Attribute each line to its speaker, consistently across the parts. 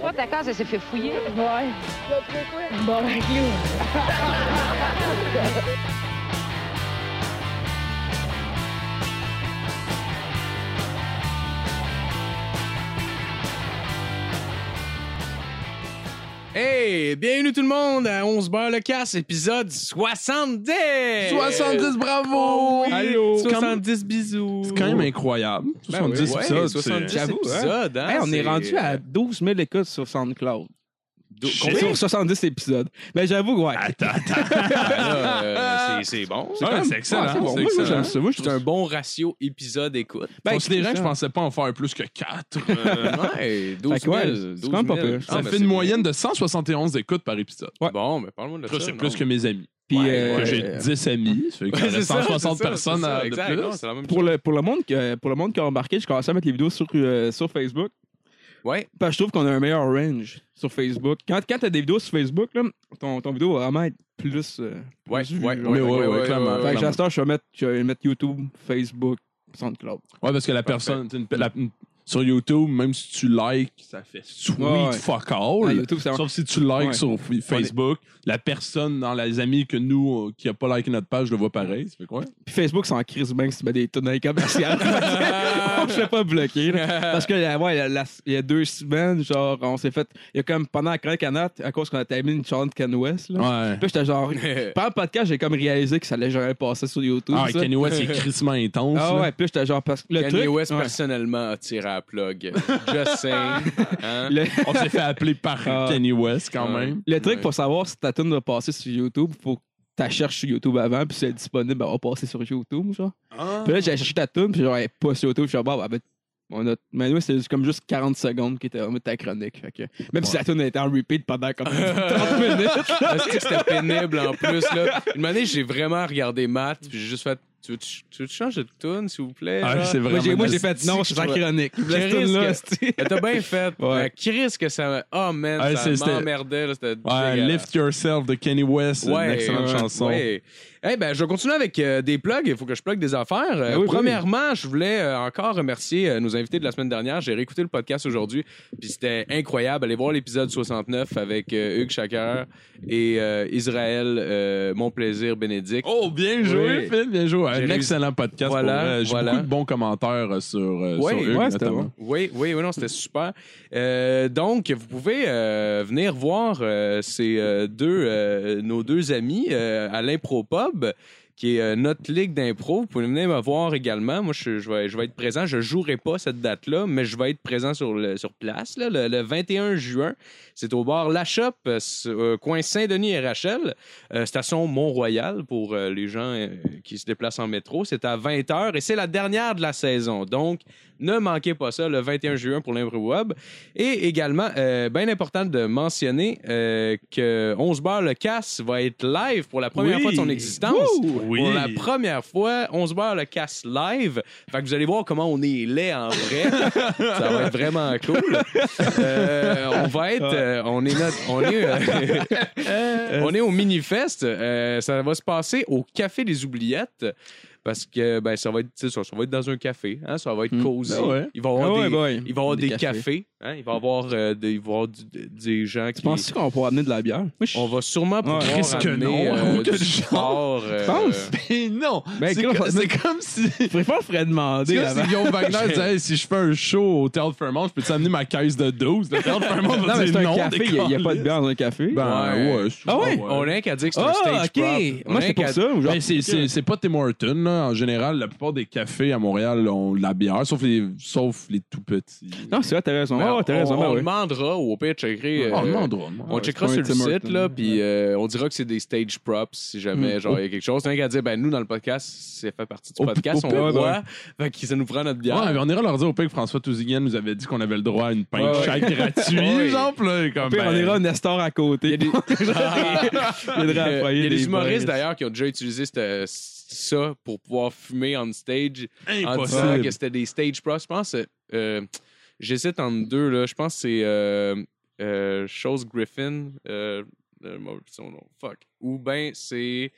Speaker 1: Toi, ta case, elle s'est fait fouiller.
Speaker 2: Ouais. Bon, ben, clou.
Speaker 3: Hey, bienvenue tout le monde à 11 beurre le casse, épisode 70!
Speaker 4: 70, bravo!
Speaker 3: Allô!
Speaker 4: Quand même-
Speaker 3: 70 bisous!
Speaker 4: C'est quand même incroyable.
Speaker 3: Ben
Speaker 4: 70
Speaker 3: oui, ouais,
Speaker 4: épisodes,
Speaker 3: 70
Speaker 5: J'avoue, hein?
Speaker 3: épisodes, hein,
Speaker 5: Hey, on est
Speaker 3: c'est,
Speaker 5: rendu à 12 000 écoutes sur SoundCloud. Sur
Speaker 3: combien?
Speaker 5: 70 épisodes. Ben, j'avoue, ouais.
Speaker 4: Attends, attends.
Speaker 3: Là, euh, c'est bon.
Speaker 4: C'est excellent.
Speaker 5: Ouais, c'est bon. Moi, moi,
Speaker 4: excellent.
Speaker 5: j'aime ça. Moi, je
Speaker 3: C'est
Speaker 5: trouve
Speaker 3: un bon ratio épisode-écoute.
Speaker 5: Ben,
Speaker 4: Considérant que je pensais pas en faire plus que 4,
Speaker 3: ouais, 12 000.
Speaker 5: Fait que ouais, c'est
Speaker 3: 12
Speaker 5: quand même pas
Speaker 3: 000.
Speaker 5: pire.
Speaker 3: Ah,
Speaker 4: ça
Speaker 3: mais
Speaker 4: fait une
Speaker 3: bien.
Speaker 4: moyenne de 171 écoutes par épisode.
Speaker 3: Bon, mais parle-moi de ça.
Speaker 4: C'est plus que mes amis.
Speaker 5: Puis,
Speaker 3: Ouais,
Speaker 5: euh,
Speaker 4: Que J'ai 10 amis, ça fait qu'il y
Speaker 3: Ouais,
Speaker 4: en
Speaker 3: c'est
Speaker 4: a
Speaker 3: ça,
Speaker 4: 160
Speaker 3: c'est ça,
Speaker 4: personnes
Speaker 3: ça,
Speaker 4: à-
Speaker 3: exact.
Speaker 4: Plus.
Speaker 5: pour le, pour, le monde que, pour le monde qui a embarqué, je commençais à mettre les vidéos sur, euh, sur Facebook.
Speaker 3: Ouais.
Speaker 5: Parce que je trouve qu'on a un meilleur range sur Facebook. Quand, quand tu as des vidéos sur Facebook, là, ton, ton vidéo va vraiment être plus. euh, plus
Speaker 3: Ouais,
Speaker 5: vue,
Speaker 3: ouais,
Speaker 5: genre.
Speaker 4: Mais ouais, ouais, clairement.
Speaker 5: Fait que
Speaker 4: clairement.
Speaker 5: j'espère que je vais mettre, je vais mettre YouTube, Facebook, SoundCloud.
Speaker 4: Ouais, parce que la
Speaker 3: Parfait.
Speaker 4: personne, tu sais, une- la- une- sur YouTube, même si tu likes, ça fait sweet
Speaker 5: Ouais, ouais.
Speaker 4: fuck all.
Speaker 5: YouTube, c'est
Speaker 4: Sauf si tu likes
Speaker 5: Ouais.
Speaker 4: sur Facebook, la personne dans les amis que nous, euh, qui a pas liké notre page, le voit pareil. Ça fait quoi?
Speaker 5: Puis Facebook, c'est en crise bien que tu mets des tonnes commerciales. je ne pas bloquer. Parce que, la- ouais, il y a deux semaines, genre, on s'est fait. Il y a comme pendant la chronique à à cause qu'on a terminé une chanson de Ken West. Là.
Speaker 4: Ouais.
Speaker 5: Puis j'étais genre. Pendant le podcast, j'ai comme réalisé que ça allait jamais passer sur YouTube.
Speaker 4: Ah,
Speaker 5: ça.
Speaker 4: Kanye West, il est crissement intense.
Speaker 5: Ah
Speaker 4: là.
Speaker 5: ouais, puis j'étais genre. Parce que le
Speaker 3: Kanye
Speaker 5: truc.
Speaker 3: West,
Speaker 5: ouais.
Speaker 3: personnellement, a tiré à la plug. Just saying. Hein?
Speaker 5: Le,
Speaker 4: On s'est fait appeler par
Speaker 5: Ah.
Speaker 4: Kanye West quand
Speaker 3: Ouais.
Speaker 4: même.
Speaker 5: le truc
Speaker 3: Ouais.
Speaker 5: pour savoir si ta tune va passer sur YouTube, faut que tu cherches sur YouTube avant, puis si elle est disponible, elle va passer sur YouTube, genre. Puis là, j'ai cherché ta tune, puis genre, elle est pas sur YouTube. Je suis genre, bah, ben, on a... Mais nous, c'était comme juste 40 secondes qui était vraiment ta chronique. Fait que... Même si la tune était en repeat pendant comme 30 minutes.
Speaker 3: C'était pénible en plus. Là. Une année, j'ai vraiment regardé Matt, puis j'ai juste fait Tu veux-tu tu veux-tu changer de tune, s'il vous plaît?
Speaker 4: Ah, c'est vraiment
Speaker 5: moi, j'ai fait non, c'est sa chronique. Laisse
Speaker 3: Chris,
Speaker 5: là,
Speaker 3: que-
Speaker 5: esti.
Speaker 3: Mais T'as bien fait.
Speaker 5: Ouais.
Speaker 3: Mais Chris, que ça. Oh man,
Speaker 4: Ah,
Speaker 3: ça m'emmerdait.
Speaker 4: Ouais. Lift Yourself de Kanye West, c'est une
Speaker 3: Ouais,
Speaker 4: excellente
Speaker 3: ouais,
Speaker 4: chanson.
Speaker 3: ouais. Eh ben, je vais continuer avec euh, des plugs. Il faut que je plug des affaires. Euh,
Speaker 5: Ben oui, ben
Speaker 3: premièrement, je voulais euh, encore remercier euh, nos invités de la semaine dernière. J'ai réécouté le podcast aujourd'hui, puis c'était incroyable. Allez voir l'épisode 69 avec euh, Hugues Chaker et euh, Israël euh, Mon Plaisir Bénédicte.
Speaker 4: Oh, bien joué,
Speaker 3: Oui.
Speaker 4: Phil, bien joué. Un
Speaker 3: réussi-
Speaker 4: excellent podcast.
Speaker 3: Voilà,
Speaker 4: vrai. J'ai
Speaker 3: voilà.
Speaker 4: beaucoup de bons commentaires euh, sur, euh,
Speaker 3: Ouais,
Speaker 4: sur
Speaker 5: ouais, c'était
Speaker 4: notamment.
Speaker 5: bon.
Speaker 3: Oui, oui, oui, non, c'était super. Euh, donc, vous pouvez euh, venir voir euh, ces euh, deux, euh, nos deux amis euh, à l'Impro-Pub, qui est euh, notre ligue d'impro. Vous pouvez venir me voir également. Moi, je, je vais, je vais être présent. Je jouerai pas cette date-là, mais je vais être présent sur, le, sur place là, le, le 21 juin. C'est au bar La Chope, euh, euh, coin Saint-Denis et Rachel, euh, station Mont-Royal pour les gens qui se déplacent en métro. C'est à 20h et c'est la dernière de la saison. Donc, ne manquez pas ça le 21 juin pour l'Impro Web. Et également, bien important de mentionner que 11 bar le casse va être live pour la première
Speaker 5: Oui.
Speaker 3: fois de son existence.
Speaker 4: Oui.
Speaker 3: Pour la première fois, 11 bar le casse live. Fait que vous allez voir comment on est laid en vrai. ça va être vraiment cool. Euh, on va être, euh, on est notre- on est, euh, on est au Minifest. Euh, ça va se passer au Café des Oubliettes. Parce que ben, ça, va être, tu sais, ça, ça va être dans un café. Hein, ça va être
Speaker 5: Mm.
Speaker 3: cosy.
Speaker 4: Ah ouais.
Speaker 3: Il va y avoir,
Speaker 5: Ah ouais,
Speaker 3: des,
Speaker 5: boy.
Speaker 3: il va y avoir des,
Speaker 5: Des
Speaker 3: cafés.
Speaker 5: cafés.
Speaker 3: hein, il va y avoir, euh, des, il va y avoir du- des gens qui.
Speaker 5: Tu penses qu'on va pouvoir amener de la bière? Moi, je-
Speaker 3: On va sûrement pouvoir
Speaker 5: Ouais.
Speaker 4: Que
Speaker 3: amener
Speaker 4: non?
Speaker 3: euh,
Speaker 4: Aucun
Speaker 3: du
Speaker 4: genre.
Speaker 3: sport. euh,
Speaker 5: Tu penses?
Speaker 4: Mais non!
Speaker 5: Ben,
Speaker 4: c'est,
Speaker 5: gros,
Speaker 4: co-
Speaker 5: ça-
Speaker 4: c'est comme si.
Speaker 5: Je préfère ferait demander
Speaker 4: C'est comme
Speaker 5: avant.
Speaker 4: si Guillaume Wagner disait hey, si je fais un show au Théâtre Fairmont, je peux-tu amener ma caisse de 12? Le Théâtre Fairmont va
Speaker 5: Non, mais
Speaker 4: dire
Speaker 5: c'est un
Speaker 4: non.
Speaker 5: café, il n'y a, pas de bière dans un café.
Speaker 4: Ben
Speaker 3: Ouais.
Speaker 4: ouais.
Speaker 5: Ah ouais?
Speaker 3: On a rien qu'à dire que c'est un
Speaker 5: ah,
Speaker 3: stage
Speaker 5: ok.
Speaker 3: prop.
Speaker 5: Moi,
Speaker 3: a
Speaker 5: c'est pour ça. ou genre-
Speaker 4: c'est, c'est, c'est pas Tim Hortons, là. En général, la plupart des cafés à Montréal ont de la bière, sauf les, sauf les tout petits.
Speaker 5: Non, c'est vrai, t'as raison.
Speaker 3: Ben,
Speaker 5: t'as raison.
Speaker 3: on,
Speaker 5: ben
Speaker 3: on demandera au pire checkerer.
Speaker 4: Ah, on
Speaker 3: euh,
Speaker 4: demandera, on
Speaker 3: On checkera sur le
Speaker 5: un
Speaker 3: site, là, puis euh, on dira que c'est des stage props si jamais
Speaker 5: Mm.
Speaker 3: genre il y a quelque chose. T'as rien qu'à dire, ben nous, dans le podcast, c'est fait partie du podcast,
Speaker 4: au-
Speaker 3: on boit, fait que ça nous prend notre bière.
Speaker 4: Ouais, mais on ira leur dire au pire que François Touzigan nous avait dit qu'on avait le droit à une pinte chaque gratuit,
Speaker 3: Ouais.
Speaker 4: genre, là, comme,
Speaker 5: on
Speaker 4: ben,
Speaker 5: ira Nestor à côté.
Speaker 3: Il y a des, humoristes d'ailleurs qui ont déjà utilisé cette- ça pour pouvoir fumer on stage en disant
Speaker 4: impossible.
Speaker 3: que c'était des stage props. Je pense, euh, j'hésite entre deux, là. Je pense que c'est euh, euh, Chose Griffin, euh, euh, mauvais- son nom, fuck. Ou ben c'est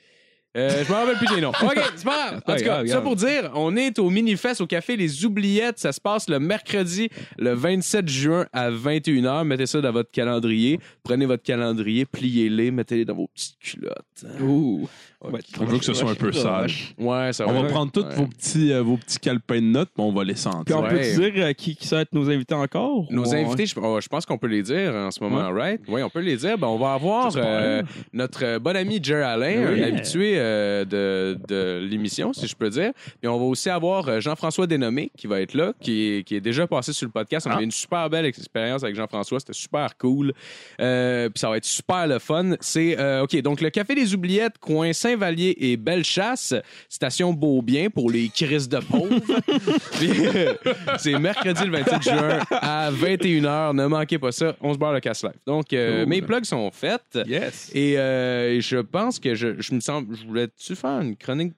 Speaker 3: Euh, je me rappelle plus des noms. OK, c'est pas grave. En tout cas, ça pour dire, on est au Minifest au Café Les Oubliettes. Ça se passe le mercredi, le 27 juin à 21h. Mettez ça dans votre calendrier. Prenez votre calendrier, pliez-les, mettez-les dans vos petites culottes.
Speaker 5: Ouh. Ouais,
Speaker 4: On veut que ce soit un peu sale.
Speaker 3: Ouais, ça
Speaker 4: On va prendre tous
Speaker 3: Ouais.
Speaker 4: vos petits, euh, vos petits calepins de notes, mais on va les
Speaker 5: Puis
Speaker 4: sentir.
Speaker 5: on
Speaker 3: Ouais.
Speaker 5: peut dire euh, qui, qui ça va être nos invités encore?
Speaker 3: Nos
Speaker 5: Ou
Speaker 3: invités, je, oh, je pense qu'on peut les dire en ce moment, right? Oui, on peut les dire. Ben, on va avoir euh, notre euh, bon ami Jer Alain,
Speaker 5: Oui.
Speaker 3: un habitué euh, de, de l'émission, si je peux dire. Puis on va aussi avoir euh, Jean-François Dénommé qui va être là, qui est, qui est déjà passé sur le podcast. On
Speaker 4: Ah.
Speaker 3: a eu une super belle expérience avec Jean-François. C'était super cool. Euh, puis ça va être super le fun. C'est, euh, OK, donc le Café des Oubliettes, coin Saint-Vallier et Bellechasse, station Beaubien pour les crises de pauvres. C'est mercredi le 27 juin à 21h. Ne manquez pas ça. On se barre le casse live. Donc,
Speaker 5: Cool.
Speaker 3: mes plugs sont faites.
Speaker 5: Yes.
Speaker 3: Et je pense que je, je me sens. Je voulais-tu faire une chronique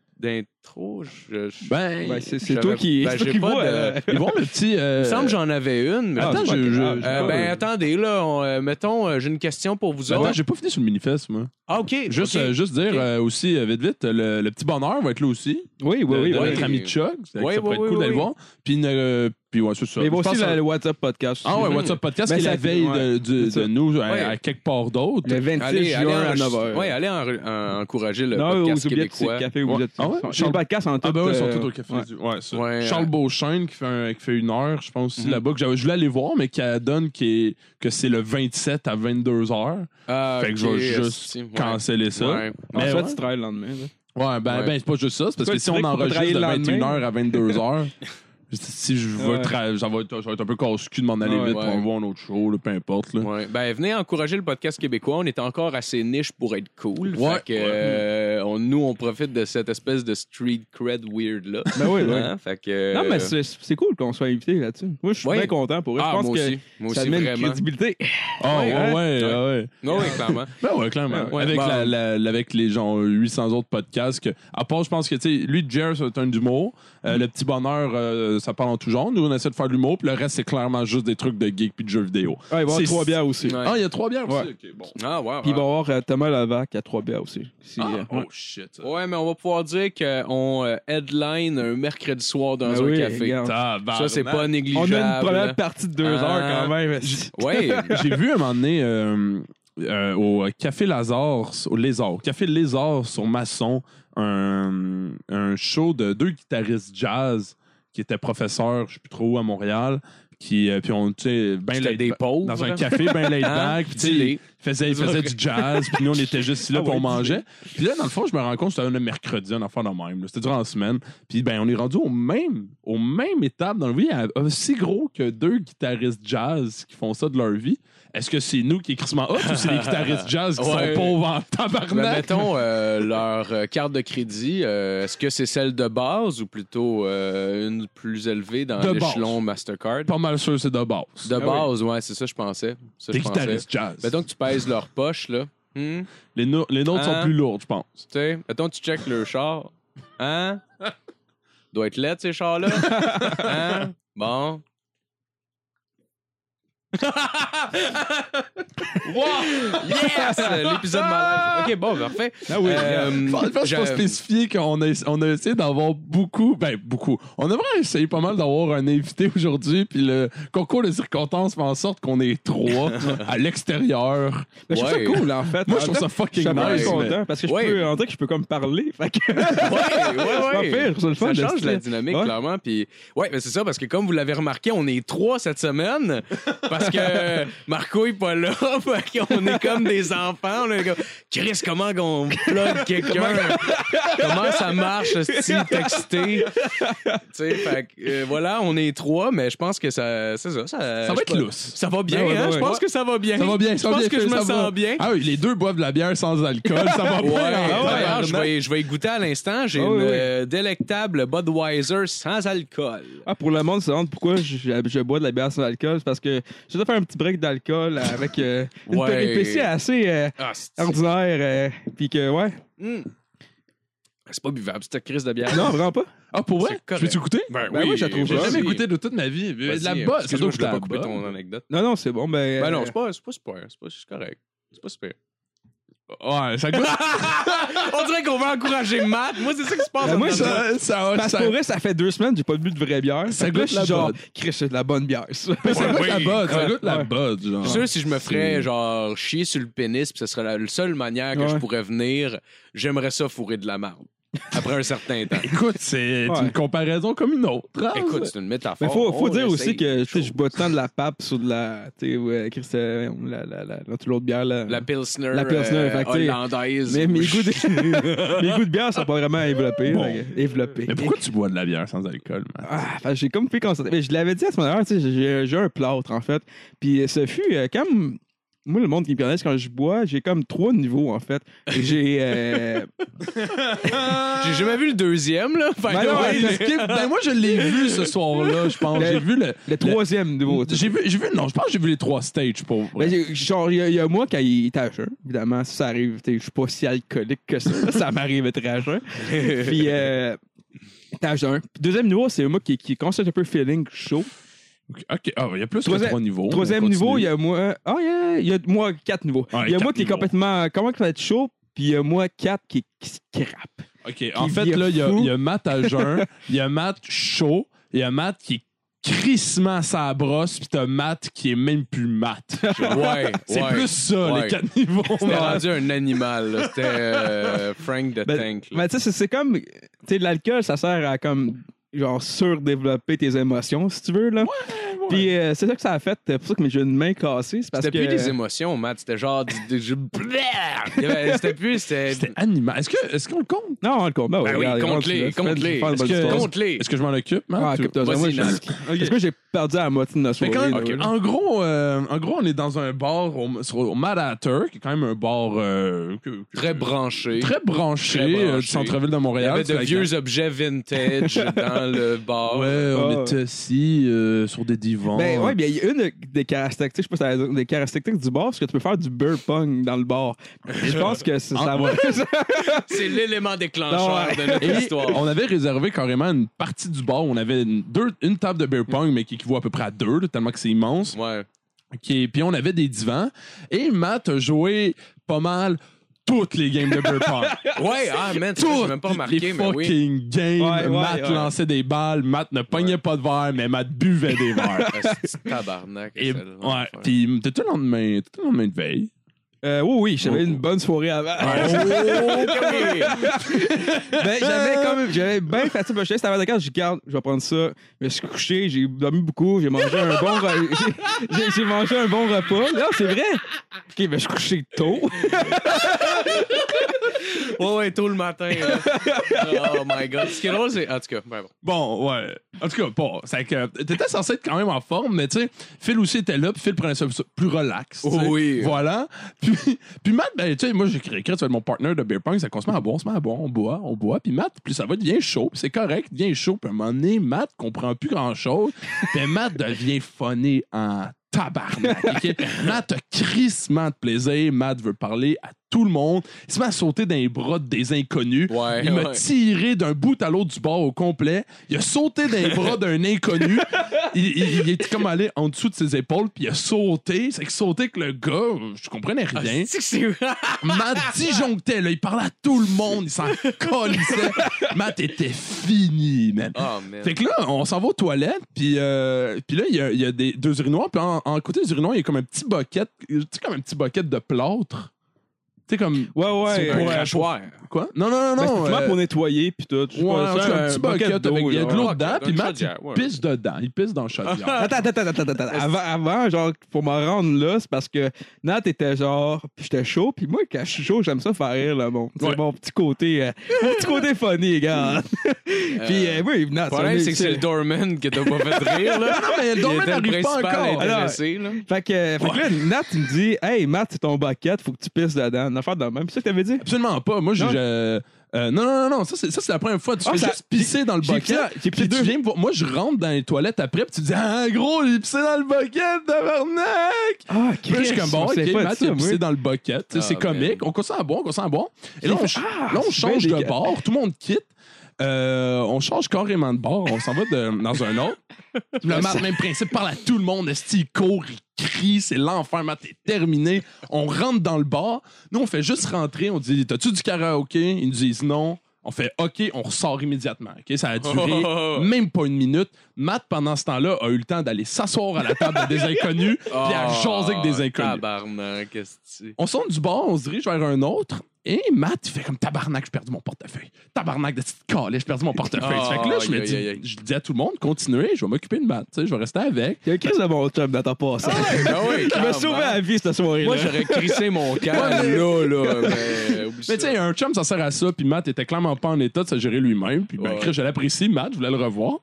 Speaker 3: d'intro? Je, je-
Speaker 4: Ben,
Speaker 5: Ben, c'est toi qui,
Speaker 3: ben,
Speaker 5: c'est toi qui
Speaker 3: pas
Speaker 5: vois.
Speaker 3: de-
Speaker 4: ils vont le petit. euh,
Speaker 3: Il me semble que j'en avais une. Mais
Speaker 5: Ah,
Speaker 4: Attends, je- je-
Speaker 3: euh, ben, attendez, là, on, euh, mettons, euh, j'ai une question pour vous
Speaker 4: Ben,
Speaker 3: autres.
Speaker 4: attends, j'ai pas fini sur le manifeste, moi.
Speaker 3: Ah, OK.
Speaker 4: Juste, euh, dire euh, aussi, vite, vite, le, le petit bonheur va être là aussi.
Speaker 5: Oui, oui,
Speaker 4: de,
Speaker 5: oui.
Speaker 4: de
Speaker 5: oui.
Speaker 4: notre ami Chuck. Ça
Speaker 3: Oui,
Speaker 4: pourrait
Speaker 3: oui,
Speaker 4: être
Speaker 3: oui,
Speaker 4: cool d'aller
Speaker 3: oui.
Speaker 4: voir. Puis, une, puis ouais, c'est ça.
Speaker 5: Mais aussi
Speaker 4: pense
Speaker 5: le, WhatsApp podcast.
Speaker 4: Ah ouais. WhatsApp Podcast,
Speaker 5: Mais
Speaker 4: qui est la veille
Speaker 5: ouais,
Speaker 4: de, nous à,
Speaker 3: Ouais.
Speaker 4: à quelque part d'autre.
Speaker 5: Le 26
Speaker 3: Allez, allez,
Speaker 5: juin à
Speaker 3: en-
Speaker 5: 9h.
Speaker 3: ouais, allez en- en- encourager le podcast québécois.
Speaker 5: café.
Speaker 4: Ah
Speaker 5: podcasts en tout.
Speaker 4: Ah ben ouais, ils sont
Speaker 5: euh,
Speaker 4: tous au café.
Speaker 5: ouais.
Speaker 4: du- Ouais, ça.
Speaker 3: Ouais,
Speaker 4: Charles
Speaker 3: euh,
Speaker 4: Beauchesne qui fait, un- qui fait une heure, je pense, aussi
Speaker 3: Mhm.
Speaker 4: là-bas. Que je voulais aller voir, mais qui donne qui est, que c'est le 27 à 22 heures.
Speaker 3: Ah,
Speaker 4: fait que je vais juste canceller ça.
Speaker 3: Ouais.
Speaker 5: En
Speaker 4: Mais
Speaker 5: fait,
Speaker 4: ouais.
Speaker 5: tu travailles le lendemain. là.
Speaker 4: Ouais, ben,
Speaker 3: Ouais.
Speaker 4: ben c'est pas juste ça. C'est parce que si on enregistre de
Speaker 5: le lendemain?
Speaker 4: 21h à 22h, si je veux
Speaker 5: Ouais.
Speaker 4: tra- ça, va être, ça va être un peu casse-cul de m'en aller
Speaker 5: Ouais.
Speaker 4: vite pour
Speaker 3: Ouais.
Speaker 4: voir un autre show, là, peu importe. Là.
Speaker 3: Ouais. Ben, venez encourager le podcast québécois. On est encore assez niche pour être cool.
Speaker 4: Ouais.
Speaker 3: Fait que, euh, on- nous, on profite de cette espèce de street cred weird-là.
Speaker 5: Ben oui, oui.
Speaker 3: Hein? Fait que,
Speaker 5: Non, mais c'est c'est cool qu'on soit invité là-dessus. Moi, je suis
Speaker 3: Ouais.
Speaker 5: bien content pour eux.
Speaker 3: Ah,
Speaker 5: je pense
Speaker 3: moi
Speaker 5: que
Speaker 3: aussi. Moi
Speaker 5: ça
Speaker 3: aussi,
Speaker 5: met une
Speaker 3: vraiment.
Speaker 5: crédibilité.
Speaker 4: Ah, ouais,
Speaker 3: Ouais,
Speaker 4: ouais,
Speaker 3: hein?
Speaker 4: ouais. ouais.
Speaker 3: Non, oui, clairement.
Speaker 4: Ben ouais, clairement.
Speaker 3: Ouais,
Speaker 4: avec,
Speaker 3: bon.
Speaker 4: la, la- avec les gens, 800 autres podcasts. Que, à part, je pense que, tu sais, lui, Jer, c'est un d'humour. Euh, Le petit bonheur, euh, ça parle en tout genre. Nous, on essaie de faire de l'humour. Puis le reste, c'est clairement juste des trucs de geek puis de jeux vidéo.
Speaker 5: Ouais, il va y avoir
Speaker 4: C'est-
Speaker 5: trois bières aussi.
Speaker 3: Ouais.
Speaker 4: Ah, il y a trois bières
Speaker 5: Ouais.
Speaker 4: aussi? Ok, bon.
Speaker 3: Ah, ouais.
Speaker 5: Puis il va y avoir euh, Thomas Lavac à trois bières aussi. Si,
Speaker 4: Ah,
Speaker 5: euh,
Speaker 4: oh shit.
Speaker 3: Ouais, mais on va pouvoir dire qu'on euh, headline un mercredi soir dans
Speaker 5: Ben
Speaker 3: un
Speaker 5: oui,
Speaker 3: café.
Speaker 5: regarde.
Speaker 3: Ça, c'est pas
Speaker 5: On
Speaker 3: négligeable.
Speaker 5: a une première partie de deux
Speaker 3: Ah.
Speaker 5: heures quand même.
Speaker 3: Ouais.
Speaker 4: J'ai vu un moment donné euh, euh, au Café Lazare, au Lézard, au Café Lézard sur Masson, un, un show de deux guitaristes jazz qui étaient professeurs, je sais plus trop où, à Montréal. Qui, euh, puis on, tu sais, ben laid-
Speaker 3: des pauvres.
Speaker 4: dans un café bien laid
Speaker 3: Hein?
Speaker 4: back. puis tu sais, du jazz, puis nous, on était juste là,
Speaker 5: Ah
Speaker 4: puis on
Speaker 5: ouais,
Speaker 4: mangeait. Puis là, dans le fond, je me rends compte que c'était un mercredi, un enfant de même. C'était durant la semaine. Puis ben, on est rendu au même, au même étape dans la vie, aussi gros que deux guitaristes jazz qui font ça de leur vie. Est-ce que c'est nous qui est crissement hot ou c'est les guitaristes jazz qui
Speaker 3: Ouais.
Speaker 4: sont pauvres en
Speaker 3: Ben,
Speaker 4: tabarnak?
Speaker 3: mettons euh, leur euh, carte de crédit, euh, est-ce que c'est celle de base ou plutôt euh, une plus élevée dans l'échelon Mastercard?
Speaker 4: Pas mal sûr, c'est de base.
Speaker 3: De
Speaker 5: Ah oui.
Speaker 3: base, ouais, c'est ça, je pensais.
Speaker 4: Des guitaristes jazz.
Speaker 3: Mettons que tu pèses leur poche, là. Hmm?
Speaker 4: Les, no- les nôtres
Speaker 3: Hein?
Speaker 4: sont plus lourdes, je pense.
Speaker 3: Tu sais, mettons que tu checkes le char. Hein? Doit être laid, ces chars-là. Hein? Bon. wow! Yes! L'épisode malaise. OK, bon, parfait.
Speaker 5: Ah oui.
Speaker 3: Euh,
Speaker 4: Je
Speaker 3: je-
Speaker 4: spécifier qu'on a, on a essayé d'avoir beaucoup, ben beaucoup. On a vraiment essayé pas mal d'avoir un invité aujourd'hui, puis le concours de circonstances fait en sorte qu'on est trois à l'extérieur.
Speaker 5: Mais je trouve
Speaker 3: Ouais.
Speaker 5: ça cool, en fait.
Speaker 4: Moi,
Speaker 5: En
Speaker 4: je trouve ça
Speaker 5: fait, Je
Speaker 4: fucking
Speaker 5: suis
Speaker 4: nice. mais-
Speaker 5: content parce que je
Speaker 3: Ouais.
Speaker 5: peux, on dirait que je peux comme parler. Fait que
Speaker 3: Ouais, ouais, ouais.
Speaker 5: pire, c'est le fun.
Speaker 3: Ça change la dynamique,
Speaker 5: Ouais.
Speaker 3: clairement. Puis, ouais, mais c'est ça, parce que comme vous l'avez remarqué, on est trois cette semaine. Parce que Marco est pas là. qu'on est comme des enfants. On est comme, Chris, comment qu'on plug quelqu'un? comment ça marche, ce style texté? fait euh, voilà, on est trois, mais je pense que ça, c'est ça. Ça,
Speaker 4: Ça va
Speaker 3: je
Speaker 4: être
Speaker 3: pas.
Speaker 4: lousse.
Speaker 3: Ça va bien,
Speaker 5: Ouais, ouais,
Speaker 3: hein?
Speaker 5: ouais.
Speaker 3: Je pense que ça va bien.
Speaker 4: Ça va bien,
Speaker 3: Je
Speaker 4: ça va
Speaker 3: pense
Speaker 4: bien
Speaker 3: que je me
Speaker 4: ça va.
Speaker 3: sens bien.
Speaker 4: Ah oui, les deux boivent de la bière sans alcool, ça va bien.
Speaker 3: Ouais,
Speaker 4: Ah
Speaker 3: je vais, je vais y goûter à l'instant. J'ai
Speaker 5: Ah
Speaker 3: une
Speaker 5: oui,
Speaker 3: euh, délectable Budweiser sans alcool.
Speaker 5: Ah, pour le monde, c'est pourquoi je, je- je bois de la bière sans alcool. C'est parce que je dois faire un petit break d'alcool avec euh, une
Speaker 3: Ouais.
Speaker 5: péripétie assez euh,
Speaker 3: Ah, c'est
Speaker 5: ordinaire. euh, Puis que, ouais.
Speaker 3: Hmm. C'est pas buvable, cette crise de bière.
Speaker 5: Non, vraiment pas.
Speaker 4: Ah, pour vrai?
Speaker 3: C'est
Speaker 4: Je peux-tu goûter?
Speaker 3: Ben,
Speaker 5: Ben oui, je la trouve
Speaker 4: J'ai jamais goûté de toute ma vie. De la bosse,
Speaker 3: excuse-moi,
Speaker 4: doit
Speaker 3: je
Speaker 4: à
Speaker 3: pas
Speaker 4: bosse.
Speaker 3: ton anecdote.
Speaker 5: Non, non, c'est bon. Ben,
Speaker 3: Ben non,
Speaker 5: euh,
Speaker 3: c'est pas, c'est pas super. C'est pas c'est correct. C'est pas super.
Speaker 4: Ouais, ça goûte.
Speaker 3: On dirait qu'on va encourager Matt. Moi, c'est ça qui se passe.
Speaker 5: Ben,
Speaker 3: en
Speaker 5: moi, ça-
Speaker 4: ça,
Speaker 5: Parce
Speaker 4: ça,
Speaker 5: que pour vrai, ça fait deux semaines que j'ai pas bu de vraie bière.
Speaker 4: Ça
Speaker 5: là,
Speaker 4: goûte
Speaker 5: je
Speaker 4: la
Speaker 5: suis genre,
Speaker 4: bonne.
Speaker 5: Chris, c'est de la bonne bière, ça.
Speaker 4: ça goûte
Speaker 3: Oui.
Speaker 4: la botte. Ça
Speaker 3: Ouais.
Speaker 4: goûte la
Speaker 5: Ouais.
Speaker 4: botte, genre.
Speaker 3: Je suis sûr, si je me ferais, genre, chier sur le pénis, puis ce serait la, la seule manière que
Speaker 5: Ouais.
Speaker 3: je pourrais venir, j'aimerais ça fourrer de la marde. Après un certain temps.
Speaker 4: Écoute, c'est
Speaker 5: Ouais.
Speaker 4: une comparaison comme une autre. hein.
Speaker 3: Écoute, c'est une métaphore.
Speaker 5: Mais faut, faut dire aussi que je bois tant de la pape sur de la. Tu sais, ouais, euh, la, la, la, l'autre l'autre bière, là.
Speaker 3: La Pilsner,
Speaker 5: La Pilsner,
Speaker 3: euh,
Speaker 5: fait
Speaker 3: hollandaise.
Speaker 5: Mais mes goûts, de... mes goûts de bière sont pas vraiment développés.
Speaker 4: Bon. Mais pourquoi tu bois de la bière sans alcool, man?
Speaker 5: Ah, parce que j'ai comme fait constater. Mais je l'avais dit à ce moment-là, tu sais, j'ai j'ai un plâtre, en fait. Puis ce fut euh, comme. Moi, le monde qui me connaît, quand je bois, j'ai comme trois niveaux, en fait. J'ai. euh,
Speaker 3: J'ai jamais vu le deuxième, là. Fait
Speaker 5: Ben non,
Speaker 3: ouais,
Speaker 4: Skip, ben moi, je l'ai vu ce soir-là, je pense. J'ai vu le.
Speaker 5: le troisième niveau.
Speaker 4: J'ai vu, j'ai vu, non, je pense que j'ai vu les trois stages pour.
Speaker 5: Ben, genre, il y, a- il y a moi quand il était à jeun, évidemment, si ça arrive, je suis pas si alcoolique que ça, ça m'arrive d'être à jeun. Puis, euh, jeun. Puis deuxième niveau, c'est moi qui, qui constate un peu feeling chaud.
Speaker 4: Ok, ah, il y a plus que
Speaker 5: Troisième-
Speaker 4: trois niveaux.
Speaker 5: Troisième niveau, il y a moi. Ah, il y a, il y a moi quatre niveaux. Il y a moi
Speaker 4: quatre
Speaker 5: qui est complètement. Comment il va être chaud? Puis il y a moi quatre qui, qui se crappe.
Speaker 4: OK, en fait, là, il y, a- il y a Matt à jeun, il y a Matt chaud, il y a Matt qui est crissement sa brosse, puis t'as Matt qui est même plus Matt.
Speaker 3: ouais,
Speaker 4: C'est
Speaker 3: ouais.
Speaker 4: plus ça,
Speaker 3: Ouais.
Speaker 4: les quatre niveaux.
Speaker 3: C'était rendu un animal. C'était euh, Frank the
Speaker 5: Ben,
Speaker 3: Tank. là.
Speaker 5: Mais tu sais, c'est- c'est comme. Tu sais, l'alcool, ça sert à comme. Genre, surdévelopper tes émotions, si tu veux, là. Puis euh, c'est ça que ça a fait. C'est pour ça que j'ai une main cassée. C'est parce
Speaker 3: C'était
Speaker 5: que.
Speaker 3: plus des émotions, Matt. C'était genre. du- C'était plus. C'était.
Speaker 4: C'était animal. Est-ce que- est-ce qu'on le compte?
Speaker 5: Non, on le compte. Ben,
Speaker 3: Ben oui, compte-les, compte-les.
Speaker 4: Est-ce que-.
Speaker 3: Compte-les.
Speaker 4: Est-ce que je m'en occupe, Matt?
Speaker 5: Ah, Moi, je-. Parce que j'ai perdu à la moitié de notre soirée?
Speaker 4: quand- en, gros, euh, en gros, on est dans un bar au, sur- au Mad Hatter, qui est quand même un bar euh, que- que-
Speaker 3: Très branché.
Speaker 4: très branché,
Speaker 3: Très
Speaker 4: euh,
Speaker 3: branché.
Speaker 4: du centre-ville de
Speaker 3: Il y
Speaker 4: Montréal.
Speaker 3: avait de vieux objets vintage dans le bar.
Speaker 4: Ouais, on
Speaker 5: Ah.
Speaker 4: était assis euh, sur des divans.
Speaker 5: Ben ouais, bien, il y a une des caractéristiques, je sais pas si ça va dire, des caractéristiques du bar, c'est que tu peux faire du beer pong dans le bar. Je pense que ça, ça
Speaker 4: Ah,
Speaker 5: va.
Speaker 3: C'est l'élément déclencheur
Speaker 5: Non,
Speaker 3: de notre
Speaker 4: Et
Speaker 3: histoire.
Speaker 4: on avait réservé carrément une partie du bar où on avait une, deux- une table de beer pong, mais qui équivaut à peu près à deux, là, tellement que c'est immense.
Speaker 3: Ouais.
Speaker 4: Qui est- Puis on avait des divans. Et Matt a joué pas mal toutes les games de pong.
Speaker 3: Ouais, ah, man, j'ai même pas
Speaker 4: les
Speaker 3: remarqué, mais oui.
Speaker 4: fucking games.
Speaker 5: Ouais, ouais,
Speaker 4: Matt
Speaker 5: ouais.
Speaker 4: lançait des balles. Matt ne pognait pas de verre, mais Matt buvait des verres.
Speaker 3: Tabarnak.
Speaker 4: Et, ouais, puis t'étais le lendemain, t'étais le lendemain de veille?
Speaker 5: Euh, oui, oui, j'avais une bonne soirée avant.
Speaker 3: Oh,
Speaker 5: ben, j'avais quand même, j'avais bien fatigué. Je avant de je garde, je vais prendre ça. Je me suis couché, j'ai dormi beaucoup, j'ai mangé un bon re- j'ai- j'ai- j'ai mangé un bon repas. Non, c'est vrai. OK, ben, je suis couché tôt.
Speaker 3: Ouais, ouais, tôt le matin. là. Oh my god. Ce qui est drôle, c'est. En tout cas, ben bon.
Speaker 4: Bon, ouais. En tout cas, bon, c'est que t'étais censé être quand même en forme, mais tu sais, Phil aussi était là, puis Phil prenait ça plus relax.
Speaker 3: Oui.
Speaker 4: Voilà. Puis, puis Matt, ben, tu sais, moi, j'ai créé, tu vas être mon partner de beer pong, ça qu'on se met à boire, on se met à boire, on boit, on boit, puis Matt, puis ça va, devient chaud, puis c'est correct, devient chaud, puis à un moment donné, Matt comprend plus grand-chose, puis Matt devient funny en tabarnak. Matt a crissement de plaisir, Matt veut parler à tout le monde, il se met à sauter dans les bras des inconnus,
Speaker 3: Ouais,
Speaker 4: il m'a
Speaker 3: ouais.
Speaker 4: tiré d'un bout à l'autre du bar au complet. Il a sauté dans les bras d'un inconnu. Il, il- il est comme allé en dessous de ses épaules, puis il a sauté. C'est que sauté que le gars, je comprenais rien.
Speaker 3: C'est que c'est.
Speaker 4: Matt disjonctait, là. Il parlait à tout le monde. Il s'en colissait. Matt était fini, man.
Speaker 3: Oh, man.
Speaker 4: Fait que là, on s'en va aux toilettes, puis euh, puis là, il y a, il y a des, deux urinoirs, puis en, en côté des urinoirs, il y a comme un petit bucket, tu sais, comme un petit bucket de plâtre. Tu sais, comme.
Speaker 5: Ouais, ouais.
Speaker 3: C'est un
Speaker 5: ouais.
Speaker 3: crachoir.
Speaker 4: Quoi? Non, non, non, non.
Speaker 5: c'est
Speaker 4: euh,
Speaker 5: pour nettoyer puis tout.
Speaker 4: Ouais,
Speaker 5: pas, c'est
Speaker 4: cas, un petit bucket avec
Speaker 5: d'eau,
Speaker 4: il y a de l'eau dedans,
Speaker 3: dans
Speaker 4: puis Matt, il pisse dedans. Il pisse dans le chaudière.
Speaker 5: Attends, attends, attends, attends, attends. Avant, avant, genre, pour me rendre là, c'est parce que Nat était genre, puis j'étais chaud, puis moi, quand je suis chaud, j'aime ça faire rire, là, bon. C'est
Speaker 4: Ouais.
Speaker 5: mon petit côté, euh, mon petit côté funny, gars. puis, euh, oui, Nat,
Speaker 3: Le problème, c'est que c'est le doorman que t'as pas fait rire, là.
Speaker 4: Non, mais le
Speaker 3: Il
Speaker 4: doorman
Speaker 3: le
Speaker 4: n'arrive pas encore.
Speaker 3: intéressé, là.
Speaker 5: Fait que, fait que là, Nat, il me dit, hey, Matt, c'est ton bucket, faut que tu pisses dedans. Une affaire de même. C'est ça que t'avais dit?
Speaker 4: Absolument pas. Moi, j'ai.
Speaker 5: Non.
Speaker 4: euh, euh, non, non, non, non, ça c'est, ça, c'est la première fois. Tu
Speaker 5: Ah,
Speaker 4: fais
Speaker 5: ça-
Speaker 4: juste pisser dans le
Speaker 5: j'ai
Speaker 4: bucket.
Speaker 5: j'ai
Speaker 4: Puis tu
Speaker 5: deux-
Speaker 4: viens me voir- Moi, je rentre dans les toilettes après, puis tu dis Ah, gros, il pissé dans le bucket, tabarnak!
Speaker 5: Ah,
Speaker 4: Puis là, je suis comme bon, ok, Matt, il a pissé dans le bucket. Tu sais,
Speaker 3: Ah,
Speaker 4: c'est comique. On continue à boire, on continue à boire. Et là, on, ch-
Speaker 5: Ah,
Speaker 4: là, on
Speaker 5: c'est
Speaker 4: change de
Speaker 5: dégueu.
Speaker 4: bord, tout le monde quitte. Euh, on change carrément de bord, on s'en va de- dans un autre. Le Matt, même principe, parle à tout le monde. Esti, il court, il crie, c'est l'enfer. Matt est terminé. On rentre dans le bar. Nous, on fait juste rentrer. On dit T'as-tu du karaoké? Ils nous disent non. On fait OK, on ressort immédiatement. Ça a duré
Speaker 3: Oh.
Speaker 4: même pas une minute. Matt, pendant ce temps-là, a eu le temps d'aller s'asseoir à la table des inconnus puis à jaser avec des inconnus.
Speaker 3: Oh, Tabarnak, tu...
Speaker 4: On sort du bar, on se dirige vers un autre. Et Matt, il fait comme tabarnak, j'ai perdu mon portefeuille. Tabarnak de petite calée, j'ai perdu mon portefeuille.
Speaker 3: Oh,
Speaker 4: fait que là, je me dis, je dis à tout le monde, continuez, je vais m'occuper de Matt. tu sais, Je vais rester avec.
Speaker 5: Il y a un crise de mon chum dans ton passé.
Speaker 3: Ah oui,
Speaker 5: Il m'a sauvé la vie cette soirée-là.
Speaker 3: Moi, j'aurais crissé mon camp là, là, mais
Speaker 4: Mais tu sais, un chum, ça sert à ça. Puis Matt était clairement pas en état de se gérer lui-même. Puis ben. Chris, je l'apprécie. Matt, je voulais le revoir.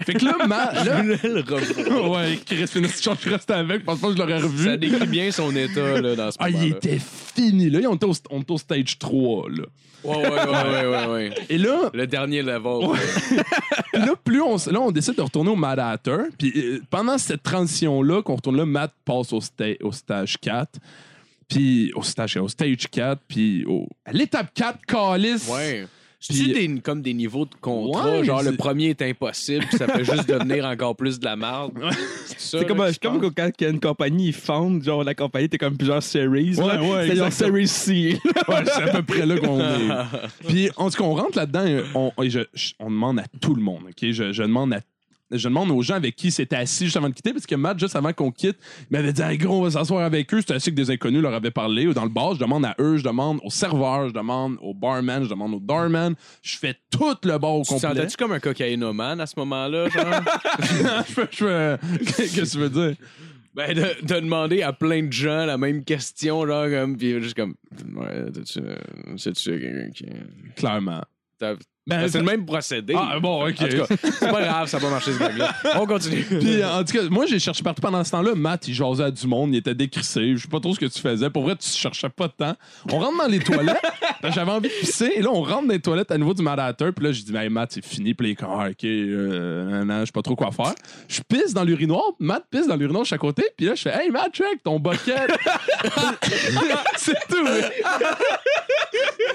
Speaker 4: Fait que là, Matt. Là,
Speaker 3: le revoir.
Speaker 4: ouais, Chris, une je resté avec. Je pense pas que je l'aurais revu.
Speaker 3: Ça décrit bien son état là, dans ce
Speaker 4: Ah, il était fini. Là, on était au, on était au stage 3. Là.
Speaker 3: Ouais, ouais, ouais, ouais, ouais.
Speaker 4: Et là,
Speaker 3: Le dernier level.
Speaker 4: Ouais. Là, plus on, là, on décide de retourner au Mad Hatter. Puis euh, pendant cette transition-là, qu'on retourne là, Matt passe au, sta- au stage 4. Puis au stage, au stage 4. Puis au- à l'étape 4, Calis.
Speaker 3: Ouais.
Speaker 4: Puis-
Speaker 3: C'est des, comme des niveaux de contrat,
Speaker 4: Ouais,
Speaker 3: genre le premier est impossible, puis ça fait juste devenir encore plus de la merde? C'est ça,
Speaker 5: C'est comme,
Speaker 3: là,
Speaker 5: comme quand il y a une compagnie, ils fondent, genre la compagnie, t'es comme plusieurs series. là.
Speaker 4: Ouais, ouais,
Speaker 5: C'est genre series C.
Speaker 4: Ouais, c'est à peu près là qu'on est. Puis en tout cas, on rentre là-dedans, et on, et je- je- on demande à tout le monde. ok? Je, je demande à je demande aux gens avec qui c'était assis juste avant de quitter, parce que Matt, juste avant qu'on quitte, il m'avait dit hey, gros, on va s'asseoir avec eux. C'était assis que des inconnus leur avaient parlé. Ou dans le bar, je demande à eux, je demande au serveur, je demande au barman, je demande au doorman. Je fais tout le bar au
Speaker 3: Te
Speaker 4: complet.
Speaker 3: sentais-tu comme un cocaïnomane à ce moment-là, genre?
Speaker 4: je je Qu'est-ce que tu veux dire?
Speaker 3: ben, de, de demander à plein de gens la même question, genre, comme, puis juste comme, ouais, t'as-tu, euh, sais-tu quelqu'un qui.
Speaker 4: Clairement. Ben,
Speaker 3: Ben, c'est le même procédé.
Speaker 4: Ah, bon, ok.
Speaker 3: C'est pas grave, ça va pas marcher ce gag-là. On continue.
Speaker 4: Puis, en tout cas, moi, j'ai cherché partout pendant ce temps-là. Matt, il jasait à du monde, il était décrissé. Je sais pas trop ce que tu faisais. Pour vrai, tu cherchais pas de temps. On rentre dans les toilettes. que J'avais envie de pisser. Et là, on rentre dans les toilettes à nouveau du Hatter. Puis là, je dis, hey, Matt, c'est fini. Puis là, Ah, OK, euh, je sais pas trop quoi faire. Je pisse dans l'urinoir. Matt pisse dans l'urinoir de chaque côté. Puis là, je fais, hey, Matt, check ton bucket. c'est tout.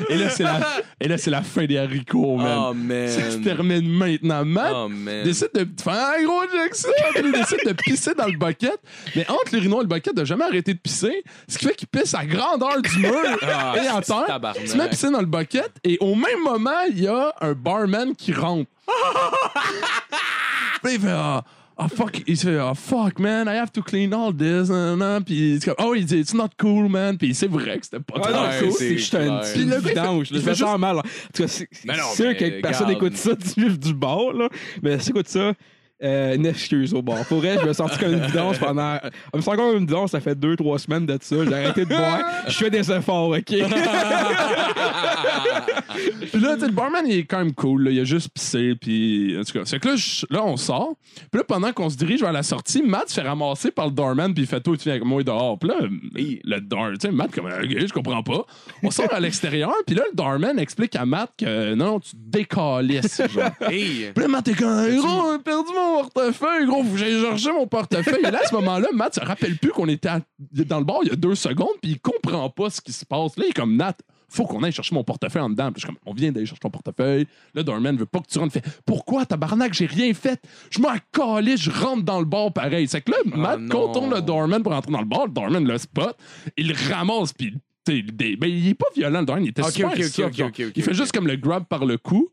Speaker 4: Et là, c'est la, et là, c'est la fin des haricots, man.
Speaker 3: Oh, man.
Speaker 4: Ça se termine maintenant. Matt
Speaker 3: Oh, man.
Speaker 4: décide de faire un gros Jack ça, puis il décide de pisser dans le bucket. Mais entre l'urinoir et le bucket, il n'a jamais arrêté de pisser. Ce qui fait qu'il pisse à grandeur du mur
Speaker 3: Ah,
Speaker 4: et en terre. Il se met à pisser dans le bucket et au même moment, il y a un barman qui rentre. Il fait ah, ah, fuck, il se fait ah, fuck man, I have to clean all this. nan, nan. Puis dit comme, oh il dit it's not cool man. Puis c'est vrai que c'était pas
Speaker 5: Ouais, non, cool,
Speaker 3: c'est
Speaker 5: c'est juste un petit
Speaker 4: Puis le gars, il fait-
Speaker 5: vidange. Je me sens mal. En tout cas, c'est sûr que personne écoute ça du du bar, là. Mais si écoute ça, euh, une excuse au bar. Pour vrai, je me sens comme une vidange pendant. Je me sens comme une vidange, ça fait deux, trois semaines de ça. J'ai arrêté de boire. Je fais des efforts, OK?
Speaker 4: Puis là, tu sais, le barman, il est quand même cool. là. Il a juste pissé. Puis, en tout cas, c'est que là, je- là, on sort. Puis là, pendant qu'on se dirige vers la sortie, Matt se fait ramasser par le doorman. Puis il fait Toi, tu viens avec moi dehors. Puis là, le door, tu sais, Matt, comme, Ok, je comprends pas. On sort à l'extérieur. Puis là, le doorman explique à Matt que non, tu décalisses. genre.
Speaker 3: Hey!
Speaker 4: Puis là, Matt est comme, gros, j'ai perdu mon portefeuille, gros, j'aille chercher mon portefeuille. Et là, à ce moment-là, Matt se rappelle plus qu'on était à- dans le bar il y a deux secondes, puis il comprend pas ce qui se passe. Là, il est comme, Nat, faut qu'on aille chercher mon portefeuille en dedans. Puis je suis comme, on vient d'aller chercher ton portefeuille. Là, Dorman veut pas que tu rentres. Fait, pourquoi, tabarnak, j'ai rien fait? Je m'en calais, je rentre dans le bar pareil. C'est que là, Matt
Speaker 3: non.
Speaker 4: contourne le Dorman pour rentrer dans le bar. Le Dorman le spot, il ramasse, puis. tu sais, des- ben, il est pas violent, le Dorman, il était
Speaker 3: Ok,
Speaker 4: super
Speaker 3: ok, ok,
Speaker 4: soft,
Speaker 3: ok,
Speaker 4: genre.
Speaker 3: ok, ok,
Speaker 4: Il fait
Speaker 3: ok.
Speaker 4: juste comme le grab par le cou.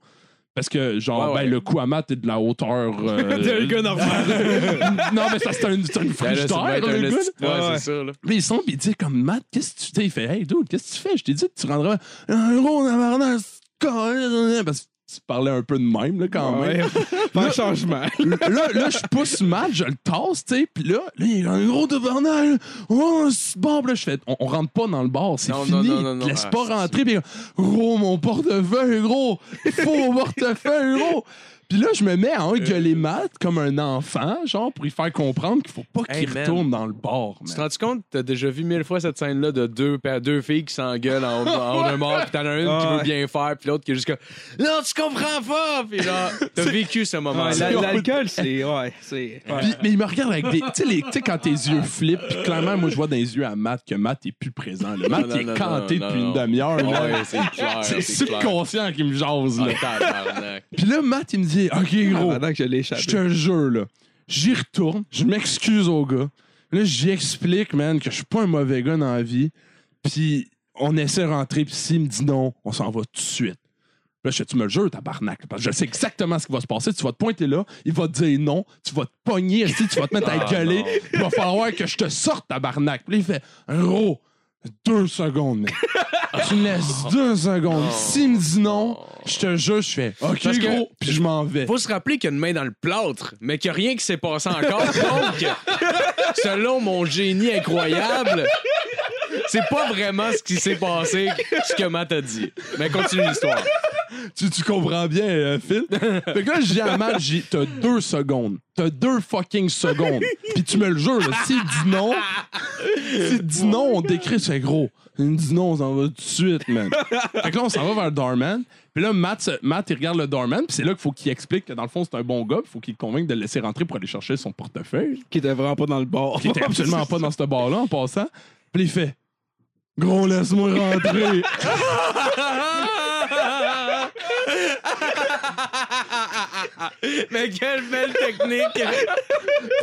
Speaker 4: Parce que, genre,
Speaker 3: Ouais, ouais.
Speaker 4: ben, le coup à Matt est de la hauteur. euh,
Speaker 5: D'un gars normal.
Speaker 4: non, mais ça, c'est un, c'est une
Speaker 3: là,
Speaker 4: frigidaire,
Speaker 3: un
Speaker 4: le gars. là.
Speaker 3: Ouais, c'est ça, là.
Speaker 4: Puis il sombre, puis il dit comme Matt, qu'est-ce que tu fais? Il fait Hey dude, qu'est-ce que tu fais? Je t'ai dit que tu rendrais un gros tabarnak, c'est parce que tu parlais un peu de même là, quand même.
Speaker 5: Pas un changement.
Speaker 4: là, là, je pousse Matt, je le tasse, tu sais, puis là, là, il est un gros tabarnak. Oh, bon, Puis là, je fais on, on rentre pas dans le bar, c'est
Speaker 3: Non,
Speaker 4: fini.
Speaker 3: non, non, non, non.
Speaker 4: Laisse
Speaker 3: Ah,
Speaker 4: pas
Speaker 3: c'est-
Speaker 4: rentrer, puis gros, mon portefeuille, gros. Il faut mon portefeuille, gros. Puis là, je me mets à engueuler Matt comme un enfant, genre, pour lui faire comprendre qu'il faut pas
Speaker 3: Hey,
Speaker 4: qu'il
Speaker 3: man.
Speaker 4: retourne dans le bar.
Speaker 3: Tu te
Speaker 4: man.
Speaker 3: rends compte, t'as déjà vu mille fois cette scène-là de deux, pa- deux filles qui s'engueulent en, en un mort, pis t'en as une qui
Speaker 5: Ah,
Speaker 3: veut bien faire, puis l'autre qui est juste comme Non, tu comprends pas! Pis genre, t'as vécu ce
Speaker 5: Ouais,
Speaker 3: moment-là.
Speaker 5: la- L'alcool, c'est. Ouais, c'est. ouais.
Speaker 4: Puis- mais il me regarde avec des. Tu sais, les- tu sais, quand tes yeux flippent, puis clairement, moi, je vois dans les yeux à Matt que Matt est plus présent. Matt,
Speaker 3: Non,
Speaker 4: il est
Speaker 3: non,
Speaker 4: canté
Speaker 3: non,
Speaker 4: depuis
Speaker 3: non,
Speaker 4: une demi-heure. là.
Speaker 3: Ouais, c'est clair.
Speaker 4: C'est
Speaker 3: c'est clair.
Speaker 4: subconscient qui me jase, là.
Speaker 3: Ah, tabarnak.
Speaker 4: Puis là, Matt, il me dit Ok, gros,
Speaker 5: Pendant que je l'ai échappé.
Speaker 4: je te jure, là. J'y retourne, je m'excuse au gars. Là, j'y explique, man, que je suis pas un mauvais gars dans la vie. Puis on essaie de rentrer, puis s'il me dit non, on s'en va tout de suite. Là, je fais, tu me le jures, tabarnak. Parce que je sais exactement ce qui va se passer. Tu vas te pointer là, il va te dire non, tu vas te pogner, tu vas te mettre à
Speaker 3: Ah,
Speaker 4: gueuler, il va falloir que je te sorte, tabarnak. Puis là, il fait, gros, deux secondes, mec. tu me laisses deux secondes. S'il me dit non, je te jure, je fais, OK,
Speaker 3: Parce que-
Speaker 4: gros, puis je m'en vais.
Speaker 3: Faut se rappeler qu'il y a une main dans le plâtre, mais qu'il n'y a rien qui s'est passé encore. Donc, selon mon génie incroyable, c'est pas vraiment ce qui s'est passé, ce que Matt a dit. Mais continue l'histoire.
Speaker 4: Tu, tu comprends bien, euh, Phil? fait que là, je dis à Matt, j'ai- t'as deux secondes. T'as deux fucking secondes. Puis tu me le jures, là, s'il dit non, s'il dit non, on décrit, c'est gros. Il me dit non, on s'en va tout de suite, man. Fait que là, on s'en va vers le doorman. Puis là, Matt, Matt, il regarde le doorman. Puis c'est là qu'il faut qu'il explique que dans le fond, c'est un bon gars. Il faut qu'il le convainque de le laisser rentrer pour aller chercher son portefeuille.
Speaker 5: Qui était vraiment pas dans le bar.
Speaker 4: Qui était absolument pas dans ce bar-là en passant. Puis il fait Gros, laisse-moi rentrer.
Speaker 3: Mais quelle belle technique!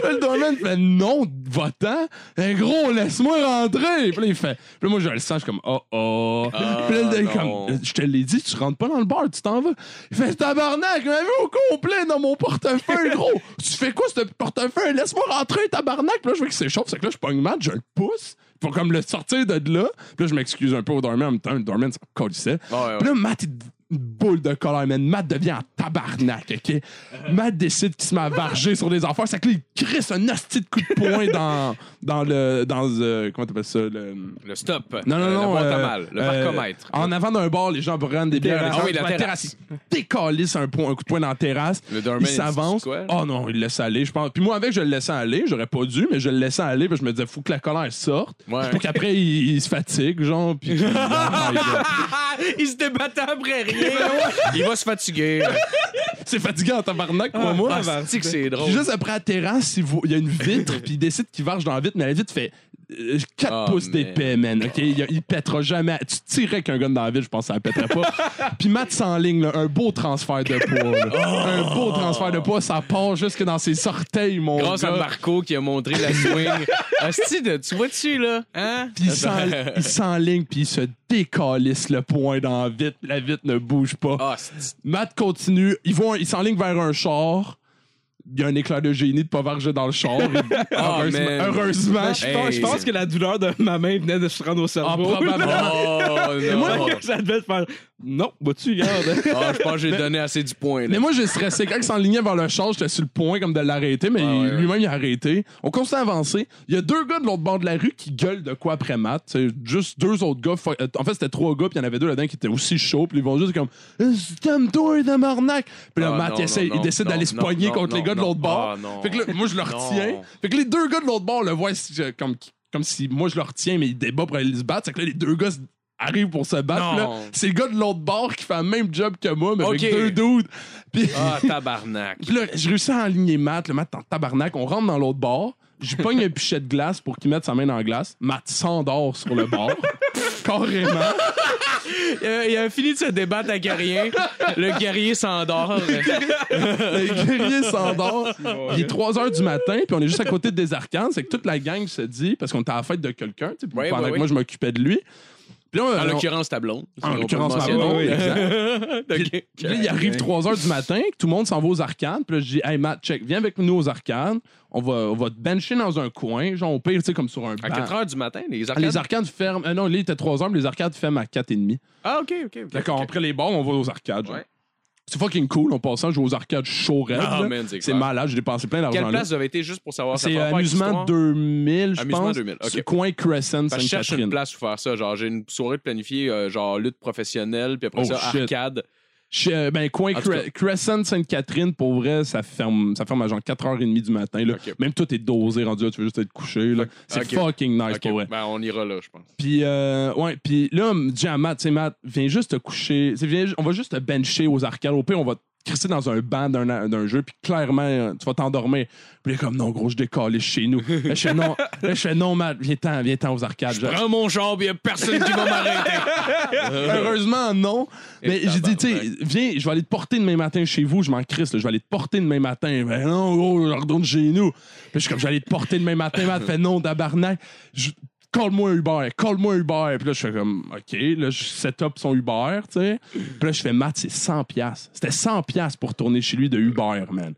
Speaker 4: Le doorman fait non, va-t'en. Un gros, laisse-moi rentrer. Puis là, il fait. Puis là, moi, je le sens, je suis comme, oh oh.
Speaker 3: Ah,
Speaker 4: puis là, il est
Speaker 3: non.
Speaker 4: comme, je te l'ai dit, tu rentres pas dans le bar, tu t'en vas. Il fait, tabarnak, je m'avais au complet dans mon portefeuille, gros. tu fais quoi, ce portefeuille? Laisse-moi rentrer, tabarnak. Puis là, je vois qu'il s'échauffe, c'est que là, je pogne Matt, je le pousse. Pour comme le sortir de là. Puis là, je m'excuse un peu au doorman en même temps. Le doorman, ça colissait. Puis là, Matt, il boule de colère, man. Matt devient en tabarnak, OK? Matt décide qu'il se met à varger sur des affaires. C'est que là, il crisse un asti de coup de poing dans, dans le... Dans, euh, comment t'appelles ça? Le...
Speaker 3: Le stop.
Speaker 4: Non, non,
Speaker 3: Euh,
Speaker 4: non.
Speaker 3: À
Speaker 4: euh,
Speaker 3: mal. Le
Speaker 4: euh,
Speaker 3: barcomètre.
Speaker 4: En avant d'un bar, les gens prennent des bières. les
Speaker 3: Ah oui, la terrasse.
Speaker 4: Il décalisse un, un coup de poing dans la terrasse.
Speaker 3: Le
Speaker 4: Il s'avance. Oh non, il le laisse aller, je pense. Puis moi, avec, je le laissais aller. J'aurais pas dû, mais je le laissais aller. Puis je me disais, faut que la colère sorte.
Speaker 3: Ouais.
Speaker 4: Pour qu'après, il, il se fatigue, genre. Puis
Speaker 3: il se débattait après rien. Il va se fatiguer.
Speaker 4: C'est fatigant en tabarnak, pour moi.
Speaker 3: Ah, c'est que c'est drôle.
Speaker 4: Puis juste après la terrasse, il, voit- il y a une vitre, puis il décide qu'il varge dans la vitre, mais la vitre fait 4
Speaker 3: Oh,
Speaker 4: pouces
Speaker 3: man.
Speaker 4: d'épais, man. OK? Il, il pètera jamais. Tu tirais qu'un gun dans la vitre, je pense que ça ne pèterait pas. puis Matt s'enligne, là, un beau transfert de poids. là. Un beau transfert de poids, ça part jusque dans ses orteils, mon
Speaker 3: Grâce
Speaker 4: gars.
Speaker 3: à Marco qui a montré la swing. Asti, de- tu vois-tu, là? Hein?
Speaker 4: Puis il s'en- il s'enligne, puis il se décalisse le poing dans la vitre. La vitre ne bouge pas.
Speaker 3: Ah, c'est-
Speaker 4: Matt continue. Ils vont, ils s'enlignent vers un char. Il y a un éclair de génie de pas varger dans le char.
Speaker 3: Ah,
Speaker 4: heureusement.
Speaker 3: man.
Speaker 4: heureusement.
Speaker 5: Ben, je, pense, je pense que la douleur de ma main venait de se rendre au cerveau.
Speaker 4: Ah, probablement.
Speaker 3: Oh, non.
Speaker 5: Moi, ça devait faire. Non, vas-tu, regarde.
Speaker 3: Ah, je pense que j'ai donné assez du point. là.
Speaker 4: Mais moi, j'ai stressé. Quand il s'enlignait vers le char, j'étais sur le point comme de l'arrêter, mais
Speaker 3: Ouais,
Speaker 4: il-
Speaker 3: ouais, ouais.
Speaker 4: lui-même, il a arrêté. On continue à avancer. Il y a deux gars de l'autre bord de la rue qui gueulent de quoi après Matt. C'est juste deux autres gars. Euh, En fait, c'était trois gars, puis il y en avait deux là-dedans qui étaient aussi chauds, puis ils vont juste comme Calme-toi, tabarnak! Puis là,
Speaker 3: Ah,
Speaker 4: Matt,
Speaker 3: non,
Speaker 4: il, essaie-
Speaker 3: non,
Speaker 4: il décide
Speaker 3: non,
Speaker 4: d'aller se
Speaker 3: non,
Speaker 4: pogner
Speaker 3: non,
Speaker 4: contre les
Speaker 3: non,
Speaker 4: gars de l'autre bord.
Speaker 3: Ah.
Speaker 4: Fait que là, moi, je le retiens. Fait que les deux gars de l'autre bord le voient si- comme, comme si moi, je le retiens, mais ils débattent pour aller se battre. C'est que là, les deux gars arrivent pour se battre. C'est le gars de l'autre bord qui fait le même job que moi, mais
Speaker 3: Ok.
Speaker 4: avec deux dudes. Puis,
Speaker 3: Ah, tabarnak.
Speaker 4: puis là, je réussis à aligner Matt. Le Matt en tabarnak. On rentre dans l'autre bar. Je pogne un pichet de glace pour qu'il mette sa main dans la glace. Matt s'endort sur le bar. Carrément.
Speaker 3: Il a, il a fini de se débattre avec rien. Le guerrier s'endort.
Speaker 4: Le guerrier s'endort. Il est 3 h du matin, puis on est juste à côté des arcanes. C'est que toute la gang se dit, parce qu'on était à la fête de quelqu'un, tu sais,
Speaker 3: Ouais,
Speaker 4: pendant
Speaker 3: ouais,
Speaker 4: que
Speaker 3: ouais.
Speaker 4: moi je m'occupais de lui. Puis là,
Speaker 3: En
Speaker 4: on-
Speaker 3: l'occurrence, ta blonde.
Speaker 4: En l'occurrence, ma blonde,
Speaker 3: Ok.
Speaker 4: Puis là, il arrive 3 h du matin, que tout le monde s'en va aux arcades. Puis là, je dis, hey Matt, check, viens avec nous aux arcades. On va, on va te bencher dans un coin, genre au pire, tu sais, comme sur un
Speaker 3: À
Speaker 4: banc.
Speaker 3: 4 h du matin, les arcades?
Speaker 4: Les arcades ferment. euh, non, là, il était 3 h, mais les arcades ferment à 4h30.
Speaker 3: Ah, OK, OK. ok.
Speaker 4: D'accord, après les bars, on va aux arcades. genre.
Speaker 3: Ouais.
Speaker 4: C'est fucking cool. On passe à jouer aux arcades chaud raide,
Speaker 3: Ah, man, c'est
Speaker 4: C'est
Speaker 3: clair.
Speaker 4: malade, j'ai dépensé plein d'argent
Speaker 3: Quelle place vous avez été juste pour savoir ça
Speaker 4: C'est
Speaker 3: rapport
Speaker 4: Amusement
Speaker 3: l'histoire?
Speaker 4: 2000, je
Speaker 3: Amusement
Speaker 4: pense.
Speaker 3: 2000, ok.
Speaker 4: C'est coin Crescent,
Speaker 3: Parce que je cherche une
Speaker 4: Sainte-Catherine.
Speaker 3: place pour faire ça. Genre, j'ai une soirée de planifiée, euh, genre lutte professionnelle, puis après
Speaker 4: Oh,
Speaker 3: ça,
Speaker 4: shit.
Speaker 3: arcade.
Speaker 4: Je- euh, ben, coin Cre- Crescent Sainte-Catherine, pour vrai, ça ferme, ça ferme à genre 4h30 du matin. Là.
Speaker 3: Ok.
Speaker 4: Même tout est dosé, rendu là, tu veux juste être couché. là. C'est fucking nice, pour vrai.
Speaker 3: Ben, on ira là, je pense.
Speaker 4: Puis, euh, ouais, puis là, on me dit à Matt, tu sais, Matt, viens juste te coucher. Viens- on va juste te bencher aux arcades. Au pire, on va crisser dans un banc d'un, d'un jeu, puis clairement, euh, tu vas t'endormir. Puis il est comme, non, gros, je décolle chez nous. Là, je fais, non, là, je fais, non, Matt, viens-t'en, viens-t'en aux arcades. Je-
Speaker 3: Prends mon char, il a personne qui va m'arrêter.
Speaker 4: Heureusement, non. Mais j'ai dit, tu sais, viens, je vais aller te porter demain matin chez vous. Je m'en crisse, là, je vais aller te porter demain matin. Ben non, gros, je retourne chez nous. Puis je suis comme, j'allais te porter demain matin. Matt fait non, tabarnak. Je- Call-moi un Uber, call-moi un Uber. Puis là, je fais comme, OK, là, je set up son Uber, tu sais. Puis là, je fais, Matt, c'est 100$. piastres. C'était 100$ piastres pour tourner chez lui de Uber, man.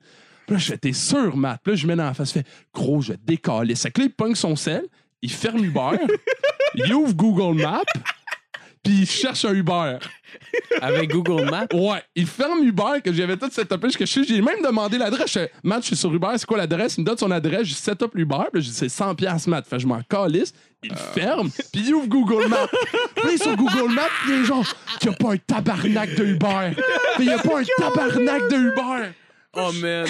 Speaker 4: Puis là, je fais, t'es sûr, Matt? Puis là, je mets dans la face, je fais, gros, je vais décaler. C'est que là, il pogne son sel, il ferme Uber, il ouvre Google Maps, puis il cherche un Uber.
Speaker 3: Avec Google Maps?
Speaker 4: Ouais, il ferme Uber que j'avais tout setupé. Je suis- J'ai même demandé l'adresse. Je fais, Matt, je suis sur Uber, c'est quoi l'adresse? Il me donne son adresse, je set up l'Uber. Puis là, je dis, c'est 100 pièces Matt. Fait que je m'en calisse. Il ferme, puis il ouvre Google Maps. Puis il sur Google Maps, puis il est genre, qu'il n'y a pas un tabarnak de Uber. Puis il n'y a pas un tabarnak de Uber.
Speaker 3: Oh man,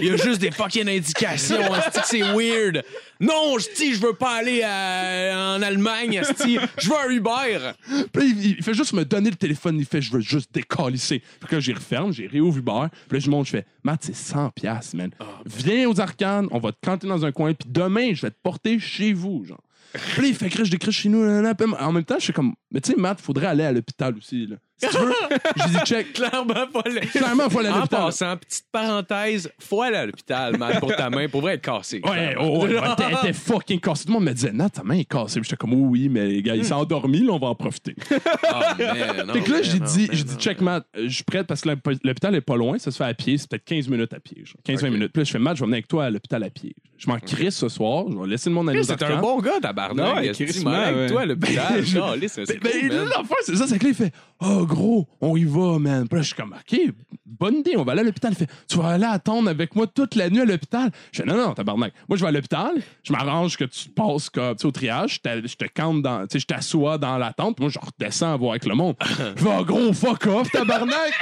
Speaker 3: il y a juste des fucking indications. asti, C'est weird. Non, sti, je veux pas aller à- en Allemagne. asti. Je veux un Uber.
Speaker 4: Puis là, il, il fait juste me donner le téléphone, il fait je veux juste décalisser. Puis que là, j'y referme, j'ai réouvre Uber. Puis là, je monte, je fais Matt, c'est 100 pièces, man. Viens aux arcanes, on va te canter dans un coin, puis demain, je vais te porter chez vous, genre. Puis là, il fait que je décris chez nous. puis En même temps, je suis comme, mais tu sais, Matt, faudrait aller à l'hôpital aussi, là. Si tu veux, je dis check.
Speaker 3: Clairement, faut aller.
Speaker 4: Clairement, faut aller à
Speaker 3: En
Speaker 4: l'hôpital.
Speaker 3: passant, petite parenthèse, faut aller à l'hôpital, man, pour ta main, pour vrai être cassé.
Speaker 4: Ouais, oh, ouais, fucking cassé. Tout le monde me disait, Nat, ta main est cassée. Puis j'étais comme, oh oui, mais les gars, il s'est endormi, là, on va en profiter.
Speaker 3: Ah, man, non,
Speaker 4: Fait que là,
Speaker 3: man,
Speaker 4: j'ai
Speaker 3: non,
Speaker 4: dit,
Speaker 3: man,
Speaker 4: j'ai dit,
Speaker 3: non.
Speaker 4: check, Matt, euh, je suis prête parce que l'hôp- l'hôpital est pas loin, ça se fait à pied, c'est peut-être 15 minutes à pied. 15-20
Speaker 3: Ok.
Speaker 4: minutes. Puis là, je fais, Matt, je vais venir avec toi à l'hôpital à pied. Je m'en crisse ce soir, je vais laisser le monde aller aux
Speaker 3: C'est un bon gars, tabarnak.
Speaker 5: Ouais,
Speaker 3: esti,
Speaker 5: crissement,
Speaker 3: m'en avec
Speaker 5: ouais.
Speaker 3: toi à l'hôpital? Non, lisse, c'est
Speaker 4: Ben,
Speaker 3: cool,
Speaker 4: ben,
Speaker 3: man.
Speaker 4: l'affaire, c'est ça, c'est que là, il fait Oh, gros, on y va, man. Puis là, je suis comme OK, bonne idée, on va aller à l'hôpital. Il fait Tu vas aller attendre avec moi toute la nuit à l'hôpital? Je fais Non, non, tabarnak. Moi, je vais à l'hôpital, je m'arrange que tu passes comme, tu sais, au triage, je te- campe dans, tu sais, je t'assois dans la tente, moi, je redescends à voir avec le monde. Je fais Oh, gros, fuck off, tabarnak.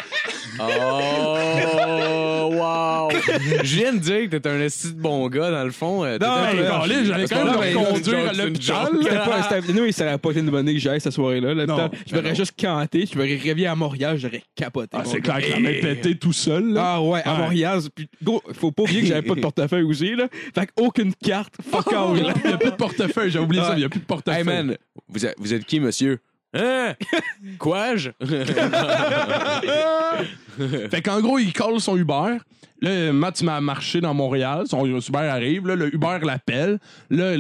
Speaker 3: Oh, wow! Je viens de dire que t'es un esti de bon gars, dans le fond. Euh, t'étais
Speaker 5: Non, mais
Speaker 4: j'allais quand même le conduire à l'hôpital.
Speaker 5: Nous, ça n'aurait pas été une bonne idée que j'aille cette soirée-là. je
Speaker 3: non.
Speaker 5: juste canté, je m'aurais réveillé à Montréal, j'aurais capoté.
Speaker 4: Ah, c'est clair que la main pété tout seul. là.
Speaker 5: Ah ouais, à
Speaker 4: Ouais.
Speaker 5: Montréal. Puis, gros, faut pas oublier que j'avais pas de portefeuille aussi, là. Fait qu'aucune carte, fuck all, là.
Speaker 4: Il n'y a plus de portefeuille, j'ai oublié ça, il n'y a plus de portefeuille.
Speaker 3: Hey man, vous êtes, vous êtes qui, monsieur? Hein? Quoi? je-
Speaker 4: Fait qu'en gros, il colle son Uber. Là, Matt, m'a marché dans Montréal. Son Uber arrive. Le Uber l'appelle. Là,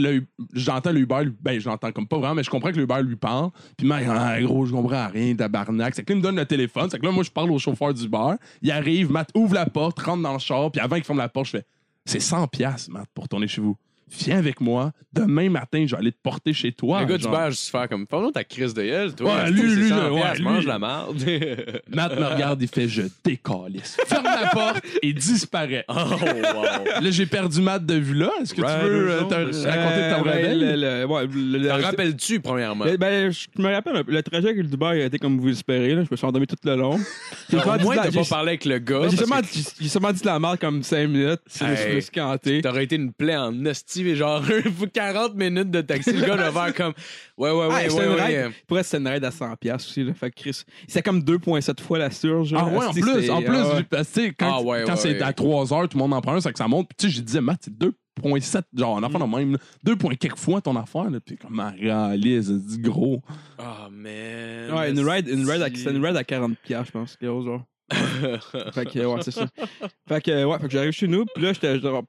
Speaker 4: j'entends le Uber. Ben, je l'entends comme pas vraiment, mais je comprends que le Uber lui parle. Puis, Matt, ah, gros, je comprends rien, tabarnak. C'est que là, il me donne le téléphone. C'est que là, moi, je parle au chauffeur du Uber. Il arrive, Matt ouvre la porte, rentre dans le char. Puis, avant qu'il ferme la porte, je fais C'est 100$, piastres, Matt, pour tourner chez vous. Viens avec moi. Demain matin, je vais aller te porter chez toi.
Speaker 3: le gars du bar, juste faire comme. Parle-nous ta crise de gueule, toi.
Speaker 4: Ouais,
Speaker 3: esti,
Speaker 4: lui,
Speaker 3: c'est
Speaker 4: lui,
Speaker 3: 100
Speaker 4: là, ouais, lui.
Speaker 3: mange la marde.
Speaker 4: Matt me regarde, il fait Je décalisse. Ferme la porte et disparaît.
Speaker 3: oh, wow.
Speaker 4: Là, j'ai perdu Matt de vue là. Est-ce que
Speaker 3: Right,
Speaker 4: tu veux euh, te
Speaker 3: je
Speaker 4: raconter
Speaker 5: Euh,
Speaker 4: ta
Speaker 5: ben, le- le- le- le-
Speaker 3: T'en rappelles-tu, premièrement?
Speaker 5: Ben, ben, je me rappelle, un peu, le trajet avec le Dubaï a été comme vous l'espérez. là. Je me suis endormi tout le long. J'ai
Speaker 3: Au moins, t'as pas parlé avec le gars.
Speaker 5: ben, j'ai seulement,
Speaker 3: que
Speaker 5: dit- j'ai seulement dit de la merde comme 5 minutes. Je me suis- je me suis canté.
Speaker 3: T'aurais été une plaie en hostie, genre 40 minutes de taxi. Le gars devant comme. Ouais, ouais,
Speaker 5: Ah,
Speaker 3: ouais, ouais,
Speaker 5: une
Speaker 3: ouais.
Speaker 5: raid. Pour être, une raid à 100$ piastres aussi. Là. Fait que Chris, c'est comme 2,7 fois la surge.
Speaker 4: Ah ouais, en plus, en plus,
Speaker 5: ah ouais.
Speaker 4: tu sais, quand,
Speaker 3: Ah ouais,
Speaker 4: quand
Speaker 3: ouais,
Speaker 4: c'est
Speaker 3: ouais.
Speaker 4: à 3 heures, tout le monde en prend un, c'est que ça monte. Puis tu sais, j'ai dit, Matt, c'est 2.7, genre, un enfant de même, là. 2 points quelques fois ton affaire, là. Puis comme, ah, réalise, c'est gros.
Speaker 3: Oh, man.
Speaker 5: Ouais, une ride, une ride à, une ride à 40$, piastres, je pense. quelque chose, genre. fait que, ouais, c'est ça. Fait que, ouais, fait que j'arrive chez nous, puis là, j'étais genre.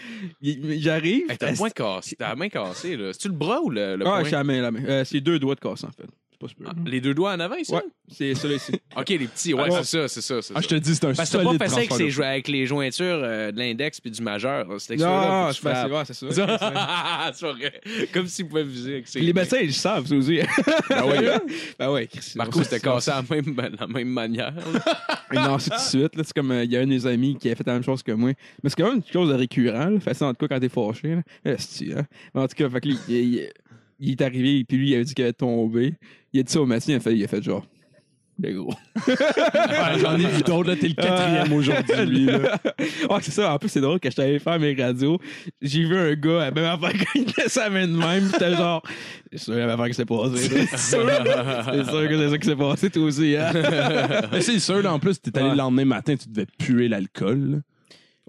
Speaker 5: j'arrive.
Speaker 3: Hey, t'as le poing cassé. T'as la main cassée, là. C'est-tu le bras ou le, le
Speaker 5: Ah,
Speaker 3: poing?
Speaker 5: j'ai la main, la main. Euh, c'est deux doigts de casse, en fait. C'est pas super.
Speaker 3: Ah, les deux doigts en avant, ici?
Speaker 5: Ouais, c'est celui-là ici.
Speaker 3: Ok, les petits. Ouais, c'est ça, c'est ça. c'est
Speaker 4: Ah,
Speaker 3: ça.
Speaker 4: je te dis, c'est un
Speaker 3: Parce que
Speaker 4: solide
Speaker 3: pas fait ça avec,
Speaker 4: transfert
Speaker 3: ces
Speaker 4: de
Speaker 3: jo- avec les jointures euh, de l'index puis du majeur. C'était que
Speaker 5: Non,
Speaker 3: ça, que tu
Speaker 5: fais
Speaker 3: frappes.
Speaker 5: ouais, c'est ça.
Speaker 3: Ça- c'est vrai. Comme s'ils pouvaient viser avec ses
Speaker 5: Les médecins, ils savent, ça aussi.
Speaker 3: Ben oui.
Speaker 5: ben ouais, Chris,
Speaker 3: Marco, c'était cassé à la même, la même manière.
Speaker 5: Non, c'est tout de suite. là. C'est comme, euh, il y a un de mes amis qui a fait la même chose que moi. Mais c'est quand même quelque chose de récurrent. Là. Fait ça, en tout cas, quand t'es fâché. Là. Hein. Mais En tout cas, fait que il, est arrivé, puis lui, il a dit qu'il avait tombé. Il a dit ça au médecin, il a fait, il a fait genre. Le gros.
Speaker 4: Ouais, J'en ai vu d'autres, là, t'es le quatrième aujourd'hui.
Speaker 5: ouais, c'est ça. En plus, c'est drôle que je t'avais faire mes radios. J'ai vu un gars, à même affaire qu'il laisse sa main de même. pis J'étais genre, c'est sûr, la même affaire qui s'est passée. C'est sûr, c'est sûr que c'est ça qui s'est passé, toi aussi. Hein?
Speaker 4: Mais c'est sûr, là, en plus, t'es allé
Speaker 5: Ouais.
Speaker 4: le lendemain matin, tu devais puer l'alcool.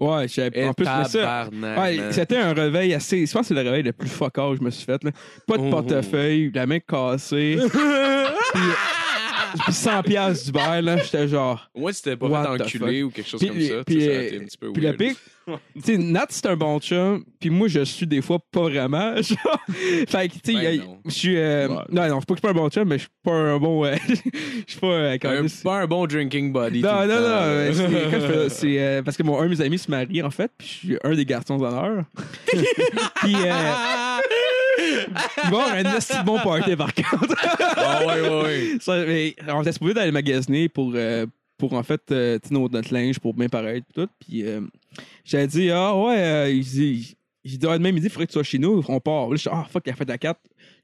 Speaker 5: Ouais,
Speaker 3: Et
Speaker 5: en plus, mais ça. Ouais, c'était un réveil assez. Je pense que c'est le réveil le plus fuckard que je me suis fait. Là. Pas de
Speaker 3: Oh.
Speaker 5: portefeuille, la main cassée. puis, puis 100$ piastres du bail, là. J'étais genre.
Speaker 3: Moi, c'était pas
Speaker 5: What
Speaker 3: fait enculé ou quelque chose
Speaker 5: Puis-
Speaker 3: comme ça.
Speaker 5: puis,
Speaker 3: ça aurait été un petit peu
Speaker 5: Puis le pic, tu sais, Nat, c'est un bon chum, puis moi, je suis des fois pas vraiment. Genre. Fait que, tu sais,
Speaker 3: Ben
Speaker 5: a- je suis. euh. Non, non, c'est pas que je suis pas un bon chum, mais je suis pas un bon. euh, Je suis pas. euh,
Speaker 3: Un-
Speaker 5: câlisse.
Speaker 3: pas un bon drinking buddy.
Speaker 5: Non, non, non, c'est quand je euh, parce que mon un de mes amis se marie en fait, puis je suis un des garçons d'honneur. puis bon, un de bon party par contre.
Speaker 3: Ah, ouais, ouais, ouais.
Speaker 5: Ça, mais, on était supposé d'aller magasiner pour euh, pour en fait euh, notre, notre linge pour bien paraître pis tout, puis euh, j'avais dit ah ouais, euh, il dit il dit ah, demain midi il faudrait que tu sois chez nous, on part. Là, je dis ah fuck, il a fait la 4.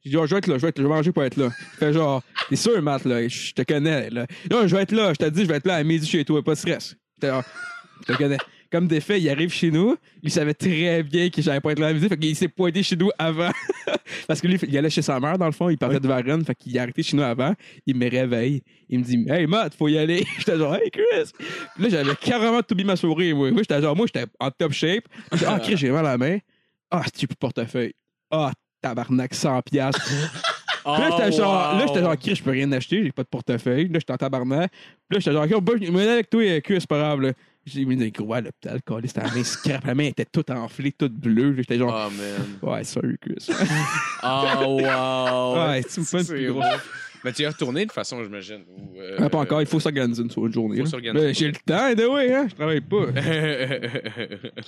Speaker 5: J'ai dit, Ah, je vais être là, je vais être là, je vais manger pour être là. Il fait genre, t'es sûr, Matt, là, je te connais, là. Non, je vais être là, je t'ai dit, je vais être là à midi chez toi, pas de stress. Je te connais. Comme des faits, il arrive chez nous, il savait très bien que j'allais pas être là à midi, fait qu'il s'est pointé chez nous avant. Parce que lui, il allait chez sa mère, dans le fond, il partait de Varennes, fait qu'il est arrêté chez nous avant, il me réveille, il me dit, hey Matt, faut y aller. J'étais genre, hey Chris. Puis là, j'avais carrément tout mis ma souris, moi. Moi, j'étais genre, moi, j'étais en top shape. Ah, Chris, j'ai mal à la main. Ah, plus portefeuille? Ah, tabarnak, 100 piastres. Là, j'étais
Speaker 3: Oh,
Speaker 5: genre, là, j'étais genre, Chris, je peux rien acheter, j'ai pas de portefeuille. Là, j'étais en tabarnak. Là, j'étais genre, OK, bah, je me avec toi, euh, Chris, c'est pas grave, là. J'ai mis des gros à l'hôpital, collé, c'était la main scrap, la main était toute enflée, toute bleue. J'étais genre,
Speaker 3: Oh, man.
Speaker 5: ouais, sorry, Chris.
Speaker 3: Oh, wow.
Speaker 5: ouais, tu me fais une
Speaker 3: C'est
Speaker 5: plus
Speaker 3: beau. Mais tu y es retourné de toute façon, j'imagine. ou, euh,
Speaker 5: Ah, pas encore, il faut s'organiser une, une journée.
Speaker 3: Faut
Speaker 5: là.
Speaker 3: s'organiser.
Speaker 5: Ben, J'ai le temps, de ouais, hein, je travaille pas.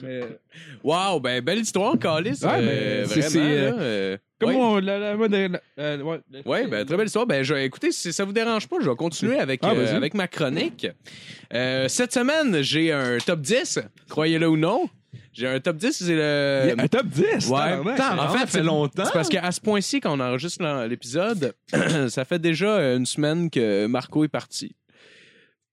Speaker 5: Mais,
Speaker 3: wow, ben belle histoire, Calis.
Speaker 5: Ouais,
Speaker 3: euh,
Speaker 5: ben, c'est-
Speaker 3: vraiment,
Speaker 5: c'est, euh,
Speaker 3: là, euh,
Speaker 5: Comme
Speaker 3: ouais.
Speaker 5: on, la, la la- euh, ouais,
Speaker 3: ben, très belle histoire. Ben, je, écoutez, si ça vous dérange pas, je vais continuer avec,
Speaker 5: Ah,
Speaker 3: euh,
Speaker 5: vas-y.
Speaker 3: avec ma chronique. Euh, cette semaine, j'ai un top 10, croyez-le ou non. J'ai un top 10, c'est le...
Speaker 5: Il y a un top 10.
Speaker 3: Ouais. En fait,
Speaker 4: ça fait longtemps.
Speaker 3: C'est parce qu'à ce point-ci, quand on enregistre l'épisode, ça fait déjà une semaine que Marco est parti.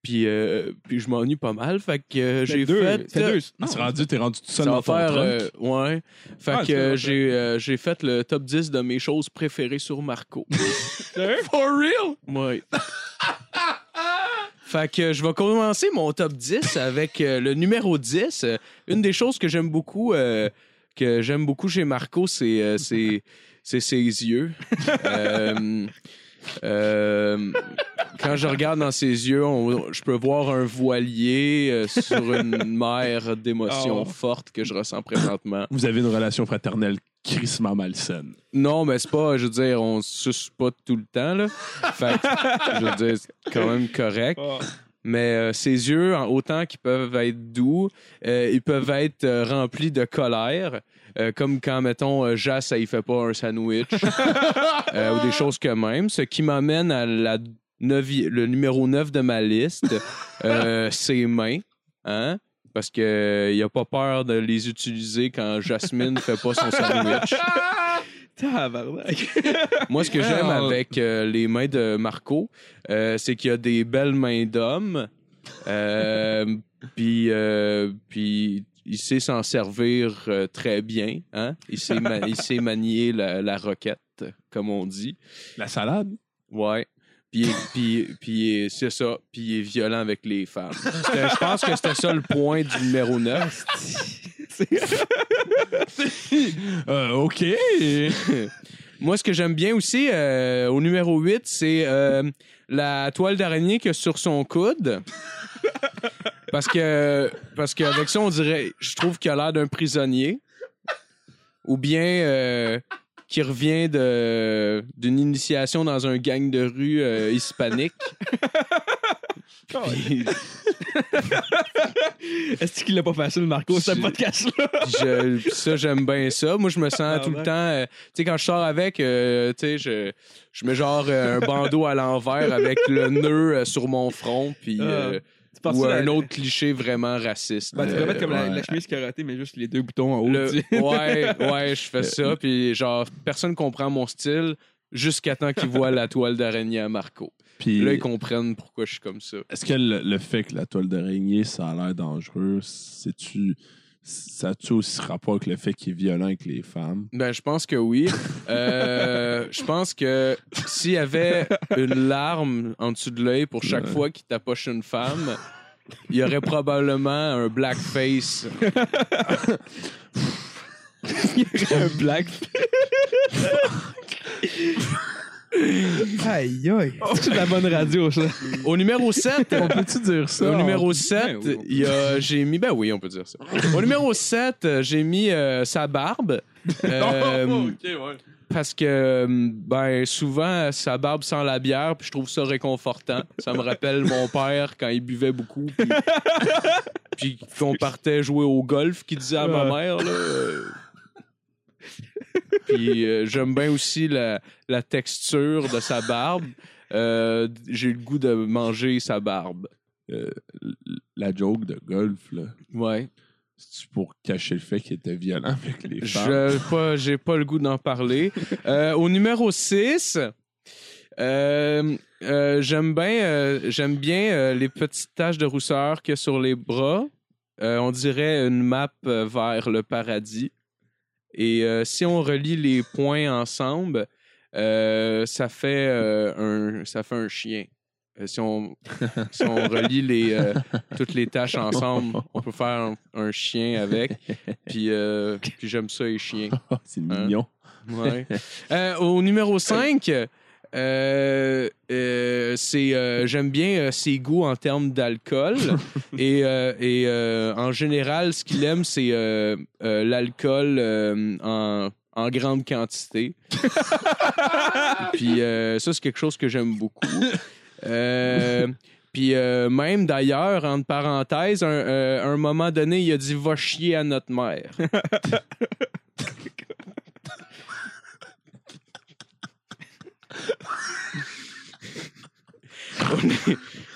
Speaker 3: Puis, euh, puis je m'ennuie pas mal. Fait que euh, j'ai
Speaker 5: deux,
Speaker 3: fait.
Speaker 5: c'est deux.
Speaker 4: Ah, c'est rendu, t'es rendu tout seul dans ton
Speaker 3: faire.
Speaker 4: truck.
Speaker 3: euh, ouais. Fait
Speaker 5: Ah,
Speaker 3: que
Speaker 5: c'est
Speaker 3: euh, j'ai euh, j'ai fait le top 10 de mes choses préférées sur Marco.
Speaker 4: For real?
Speaker 3: ouais. Fait que je vais commencer mon top 10 avec euh, le numéro 10. Euh, Une des choses que j'aime beaucoup, euh, que j'aime beaucoup chez Marco, c'est euh, c'est c'est ses yeux. Euh, euh, quand je regarde dans ses yeux, on- je peux voir un voilier euh, sur une mer d'émotions
Speaker 5: Oh.
Speaker 3: fortes que je ressens présentement.
Speaker 4: Vous avez une relation fraternelle crissement malsaine.
Speaker 3: Non, mais c'est pas, je veux dire, on se suce pas tout le temps, là. Fait que, je veux dire, c'est quand même correct.
Speaker 5: Ah.
Speaker 3: Mais euh, ses yeux, autant qu'ils peuvent être doux, euh, ils peuvent être euh, remplis de colère. euh, comme quand, mettons, euh, Jas, ça y fait pas un sandwich. euh, ou des choses que même. Ce qui m'amène à la neuvi- le numéro 9 de ma liste, euh, ses mains. Hein? Parce que euh, il a pas peur de les utiliser quand Jasmine fait pas son sandwich. Moi, ce que j'aime avec euh, les mains de Marco, euh, c'est qu'il y a des belles mains d'homme. Euh, puis, puis il sait s'en servir très bien. Hein? Il, sait il sait manier la, la roquette, comme on dit.
Speaker 4: La salade?
Speaker 3: Ouais. Puis, puis, puis c'est ça. Puis il est violent avec les femmes. Je pense que c'était ça le point du numéro 9.
Speaker 4: Euh, OK.
Speaker 3: Moi, ce que j'aime bien aussi, euh, au numéro 8, c'est euh, la toile d'araignée qu'il y a sur son coude. Parce que parce qu'avec ça, on dirait, je trouve qu'il a l'air d'un prisonnier. Ou bien euh, qui revient de d'une initiation dans un gang de rue euh, hispanique. Puis,
Speaker 5: Est-ce qu'il l'a pas facile, Marco, ce
Speaker 3: Je-
Speaker 5: podcast-là?
Speaker 3: je- ça, j'aime bien ça. Moi, je me sens
Speaker 5: Ah
Speaker 3: tout le temps. euh, tu sais, quand je sors avec, euh, tu sais, je, je mets genre euh, un bandeau à l'envers avec le nœud euh, sur mon front, puis. euh,
Speaker 5: penses
Speaker 3: ou un
Speaker 5: la-
Speaker 3: autre cliché vraiment raciste.
Speaker 5: Ben, tu
Speaker 3: Euh,
Speaker 5: mettre comme la,
Speaker 3: ouais.
Speaker 5: la chemise carottée, mais juste les deux boutons en haut.
Speaker 3: Le- ouais, ouais, je fais ça, puis genre, personne comprend mon style. jusqu'à temps qu'ils voient la toile d'araignée à Marco.
Speaker 4: Puis,
Speaker 3: Là, ils comprennent pourquoi je suis comme ça.
Speaker 4: est-ce que le, le fait que la toile d'araignée, ça a l'air dangereux, c'est-tu. Ça a-tu aussi rapport avec le fait qu'il est violent avec les femmes?
Speaker 3: Ben, je pense que oui. Euh, je pense que s'il y avait une larme en dessous de l'œil pour chaque
Speaker 4: Ouais.
Speaker 3: fois qu'il tapoche une femme, il y aurait probablement un blackface.
Speaker 5: un black.
Speaker 2: Aïe, aïe.
Speaker 5: C'est de la bonne radio, ça.
Speaker 3: Au numéro 7,
Speaker 4: On peut-tu dire ça?
Speaker 3: Au numéro 7,
Speaker 5: Ben oui.
Speaker 3: il y a, j'ai mis, ben oui, on peut dire ça. Au numéro 7, euh, j'ai mis euh, sa barbe. Euh,
Speaker 4: Oh, ok, ouais.
Speaker 3: parce que, euh, ben, souvent, sa barbe sent la bière, puis je trouve ça réconfortant. Ça me rappelle mon père quand il buvait beaucoup, puis, puis qu'on partait jouer au golf, qui disait à ma mère, là. Puis euh, j'aime bien aussi la, la texture de sa barbe. Euh, j'ai le goût de manger sa barbe.
Speaker 4: Euh, la joke de golf, là,
Speaker 3: Ouais.
Speaker 4: c'est pour cacher le fait qu'il était violent avec les femmes?
Speaker 3: Pas, j'ai pas le goût d'en parler. Au numéro 6, euh, euh, j'aime bien, j'aime bien les petites taches de rousseur qu'il y a sur les bras. On dirait une map vers le paradis. Et euh, si on relie les points ensemble, euh, ça fait euh, un, ça fait un chien. Si on, si on relie les, toutes les tâches ensemble, on peut faire un, un chien avec. Puis, puis j'aime ça, les chiens.
Speaker 4: c'est mignon.
Speaker 3: Ouais. Euh, au numéro 5, euh, euh, c'est euh, j'aime bien ses goûts en termes d'alcool. Et, et en général ce qu'il aime c'est l'alcool en, en grande quantité. Puis ça c'est quelque chose que j'aime beaucoup. Puis euh, même d'ailleurs entre parenthèses un, euh, à un moment donné il a dit va chier à notre mère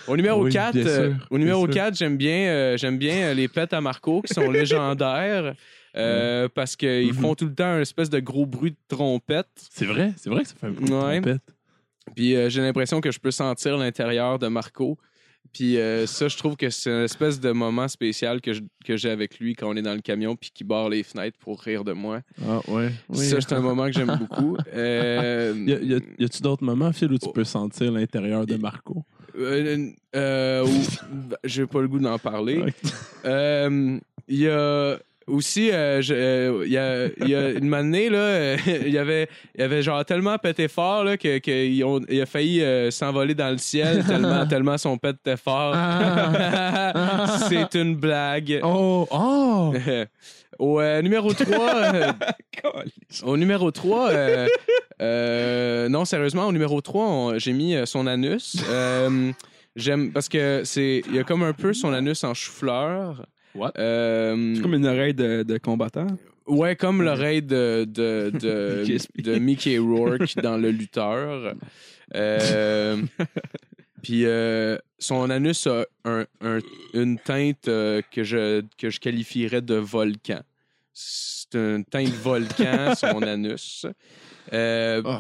Speaker 3: Au numéro
Speaker 4: Oui,
Speaker 3: 4,
Speaker 4: bien sûr,
Speaker 3: au numéro
Speaker 4: bien sûr.
Speaker 3: 4, j'aime bien, euh, j'aime bien euh, les pets à Marco qui sont légendaires euh, parce qu'ils
Speaker 4: Mhm.
Speaker 3: font tout le temps un espèce de gros bruit de trompette.
Speaker 4: C'est vrai, c'est vrai que ça fait un bruit de trompette.
Speaker 3: Puis euh, j'ai l'impression que je peux sentir l'intérieur de Marco. Puis euh, ça, je trouve que c'est une espèce de moment spécial que je- que j'ai avec lui quand on est dans le camion puis qu'il barre les fenêtres pour rire de moi.
Speaker 4: Ah, ouais. Oui.
Speaker 3: Ça, c'est un moment que j'aime beaucoup. Euh,
Speaker 4: Y, a- y a- y a-tu d'autres moments, Phil, où tu peux sentir l'intérieur de Marco?
Speaker 3: Euh, euh, ou- j'ai pas le goût d'en parler. Il y a aussi, euh, euh, il y, a, il y a une année, là, euh, il y avait, y avait genre tellement pété fort là, que, que ont- a failli euh, s'envoler dans le ciel tellement, tellement son pet était fort. C'est une blague.
Speaker 4: Oh, oh!
Speaker 3: Au euh, numéro 3, au numéro 3, euh, euh, non, sérieusement, au numéro 3, on- j'ai mis son anus. J'aime parce que c'est il y a comme un peu son anus en chou-fleur.
Speaker 4: What?
Speaker 3: Euh,
Speaker 5: C'est comme une oreille de, de combattant?
Speaker 3: ouais, comme l'oreille de, de, de, Mickey Rourke dans Le Lutteur. Euh, Puis euh, son anus a un- un- une teinte euh, que, je, que je qualifierais de volcan. C'est une teinte volcan, son anus. Euh,
Speaker 4: Oh,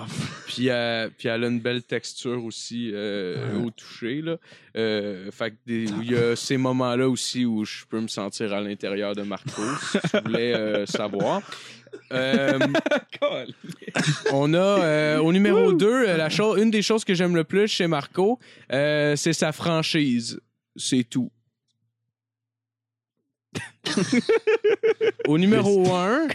Speaker 3: puis, puis elle a une belle texture aussi euh, au toucher. Là. Euh, fait il y a ces moments-là aussi où je peux me sentir à l'intérieur de Marco, si tu voulais euh, savoir. Euh, on a au numéro 2, la chose, une des choses que j'aime le plus chez Marco, c'est sa franchise. C'est tout. au numéro 1,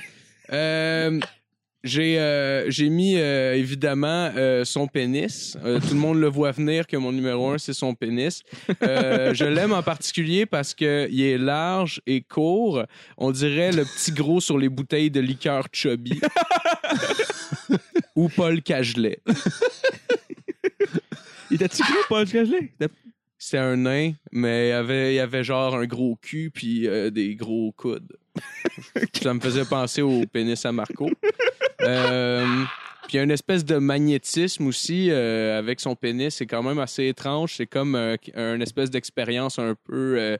Speaker 3: j'ai euh, j'ai mis euh, évidemment euh, son pénis. Tout le monde le voit venir que mon numéro un, c'est son pénis. Je l'aime en particulier parce que il est large et court. On dirait le petit gros sur les bouteilles de liqueur Chubby. Ou Paul Cagelet.
Speaker 5: Il était-tu gros, Paul Cagelet?
Speaker 3: C'était un nain, mais il avait, il avait genre un gros cul puis des gros coudes. Ça me faisait penser au pénis à Marco. Euh, puis il y a une espèce de magnétisme aussi euh, avec son pénis. C'est quand même assez étrange. C'est comme euh, une espèce d'expérience un peu, euh,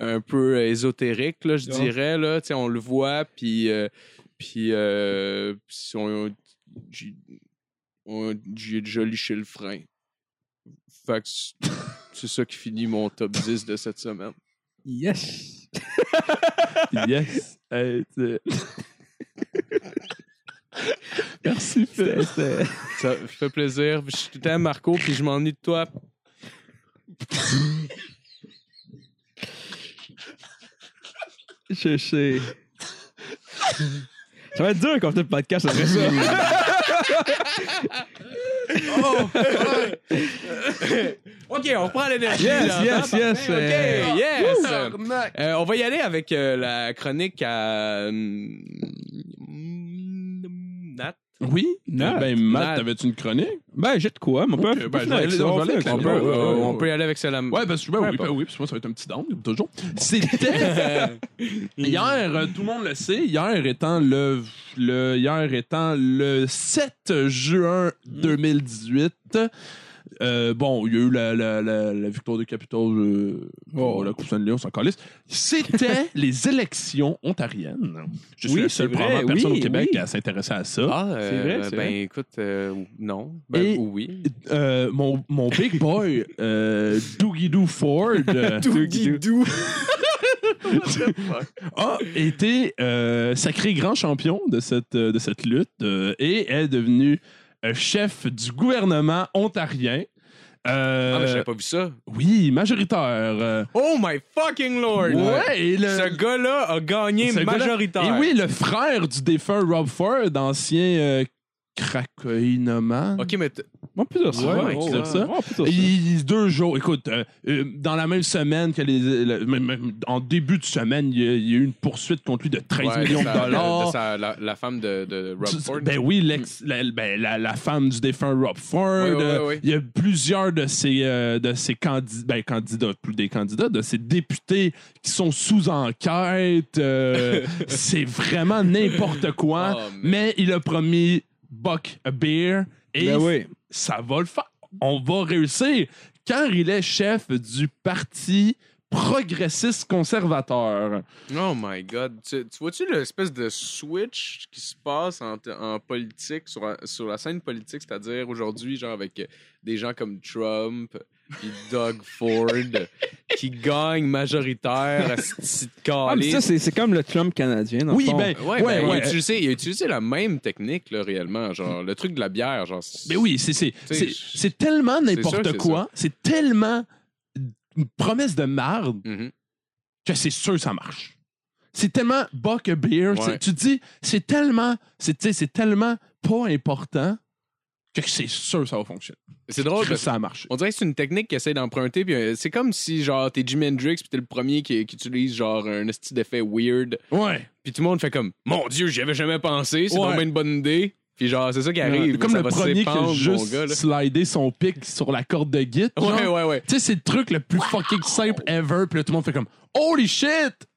Speaker 3: un peu ésotérique, là, je dirais. Là. On le voit, puis, euh, puis on- on- j'ai déjà liché le frein. Fait que c'est- ça qui finit mon top 10 de cette semaine.
Speaker 5: Yes!
Speaker 4: Yes. Hey, Merci, Phil.
Speaker 3: Ça fait plaisir. Je t'aime, Marco, puis je m'ennuie de toi.
Speaker 5: Je sais. Ça va être dur quand on fait le podcast après ça.
Speaker 3: OK, on reprend l'énergie.
Speaker 5: Yes,
Speaker 3: là.
Speaker 5: yes, yes,
Speaker 3: OK,
Speaker 5: euh,
Speaker 3: yes. Euh, on va y aller avec euh, la chronique à... Nat.
Speaker 4: Oui?
Speaker 5: Nat.
Speaker 4: Ben, Matt, t'avais-tu une chronique?
Speaker 5: Ben, j'ai de quoi, mon père.
Speaker 4: ben, on aller
Speaker 3: On peut, euh, on y aller avec celle-là.
Speaker 4: Ouais, parce que ben, oui, ben oui, parce que moi, ça va être un petit down, comme toujours. C'était. hier, euh, tout le monde le sait, hier étant le, le, hier étant le 7 juin 2018. Euh, bon, il y a eu la, la, la, la victoire du Capitole, euh,
Speaker 5: Oh.
Speaker 4: la Coupe Stanley, on s'en calisse. C'était les élections ontariennes. Je suis
Speaker 5: Oui,
Speaker 4: la seule
Speaker 5: c'est vrai,
Speaker 4: personne
Speaker 5: oui,
Speaker 4: au Québec
Speaker 5: oui.
Speaker 4: à s'intéresser à ça.
Speaker 3: Ah, euh,
Speaker 5: C'est vrai, c'est
Speaker 3: ben
Speaker 5: vrai.
Speaker 3: écoute, euh, non. Ben
Speaker 4: Et-
Speaker 3: oui.
Speaker 4: Euh, mon, mon big boy, euh, Doogie Doo Ford, euh,
Speaker 3: Doo.
Speaker 4: a été euh, sacré grand champion de cette, de cette lutte euh, et est devenu euh, chef du gouvernement ontarien. Euh,
Speaker 3: Ah, mais j'avais pas vu ça.
Speaker 4: oui, majoritaire. euh,
Speaker 3: Oh my fucking lord!
Speaker 4: ouais, et le,
Speaker 3: Ce gars-là a gagné majoritaire.
Speaker 4: Et oui, le frère du défunt Rob Ford, ancien euh, cracoïnoman.
Speaker 3: Ok, mais t-
Speaker 5: On peut dire ça.
Speaker 3: Ouais,
Speaker 5: Oh,
Speaker 4: ça.
Speaker 5: On peut dire ça.
Speaker 4: Il- deux jours, écoute, euh, euh, dans la même semaine que les. le- même- même en début de semaine, il y, a, il y a eu une poursuite contre lui de 13
Speaker 3: ouais,
Speaker 4: millions de dollars.
Speaker 3: de sa- la, la femme de, de Rob
Speaker 4: Tu-
Speaker 3: Ford.
Speaker 4: Ben oui, l'ex- la, ben, la, la femme du défunt Rob Ford. Euh. Il y a plusieurs de ces, euh, de ces candidats, ben, candidats, plus des candidats, de ces députés qui sont sous enquête. euh, c'est vraiment n'importe quoi.
Speaker 3: Oh,
Speaker 4: mais il a promis Buck a beer et
Speaker 5: Ben oui.
Speaker 4: ça va le faire. On va réussir. Car il est chef du parti progressiste conservateur.
Speaker 3: Oh my god. Tu, tu vois-tu l'espèce de switch qui se passe en, en politique, sur, la- sur la scène politique, c'est-à-dire aujourd'hui, genre avec des gens comme Trump puis Doug Ford qui gagnent majoritaire à ce
Speaker 5: Ah, mais ça, c'est c'est comme le Trump canadien. dans le
Speaker 4: Oui,
Speaker 5: fond.
Speaker 4: ben,
Speaker 3: Ouais,
Speaker 4: Ouais,
Speaker 3: ben, Il, a utilisé, il a utilisé la même technique, là, réellement. Genre, le truc de la bière, genre.
Speaker 4: Mais oui, c'est c'est- tellement n'importe quoi. C'est tellement une promesse de marde
Speaker 3: Mhm.
Speaker 4: que c'est sûr que ça marche. C'est tellement buck a beer. Tu te dis, c'est tellement, c'est tu sais, c'est tellement pas important c'est sûr que ça va fonctionner.
Speaker 3: C'est drôle
Speaker 4: que
Speaker 3: parce que
Speaker 4: ça a marché.
Speaker 3: on dirait que c'est une technique qu'il essaie d'emprunter. puis euh, c'est comme si, genre, t'es Jimi Hendrix, puis t'es le premier qui, qui utilise, genre, un style d'effet weird.
Speaker 4: Ouais.
Speaker 3: Puis tout le monde fait comme, mon Dieu, j'y avais jamais pensé, c'est
Speaker 4: Ouais.
Speaker 3: vraiment une bonne idée. Puis genre, c'est ça qui arrive.
Speaker 4: Comme
Speaker 3: ça
Speaker 4: le
Speaker 3: va
Speaker 4: premier qui a juste
Speaker 3: gars,
Speaker 4: slidé son pic sur la corde de git.
Speaker 3: Ouais, ouais, ouais.
Speaker 4: Tu sais, c'est le truc le plus fucking simple ever. Puis là, tout le monde fait comme Holy shit!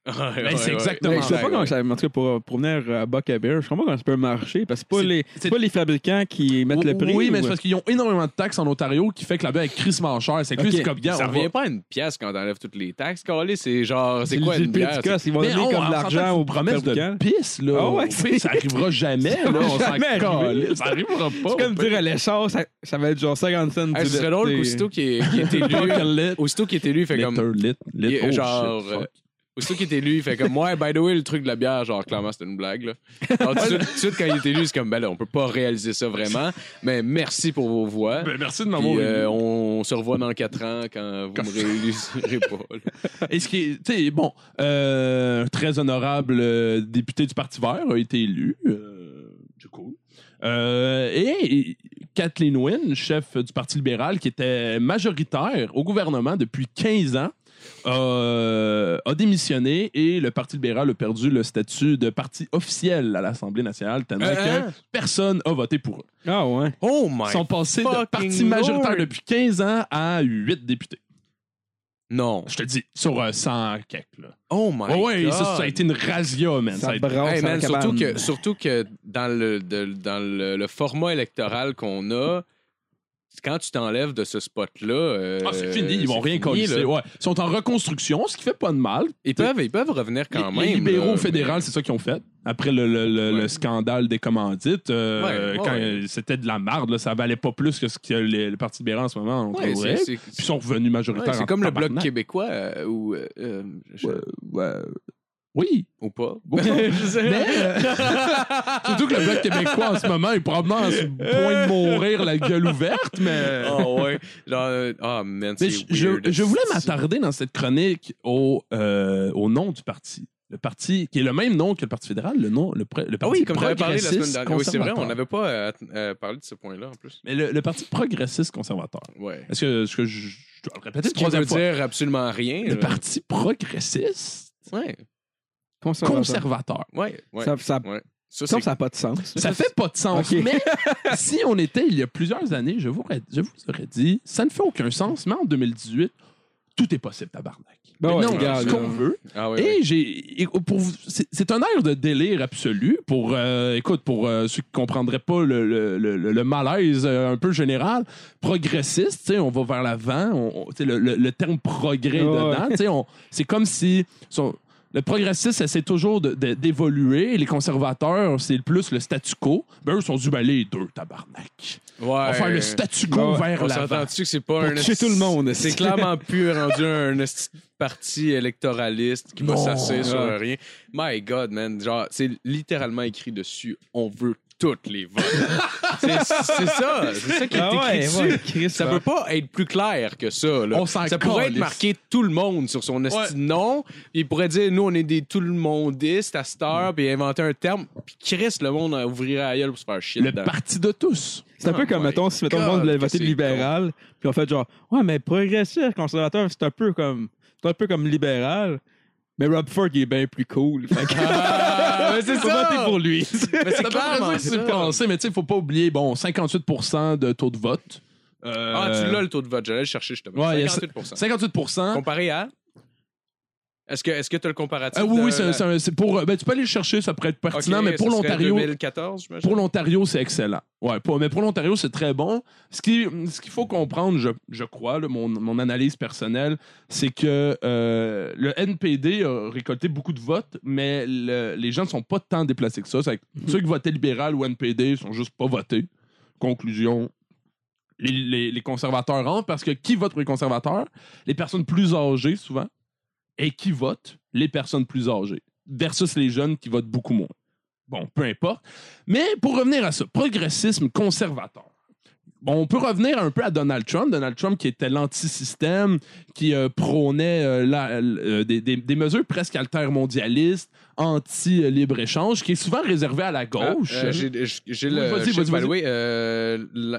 Speaker 3: Ouais,
Speaker 4: Ben,
Speaker 3: ouais,
Speaker 4: c'est
Speaker 3: ouais.
Speaker 4: exactement
Speaker 5: Mais je sais
Speaker 4: Ouais,
Speaker 5: pas comment ça, en tout cas, pour, pour venir à Buck à Bear, je comprends pas comment ça peut marcher parce que c'est pas,
Speaker 4: C'est-
Speaker 5: les,
Speaker 4: c'est-
Speaker 5: pas les fabricants qui mettent le prix.
Speaker 4: Oui, mais
Speaker 5: ou-
Speaker 4: c'est parce qu'ils ont énormément de taxes en Ontario qui fait que la bière est crissement chère. C'est que lui,
Speaker 5: Ok.
Speaker 4: c'est comme gars,
Speaker 3: Ça
Speaker 4: on va-
Speaker 3: revient pas à une pièce quand t'enlèves toutes les taxes. Carlé, c'est genre, c'est
Speaker 5: c'est
Speaker 3: quoi
Speaker 5: le
Speaker 3: une
Speaker 5: prix
Speaker 3: bière?
Speaker 5: du cas, ils vont
Speaker 4: Mais
Speaker 5: donner
Speaker 4: on,
Speaker 5: comme
Speaker 4: on
Speaker 5: de l'argent aux
Speaker 4: que c'est une promesse
Speaker 5: fabricants.
Speaker 4: de pisse, là.
Speaker 5: Ah ouais,
Speaker 4: pire, ça arrivera jamais, là. On s'en. Ça arrivera pas.
Speaker 5: C'est comme dire à l'essor, ça, va être genre 50 cents.
Speaker 3: Ce serait drôle
Speaker 5: C'est-
Speaker 3: qu'aussitôt qu'il est, élu, aussitôt qu'il est élu, il fait comme,
Speaker 4: Oh,
Speaker 3: genre, euh, aussitôt qu'il est élu, il fait comme, ouais, by the way, le truc de la bière, genre, clairement, c'était une blague, là. Alors, tout de suite- quand il est élu, c'est comme, ben là, on peut pas réaliser ça vraiment, mais merci pour vos voix.
Speaker 4: Ben, merci de
Speaker 3: Puis,
Speaker 4: m'avoir
Speaker 3: euh,
Speaker 4: élu.
Speaker 3: on se revoit dans 4 ans quand vous me rééluserez pas. là.
Speaker 4: Et ce qui est, tu sais, bon, euh, un très honorable euh, député du Parti vert a été élu. Euh, c'est cool. Euh, et Kathleen Wynne, chef du Parti libéral, qui était majoritaire au gouvernement depuis 15 ans, euh, a démissionné et le Parti libéral a perdu le statut de parti officiel à l'Assemblée nationale, tellement
Speaker 3: Hein?
Speaker 4: que personne n'a voté pour eux.
Speaker 5: Ah ouais.
Speaker 3: Oh my
Speaker 4: Ils sont passés de parti majoritaire
Speaker 3: lord.
Speaker 4: depuis 15 ans à 8 députés.
Speaker 3: Non.
Speaker 4: Je te dis, sur euh, 100 quelques. Là.
Speaker 3: Oh my
Speaker 4: Ouais, ouais,
Speaker 3: god.
Speaker 4: ça, ça a été une razzia, man. Ça a été-
Speaker 5: brasse
Speaker 3: Hey,
Speaker 5: à la
Speaker 3: man, surtout que, surtout que dans le, de- dans le, le format électoral qu'on a, quand tu t'enlèves de ce spot-là. euh,
Speaker 4: Ah, c'est fini, ils vont rien coller. Ouais. Ils sont en reconstruction, ce qui fait pas de mal.
Speaker 3: Ils peuvent, ils peuvent revenir quand
Speaker 4: les,
Speaker 3: même.
Speaker 4: les libéraux
Speaker 3: là,
Speaker 4: fédéraux, c'est ça qu'ils ont fait. Après le, le- le-
Speaker 3: Ouais.
Speaker 4: le scandale des commandites, euh,
Speaker 3: Ouais, ouais,
Speaker 4: quand
Speaker 3: ouais.
Speaker 4: c'était de la marde, là, ça valait pas plus que ce que les- le Parti libéral en ce moment ont
Speaker 3: Ouais,
Speaker 4: trouvé.
Speaker 3: c'est-
Speaker 4: Puis ils sont revenus majoritaires.
Speaker 3: ouais, c'est comme le bloc québécois euh, ou, euh, euh, je-
Speaker 4: Ouais, ouais. Oui.
Speaker 3: ou pas.
Speaker 4: Je sais. Mais, euh, surtout que le bloc québécois en ce moment est probablement sur le point de mourir la gueule ouverte, mais.
Speaker 3: Ah ouais. Genre, man,
Speaker 4: Mais je, voulais m'attarder dans cette chronique au, euh, au nom du parti. Le parti qui est le même nom que le Parti fédéral, le nom, le, le
Speaker 3: Ah
Speaker 4: parti
Speaker 3: oui, comme tu avais parlé la semaine
Speaker 4: progressiste
Speaker 3: dernière. Oui, c'est vrai, on n'avait pas euh, euh, parlé de ce point-là en plus.
Speaker 4: Mais le, le parti progressiste conservateur.
Speaker 3: Ouais.
Speaker 4: Est-ce que, est-ce que je, je dois le répéter
Speaker 3: Ce veut
Speaker 4: troisième fois?
Speaker 3: dire absolument rien.
Speaker 4: Le
Speaker 3: là.
Speaker 4: parti progressiste?
Speaker 3: Ouais.
Speaker 5: Conservateur.
Speaker 4: conservateur.
Speaker 3: Ouais. ouais.
Speaker 5: Ça, ça,
Speaker 3: ouais. Ça,
Speaker 5: ça,
Speaker 3: c'est
Speaker 5: ça n'a pas de sens.
Speaker 4: Ça fait pas de sens. Mais si on était il y a plusieurs années, je vous, aurais, je vous aurais dit, ça ne fait aucun sens, mais en 2018, tout est possible, tabarnak.
Speaker 5: Ben ouais,
Speaker 4: Maintenant, on
Speaker 5: regarde,
Speaker 4: fait ce qu'on veut.
Speaker 3: Ah ouais,
Speaker 4: Et
Speaker 3: ouais.
Speaker 4: j'ai, et pour vous- c'est un air de délire absolu pour, euh, écoute, pour euh, ceux qui comprendraient pas le, le- le- malaise euh, un peu général, progressiste, tu sais, on va vers l'avant, le, le- le terme progrès dedans, tu sais, on- c'est comme si son- le progressiste essaie toujours d'évoluer, les conservateurs, c'est plus le statu quo. Ben, eux sont du ben, les deux, tabarnak. On va faire le statu quo
Speaker 5: Ouais.
Speaker 4: vers
Speaker 3: On
Speaker 4: l'avant.
Speaker 3: que c'est pas un. esti-
Speaker 5: tout le monde,
Speaker 3: C'est clairement plus rendu un parti électoraliste qui va s'asseoir sur rien. My God, man. Genre, c'est littéralement écrit dessus. On veut toutes les votes. c'est ça. C'est ça qui est
Speaker 5: Ah
Speaker 3: écrit
Speaker 5: ouais,
Speaker 3: dessus.
Speaker 5: ouais, Chris,
Speaker 3: Ça
Speaker 5: ouais.
Speaker 3: peut pas être plus clair que ça. Là.
Speaker 4: On s'en
Speaker 3: ça pourrait
Speaker 4: calisse.
Speaker 3: être marqué tout le monde sur son esti
Speaker 4: Ouais.
Speaker 3: de nom. Il pourrait dire nous on est des tout le mondistes à cette heure, puis inventer un terme. Puis Chris, le monde ouvrirait la gueule pour se faire chier.
Speaker 4: Le
Speaker 3: dedans.
Speaker 4: parti de tous.
Speaker 5: C'est un peu
Speaker 3: Oh
Speaker 5: comme,
Speaker 3: my
Speaker 5: mettons, si mettons, le monde voulait
Speaker 3: que
Speaker 5: voter
Speaker 3: c'est
Speaker 5: libéral, puis on fait genre, ouais, mais progressiste, conservateur, c'est un peu comme, c'est un peu comme libéral. Mais Rob Ford, il est bien plus cool. Fait que-
Speaker 3: Ah, mais c'est ça.
Speaker 5: voter pour lui.
Speaker 3: Mais c'est clairement ça.
Speaker 4: se penser, mais tu sais, il faut pas oublier, bon, 58% de taux de vote. Euh,
Speaker 3: Ah, tu l'as le taux de vote. J'allais le chercher justement.
Speaker 4: Ouais, il y a
Speaker 3: 58
Speaker 4: 58
Speaker 3: Comparé à? Est-ce que tu as le comparatif?
Speaker 4: Ah oui, oui, c'est pour. Ben, tu peux aller le chercher, ça pourrait être pertinent, mais pour l'Ontario.
Speaker 3: 2014, j'imagine?
Speaker 4: Pour l'Ontario, c'est excellent. Ouais, pour- mais pour l'Ontario, c'est très bon. Ce qui- ce qu'il faut comprendre, je, je crois, là, mon, mon analyse personnelle, c'est que euh, le NPD a récolté beaucoup de votes, mais le- les gens ne sont pas tant déplacés que ça. Que Ceux qui votaient libéral ou NPD sont juste pas votés. Conclusion. Les, les- les conservateurs rentrent parce que qui vote pour les conservateurs? Les personnes plus âgées, souvent. Et qui votent? Les personnes plus âgées. Versus les jeunes qui votent beaucoup moins. Bon, peu importe. Mais pour revenir à ça, progressisme conservateur. Bon, on peut revenir un peu à Donald Trump. Donald Trump qui était l'antisystème, qui euh, prônait euh, la- euh, des, des- des mesures presque altermondialistes, anti-libre-échange, qui est souvent réservé à la
Speaker 3: Ah,
Speaker 4: gauche.
Speaker 3: euh, J'ai le.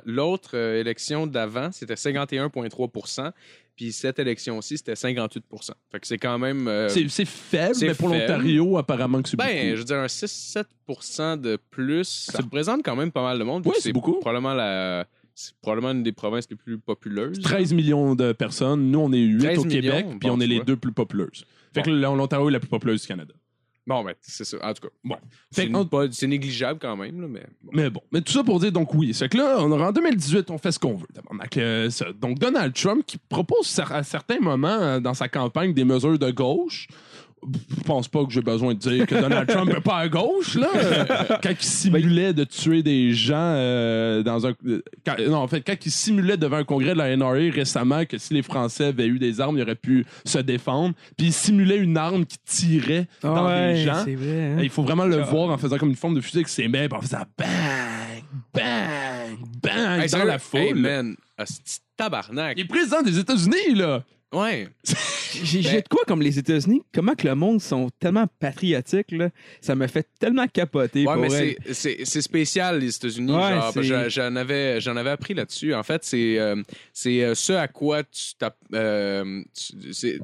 Speaker 3: L'autre élection d'avant, c'était 51,3 Puis cette élection-ci, c'était 58 Fait que c'est quand même. euh,
Speaker 4: c'est faible, mais pour l'Ontario, apparemment que c'est
Speaker 3: Ben, je
Speaker 4: beaucoup.
Speaker 3: veux dire, un 6-7 de plus, ça représente quand même pas mal de monde.
Speaker 4: Oui, c'est beaucoup.
Speaker 3: Probablement la. C'est probablement une des provinces les plus populeuses.
Speaker 4: 13 millions de personnes. Nous, on est 8
Speaker 3: 13
Speaker 4: au Québec, puis on est les deux plus populeuses. Fait que l'Ontario est la plus populeuse du Canada.
Speaker 3: Bon, ben, c'est ça. En tout cas, bon.
Speaker 4: Fait
Speaker 3: C'est pas- c'est négligeable quand même, là, mais. bon.
Speaker 4: Mais bon, mais tout ça pour dire donc oui. C'est que là, on aura en 2018, on fait ce qu'on veut. Euh. Donc Donald Trump qui propose à certains moments euh, dans sa campagne des mesures de gauche. Je pense pas que j'ai besoin de dire que Donald Trump n'est pas à gauche, là. Quand il simulait de tuer des gens euh, dans un. quand- non, en fait, quand il simulait devant un congrès de la NRA récemment que si les Français avaient eu des armes, ils auraient pu se défendre. Puis il simulait une arme qui tirait dans des gens.
Speaker 5: c'est vrai. hein.
Speaker 4: Il faut vraiment le voir en faisant comme une forme de fusée avec ses mains, puis en faisant bang, bang, bang
Speaker 3: Hey,
Speaker 4: dans la foule.
Speaker 3: Hey, man, tabarnak.
Speaker 4: il est président des États-Unis, là.
Speaker 3: Ouais.
Speaker 5: J'ai j'ai de quoi comme les États-Unis, comment que le monde sont tellement patriotiques, là. Ça me fait tellement capoter
Speaker 3: Ouais,
Speaker 5: pour
Speaker 3: mais c'est- spécial, les États-Unis.
Speaker 5: Ouais,
Speaker 3: j'en- avais, avais appris là-dessus. En fait, c'est euh, c'est euh, ce à quoi tu t'app- euh,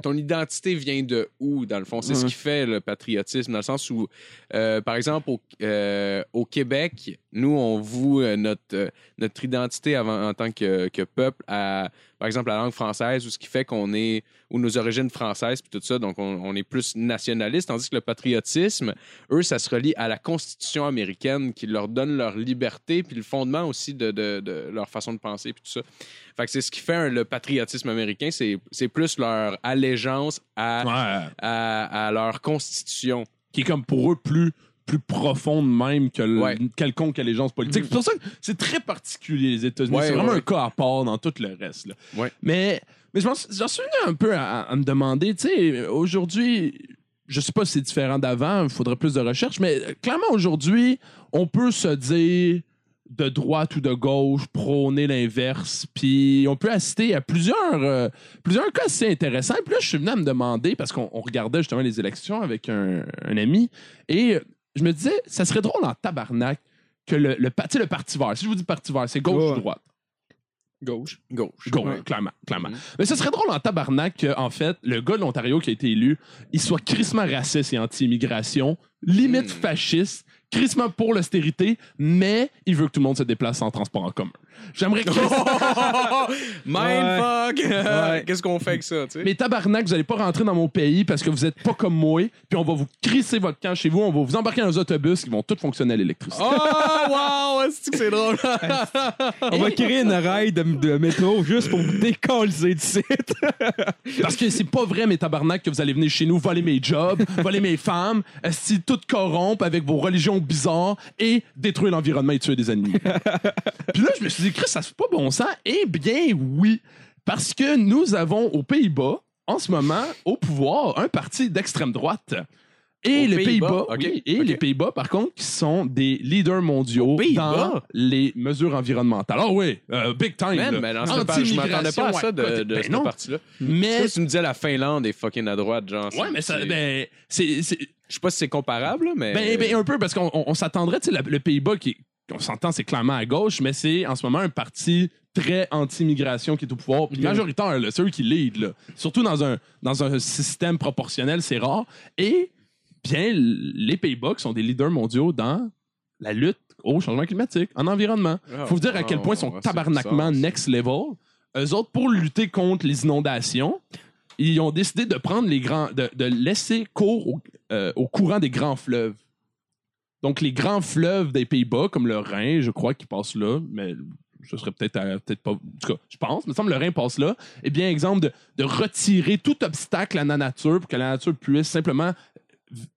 Speaker 3: ton identité vient de où, dans le fond? C'est ce qui fait le patriotisme, dans le sens où, euh, par exemple, au, euh, au Québec, nous, on voue notre, notre identité avant, en tant que, que peuple à, par exemple, la langue française, ou ce qui fait qu'on est ou nos origines françaises puis tout ça, donc on, on est plus nationaliste, tandis que le patriotisme, eux, ça se relie à la Constitution américaine qui leur donne leur liberté puis le fondement aussi de, de- de leur façon de penser puis tout ça. Fait que c'est ce qui fait un- le patriotisme américain, c'est c'est plus leur allégeance à,
Speaker 4: Ouais.
Speaker 3: à, à leur Constitution.
Speaker 4: qui est comme pour eux plus plus profonde même que le-
Speaker 3: Ouais.
Speaker 4: quelconque allégeance politique. C'est pour ça que c'est très particulier les États-Unis.
Speaker 3: Ouais,
Speaker 4: c'est vraiment un cas à part dans tout le reste. là. Mais, mais j'en suis venu un peu à, à me demander, tu sais, aujourd'hui, je sais pas si c'est différent d'avant, il faudrait plus de recherche, mais clairement aujourd'hui, on peut se dire de droite ou de gauche, prôner l'inverse, puis on peut assister à plusieurs, euh, plusieurs cas assez intéressants. Puis là, je suis venu à me demander, parce qu'on on regardait justement les élections avec un, un ami, et je me disais, ça serait drôle en tabarnak que le, le, le parti vert, si je vous dis parti vert, c'est gauche ou droite?
Speaker 5: Gauche.
Speaker 3: Gauche.
Speaker 4: Gauche,
Speaker 5: Ouais.
Speaker 4: clairement, clairement.
Speaker 3: Mhm.
Speaker 4: Mais ce serait drôle en tabarnak que, en fait, le gars de l'Ontario qui a été élu, il soit crissement raciste et anti-immigration, limite
Speaker 3: Mhm.
Speaker 4: fasciste, crissement pour l'austérité, mais il veut que tout le monde se déplace en transport en commun. J'aimerais que...
Speaker 3: Mindfuck!
Speaker 5: Ouais.
Speaker 3: Qu'est-ce qu'on fait avec ça, tu sais?
Speaker 4: Mais tabarnak, vous allez pas rentrer dans mon pays parce que vous êtes pas comme moi, puis on va vous crisser votre camp chez vous, on va vous embarquer dans un autobus qui vont tous fonctionner à l'électricité.
Speaker 3: Oh, wow! Que c'est drôle?
Speaker 5: On va créer une rail de, de métro juste pour vous décoller du site.
Speaker 4: Parce que c'est pas vrai, mes tabarnak, que vous allez venir chez nous voler mes jobs, voler mes femmes, si tout corrompre avec vos religions bizarres et détruire l'environnement et tuer des animaux. Puis là, je me suis dit, Chris, ça se fait pas bon sens. Eh bien, oui. Parce que nous avons aux Pays-Bas, en ce moment, au pouvoir, un parti d'extrême droite. Et
Speaker 3: Aux
Speaker 4: les
Speaker 3: Pays-Bas?
Speaker 4: Oui, et les Pays-Bas, par contre, qui sont des leaders mondiaux dans les mesures environnementales. Ah oui, euh, big time.
Speaker 3: Man, mais dans cette part, je m'attendais pas à ça de,
Speaker 4: Anti-migration,
Speaker 3: de
Speaker 4: ouais,
Speaker 3: cette
Speaker 4: ben non.
Speaker 3: partie-là.
Speaker 4: Mais
Speaker 3: tu me disais la Finlande est fucking à droite, genre.
Speaker 4: Ouais, mais ça, ben, c'est,
Speaker 3: Je sais pas si c'est comparable, mais.
Speaker 4: ben, ben, un peu parce qu'on on, on s'attendrait, tu sais, le Pays-Bas qui, on s'entend, c'est clairement à gauche, mais c'est en ce moment un parti très anti-immigration qui est au pouvoir, puis majoritaire, là, c'est eux qui lead, là. Surtout dans un, dans un système proportionnel, c'est rare. Et bien, les Pays-Bas qui sont des leaders mondiaux dans la lutte au changement climatique, en environnement.
Speaker 3: Ah,
Speaker 4: Faut vous dire à quel point ils sont
Speaker 3: ah,
Speaker 4: tabarnakement next level. Eux autres, pour lutter contre les inondations, ils ont décidé de prendre les grands, de, de laisser cours au, euh, au courant des grands fleuves. Donc, les grands fleuves des Pays-Bas, comme le Rhin, je crois, qui passe là, mais ce serait peut-être peut-être pas. En tout cas, je pense, il me semble que le Rhin passe là. Eh bien, exemple de, de retirer tout obstacle à la nature pour que la nature puisse simplement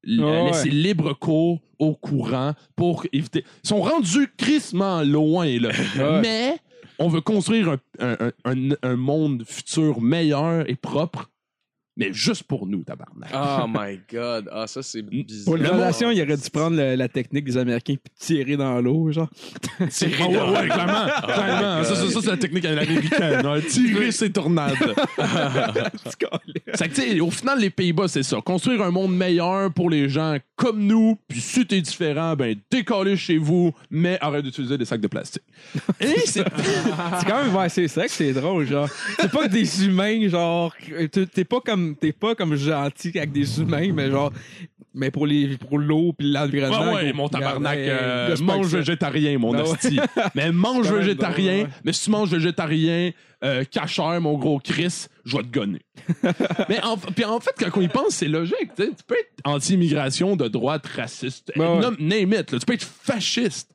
Speaker 5: ouais.
Speaker 4: laisser libre cours au courant pour éviter. Ils sont rendus crissement loin, là.
Speaker 5: Ouais.
Speaker 4: Mais on veut construire un, un- un- un monde futur meilleur et propre, mais juste pour nous, tabarnak.
Speaker 3: Oh my god. Ah, ça, c'est
Speaker 5: Pour
Speaker 3: bizarre.
Speaker 5: une relation, il aurait dû prendre le- la technique des Américains puis tirer dans l'eau, genre.
Speaker 3: Tirer
Speaker 4: Ah ouais, ouais, clairement. clairement. Ça, ça, ça, c'est la technique américaine. hein. Tirer ses tornades. C'est que, tu sais, au final, les Pays-Bas, c'est ça. Construire un monde meilleur pour les gens comme nous, puis si t'es différent, ben, décoller chez vous, mais arrête d'utiliser des sacs de plastique. Et c'est.
Speaker 5: C'est quand même, ouais, c'est ça que c'est drôle, genre. C'est pas des humains, genre. t'es- T'es pas comme, t'es pas comme gentil avec des humains, mais genre. Mais pour les, pour l'eau puis l'environnement.
Speaker 4: Ouais, ouais, mon tabarnak,
Speaker 5: Ouais,
Speaker 4: euh, mange végétarien, mon
Speaker 5: Ben ouais.
Speaker 4: hostie. Mais mange végétarien,
Speaker 5: ouais.
Speaker 4: mais si tu manges végétarien, euh, cachère, mon gros Chris, je vais te gonner. mais en, puis en fait, quand on y pense, c'est logique. tu peux être anti-immigration, de droite, raciste,
Speaker 5: Ben
Speaker 4: name it. là. Tu peux être fasciste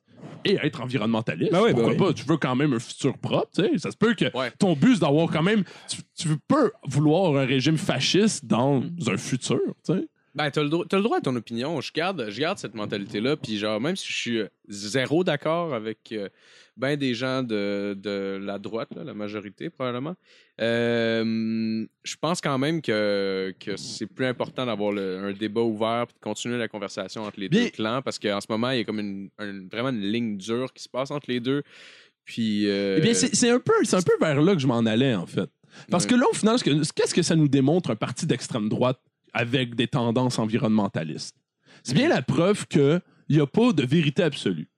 Speaker 4: et être environnementaliste.
Speaker 5: Ben ouais, ben
Speaker 4: Pourquoi
Speaker 5: ouais.
Speaker 4: pas? Tu veux quand même un futur propre. tu sais. Ça se peut que
Speaker 3: Ouais.
Speaker 4: ton but, c'est d'avoir quand même... Tu, tu peux vouloir un régime fasciste dans un futur. tu sais.
Speaker 3: Ben, t'as le, droit- t'as le droit à ton opinion. Je garde, je garde cette mentalité-là. Puis, genre, même si je suis euh, zéro d'accord avec euh, ben des gens de, de la droite, là, la majorité, probablement, euh, je pense quand même que, que c'est plus important d'avoir un débat ouvert puis de continuer la conversation entre les
Speaker 4: Bien-
Speaker 3: deux clans parce qu'en ce moment, il y a comme une, un- vraiment une ligne dure qui se passe entre les deux. Puis. euh,
Speaker 4: Eh bien, c'est un, peu- un peu vers là que je m'en allais, en fait. Parce
Speaker 3: Ouais.
Speaker 4: que là, au final, ce que- qu'est-ce que ça nous démontre, un parti d'extrême droite? Avec des tendances environnementalistes? C'est bien la preuve qu'il n'y a pas de vérité absolue.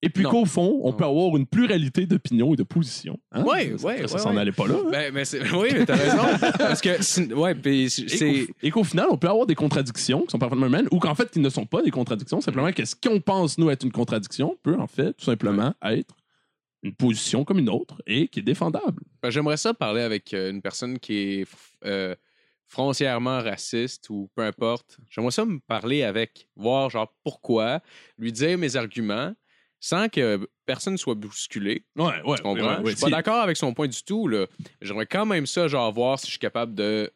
Speaker 4: Et puis qu'au fond, on
Speaker 3: Non.
Speaker 4: peut avoir une pluralité d'opinions et de positions. Hein?
Speaker 3: Ouais,
Speaker 4: Ça-
Speaker 3: ouais,
Speaker 4: Ça,
Speaker 3: ouais,
Speaker 4: s'en
Speaker 3: ouais.
Speaker 4: allait pas là. hein?
Speaker 3: Ben, mais c'est- oui, mais t'as raison. parce que, ouais, puis c'est-
Speaker 4: Et
Speaker 3: c'est.
Speaker 4: qu'au- Et qu'au final, on peut avoir des contradictions qui sont parfaitement humaines ou qu'en fait, qui ne sont pas des contradictions. Simplement que ce qu'on pense, nous, être une contradiction peut, en fait, tout simplement être une position comme une autre et qui est défendable.
Speaker 3: Ben, J'aimerais ça parler avec euh, une personne qui est euh, foncièrement raciste ou peu importe. J'aimerais ça me parler avec, voir genre pourquoi, lui dire mes arguments sans que personne soit bousculé.
Speaker 4: Ouais, ouais.
Speaker 3: Tu comprends?
Speaker 4: ouais, ouais,
Speaker 3: je suis pas d'accord avec son point du tout. là. J'aimerais quand même ça, genre, voir si je suis capable de,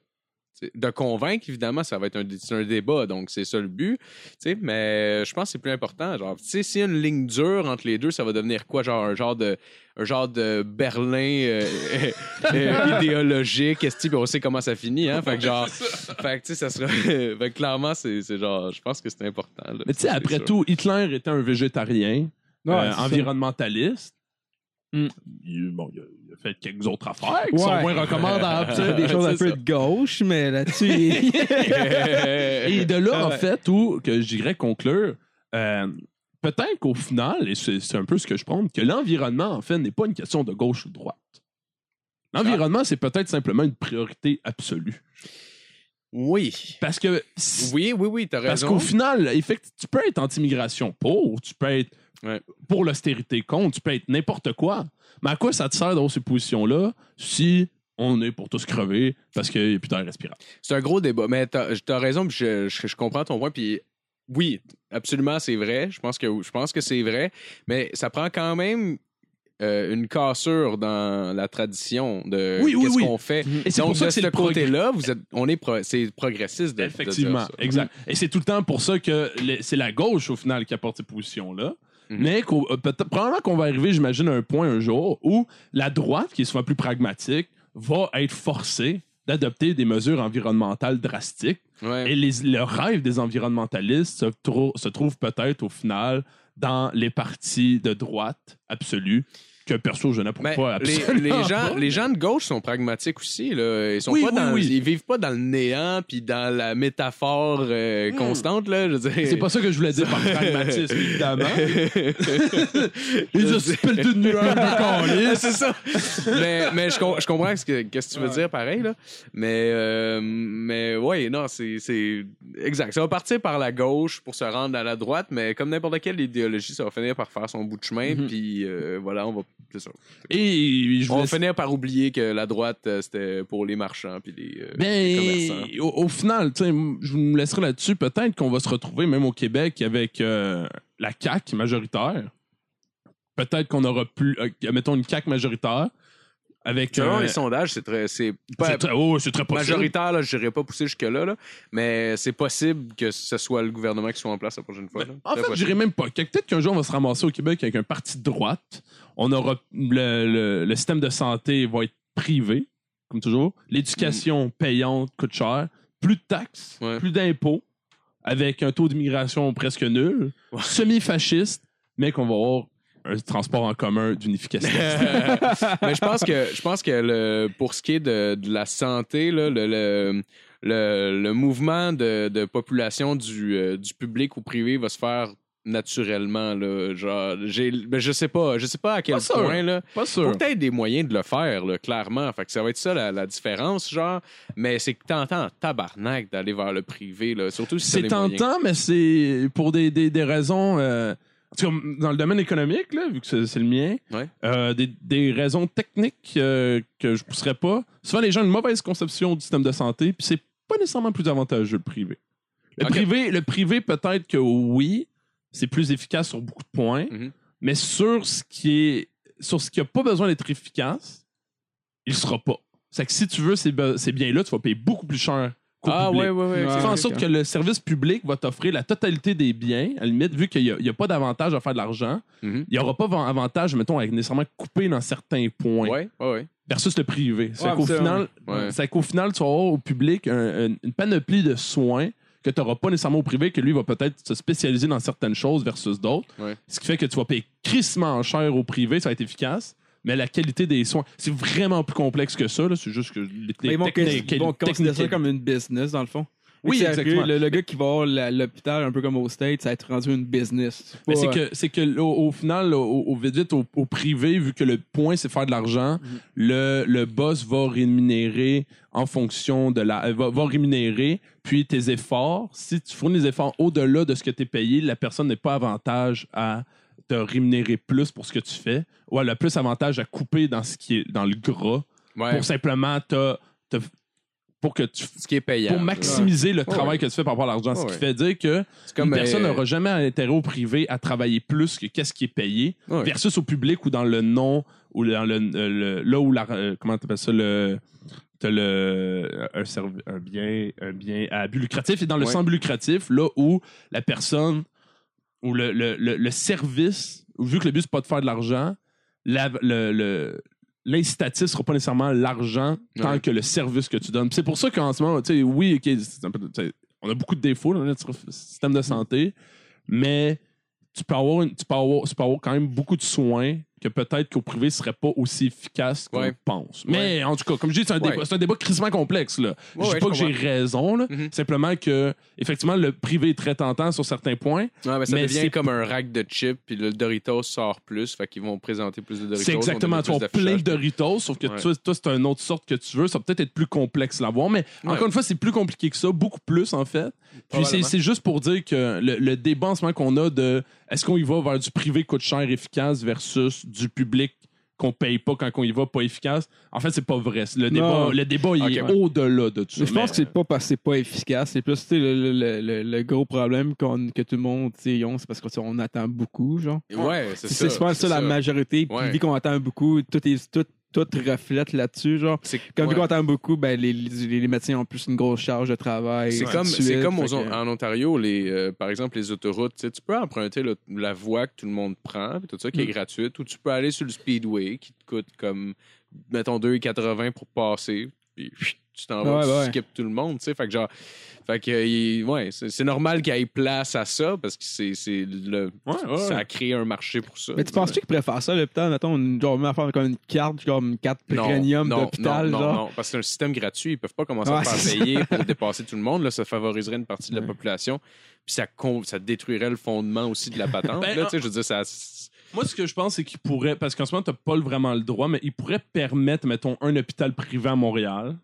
Speaker 3: de convaincre. Évidemment, ça va être un, un débat, donc c'est ça le but. tu sais, Mais je pense que c'est plus important. Genre, s'il y a une ligne dure entre les deux, ça va devenir quoi? Genre, un genre de, un genre de Berlin euh, euh, idéologique. Est-ce que on sait comment ça finit, hein? Fait que genre, fait que, tu sais, ça sera. fait que clairement, c'est c'est genre, je pense que c'est important. là.
Speaker 4: Mais tu sais, après
Speaker 3: sûr.
Speaker 4: tout, Hitler était un végétarien,
Speaker 5: Ouais,
Speaker 4: euh, environnementaliste. Il, bon, il a, il a fait quelques autres affaires qui sont
Speaker 5: Ouais.
Speaker 4: moins recommandables. tu sais.
Speaker 5: C'est des choses un
Speaker 3: C'est
Speaker 5: peu
Speaker 3: ça.
Speaker 5: de gauche, mais là-dessus, il-
Speaker 4: Et de là, en fait, où que j'irais conclure, euh, peut-être qu'au final, et c'est c'est un peu ce que je pense, que l'environnement, en fait, n'est pas une question de gauche ou de droite. L'environnement, c'est peut-être simplement une priorité absolue.
Speaker 3: Oui.
Speaker 4: Parce que
Speaker 3: Oui, oui, oui, t'as raison.
Speaker 4: Parce qu'au final, effectivement, tu peux être anti-immigration pour, tu peux être
Speaker 3: Ouais.
Speaker 4: pour l'austérité contre, tu peux être n'importe quoi. Mais à quoi ça te sert d'avoir ces positions-là si on est pour tous crever parce qu'il n'y a plus d'air respirable?
Speaker 3: C'est un gros débat, mais t'as as raison, puis je, je, je comprends ton point, puis oui, absolument, c'est vrai. Je pense que je pense que c'est vrai, mais ça prend quand même euh, une cassure dans la tradition de
Speaker 4: Oui, oui,
Speaker 3: qu'est-ce
Speaker 4: oui.
Speaker 3: qu'on fait.
Speaker 4: Et c'est
Speaker 3: Donc
Speaker 4: pour ça
Speaker 3: de
Speaker 4: que c'est
Speaker 3: ce
Speaker 4: le
Speaker 3: côté-là, vous êtes, on est, pro- c'est progressiste de, de
Speaker 4: Effectivement,
Speaker 3: dire ça.
Speaker 4: exact. Et c'est tout le temps pour ça que c'est la gauche, au final, qui apporte ces positions-là.
Speaker 3: Mhm.
Speaker 4: Mais euh, probablement qu'on va arriver, j'imagine, à un point un jour où la droite, qui est souvent plus pragmatique, va être forcée d'adopter des mesures environnementales drastiques.
Speaker 3: Ouais.
Speaker 4: Et les- le rêve des environnementalistes se, trou- se trouve peut-être au final dans les partis de droite absolue, que perso, je n'approuve pas
Speaker 3: les,
Speaker 4: absolument.
Speaker 3: les gens,
Speaker 4: pas.
Speaker 3: les gens de gauche sont pragmatiques aussi. Là. Ils sont
Speaker 4: Oui,
Speaker 3: pas
Speaker 4: oui,
Speaker 3: dans,
Speaker 4: oui.
Speaker 3: ils vivent pas dans le néant puis dans la métaphore euh,
Speaker 4: Hmm.
Speaker 3: constante. Là, je veux dire.
Speaker 4: C'est pas ça que je voulais dire par pragmatisme, évidemment. Les espèces de nuages de
Speaker 3: c'est ça. mais mais je, com- je comprends ce que, qu'est-ce que tu veux dire, pareil. Là. Mais, euh, mais ouais, non, c'est, c'est exact. Ça va partir par la gauche pour se rendre à la droite, mais comme n'importe quelle idéologie, ça va finir par faire son bout de chemin.
Speaker 5: Mhm.
Speaker 3: Puis euh, voilà, on va. C'est ça.
Speaker 4: Et je
Speaker 3: On va finir par oublier que la droite, euh, c'était pour les marchands puis les, euh, les commerçants.
Speaker 4: Ben, au, au final, tu sais, m- je me laisserai là-dessus. Peut-être qu'on va se retrouver même au Québec avec euh, la CAQ majoritaire. Peut-être qu'on aura plus, euh, mettons, une CAQ majoritaire avec.
Speaker 3: Selon
Speaker 4: euh,
Speaker 3: les sondages, c'est très, c'est pas
Speaker 4: c'est très, oh, c'est très possible.
Speaker 3: majoritaire. Là, je n'irai pas pousser jusque là, là, mais c'est possible que ce soit le gouvernement qui soit en place la prochaine fois.
Speaker 4: Ben, En
Speaker 3: Très
Speaker 4: fait, je dirais même pas. Peut-être qu'un jour, on va se ramasser au Québec avec un parti de droite. On aura le, le- le système de santé va être privé, comme toujours. L'éducation payante coûte cher. Plus de taxes,
Speaker 3: Ouais.
Speaker 4: plus d'impôts, avec un taux d'immigration presque nul.
Speaker 3: Ouais.
Speaker 4: Semi-fasciste, mais qu'on va avoir un transport en commun d'une efficacité.
Speaker 3: mais je pense que je pense que le, pour ce qui est de, de la santé, là, le, le, le, le mouvement de, de population du, euh, du public ou privé va se faire naturellement. Là, genre, j'ai, ben, je sais pas, je sais pas à quel
Speaker 4: Pas sûr.
Speaker 3: point. Là,
Speaker 4: pas
Speaker 3: Il
Speaker 4: sûr.
Speaker 3: faut peut-être des moyens de le faire, là, clairement. Fait que ça va être ça la, la différence, genre. Mais c'est que t'entends en tabarnak d'aller vers le privé, là, surtout si
Speaker 4: C'est tentant, mais c'est pour des, des, des raisons. euh, dans le domaine économique, là, vu que c'est le mien,
Speaker 3: Ouais.
Speaker 4: euh, des, des raisons techniques euh, que je pousserais pas. Souvent, les gens ont une mauvaise conception du système de santé, puis c'est pas nécessairement plus avantageux le privé. Le privé, le privé peut-être que oui, c'est plus efficace sur beaucoup de points,
Speaker 3: Mhm.
Speaker 4: mais sur ce qui est sur ce qui a pas besoin d'être efficace, il sera pas. C'est que si tu veux ces, ces biens-là, tu vas payer beaucoup plus cher
Speaker 3: Ah,
Speaker 4: public.
Speaker 3: ouais, ouais, ouais.
Speaker 5: Ouais.
Speaker 4: Ça fait en sorte que le service public va t'offrir la totalité des biens. À la limite, vu qu'il n'y a, pas d'avantage à faire de l'argent,
Speaker 3: Mhm.
Speaker 4: il n'y aura pas van- avantage, mettons, à nécessairement couper dans certains points
Speaker 3: Ouais, ouais, ouais.
Speaker 4: versus le privé. C'est
Speaker 5: Ouais,
Speaker 4: qu'au final.
Speaker 3: Ouais.
Speaker 4: qu'au final, tu vas avoir au public un- un- une panoplie de soins que tu n'auras pas nécessairement au privé, que lui va peut-être se spécialiser dans certaines choses versus d'autres.
Speaker 3: Ouais.
Speaker 4: Ce qui fait que tu vas payer crissement cher au privé, ça va être efficace. Mais la qualité des soins, c'est vraiment plus complexe que ça. C'est juste que les, techniques-
Speaker 5: ils vont considérer ça comme une business, dans le fond.
Speaker 4: Oui, exactement.
Speaker 5: Le, le gars qui va avoir l'hôpital, un peu comme au States, ça va être rendu une business.
Speaker 4: Mais c'est que, c'est que au, au final, au, au vite vite, au, au privé, vu que le point, c'est faire de l'argent,
Speaker 5: Mhm.
Speaker 4: le, le boss va rémunérer en fonction de la. va, va rémunérer, puis tes efforts. Si tu fournis des efforts au-delà de ce que tu es payé, la personne n'est pas avantage à te rémunérer plus pour ce que tu fais, ou elle a plus avantage à couper dans ce qui est dans le gras
Speaker 3: Ouais.
Speaker 4: pour simplement te, te- pour que tu
Speaker 3: Ce qui est payant.
Speaker 4: pour maximiser le travail
Speaker 3: ouais.
Speaker 4: que tu fais par rapport à l'argent, ce qui fait dire que
Speaker 3: C'est comme
Speaker 4: une personne
Speaker 3: euh,
Speaker 4: n'aura jamais un intérêt au privé à travailler plus que qu'est-ce qui est payé versus au public ou dans le non ou dans le, euh, le- là où la euh, comment t'appelles ça le t'as le un, un bien un bien à but lucratif et dans le
Speaker 3: Ouais.
Speaker 4: sans but lucratif là où la personne ou le, le, le, le service vu que le but c'est pas de faire de l'argent la- le, l'incitatif sera pas nécessairement l'argent tant
Speaker 3: Ouais.
Speaker 4: que le service que tu donnes. Puis C'est pour ça qu'en ce moment, tu sais, oui, ok, c'est un peu- tu sais, on a beaucoup de défauts dans notre système de santé, mais tu peux avoir, une- tu peux avoir, tu peux avoir quand même beaucoup de soins que peut-être qu'au privé ne serait pas aussi efficace qu'on
Speaker 3: Ouais.
Speaker 4: pense. Mais en tout cas, comme je dis, c'est un,
Speaker 3: Ouais.
Speaker 4: débat, c'est un débat crissement complexe. Là. Je dis pas que j'ai raison, là.
Speaker 3: Mhm.
Speaker 4: simplement que effectivement le privé est très tentant sur certains points.
Speaker 3: Mais ça
Speaker 4: Mais
Speaker 3: devient
Speaker 4: c'est-
Speaker 3: comme un rack de chips, puis le Doritos sort plus, fait qu'ils vont présenter plus de Doritos.
Speaker 4: C'est exactement, tu
Speaker 3: plus
Speaker 4: plein de. Doritos, sauf que toi, toi, c'est une autre sorte que tu veux. Ça va peut-être être plus complexe à l'avoir, mais encore une fois, c'est plus compliqué que ça, beaucoup plus en fait. Puis c'est- juste pour dire que le, le débat en ce moment qu'on a de est-ce qu'on y va vers du privé coûte cher efficace versus du public qu'on paye pas quand on y va pas efficace, en fait, c'est pas vrai. Le débat, le débat il est au-delà de tout ça.
Speaker 5: Je pense que c'est pas parce que c'est pas efficace. C'est plus le, le, le, gros problème qu'on- que tout le monde ont, c'est parce qu'on attend beaucoup. Genre.
Speaker 3: Ouais, c'est ça.
Speaker 5: c'est pas ça, la majorité. Puis vu qu'on attend beaucoup, tout, est, tout, tout reflète là-dessus. Genre. Comme
Speaker 3: ouais.
Speaker 5: qu'on attend beaucoup, ben, les, les, les médecins ont plus une grosse charge de travail.
Speaker 3: C'est comme,
Speaker 5: suite.
Speaker 3: comme aux-
Speaker 5: Fait que-
Speaker 3: en Ontario, les, euh, par exemple, les autoroutes. Tu peux emprunter le- la voie que tout le monde prend, tout ça, qui est
Speaker 5: Mm.
Speaker 3: gratuite, ou tu peux aller sur le Speedway, qui te coûte comme, mettons, 2,80 pour passer, puis tu t'en vas,
Speaker 5: Ouais,
Speaker 3: tu
Speaker 5: ouais.
Speaker 3: skips tout le monde, tu sais. Fait que genre, fait que, euh, il- ouais, c'est normal qu'il y ait place à ça, parce que c'est c'est le.
Speaker 4: Ouais, ouais,
Speaker 3: Ça a créé un marché pour ça.
Speaker 5: Mais tu penses-tu qu'ils pourraient faire ça, l'hôpital, mettons, une, genre, même affaire comme une carte, comme une carte
Speaker 3: Non,
Speaker 5: premium
Speaker 3: non,
Speaker 5: d'hôpital,
Speaker 3: non,
Speaker 5: genre?
Speaker 3: non, parce que c'est un système gratuit. Ils peuvent pas commencer à faire payer pour dépasser tout le monde. Là, ça favoriserait une partie de la population. Puis ça, ça détruirait le fondement aussi de la patente.
Speaker 4: Ben,
Speaker 3: là, tu sais, je veux dire, ça.
Speaker 4: Moi, ce que je pense, c'est qu'il pourrait, parce qu'en ce moment, tu n'as pas vraiment le droit, mais il pourrait permettre, mettons, un hôpital privé à Montréal.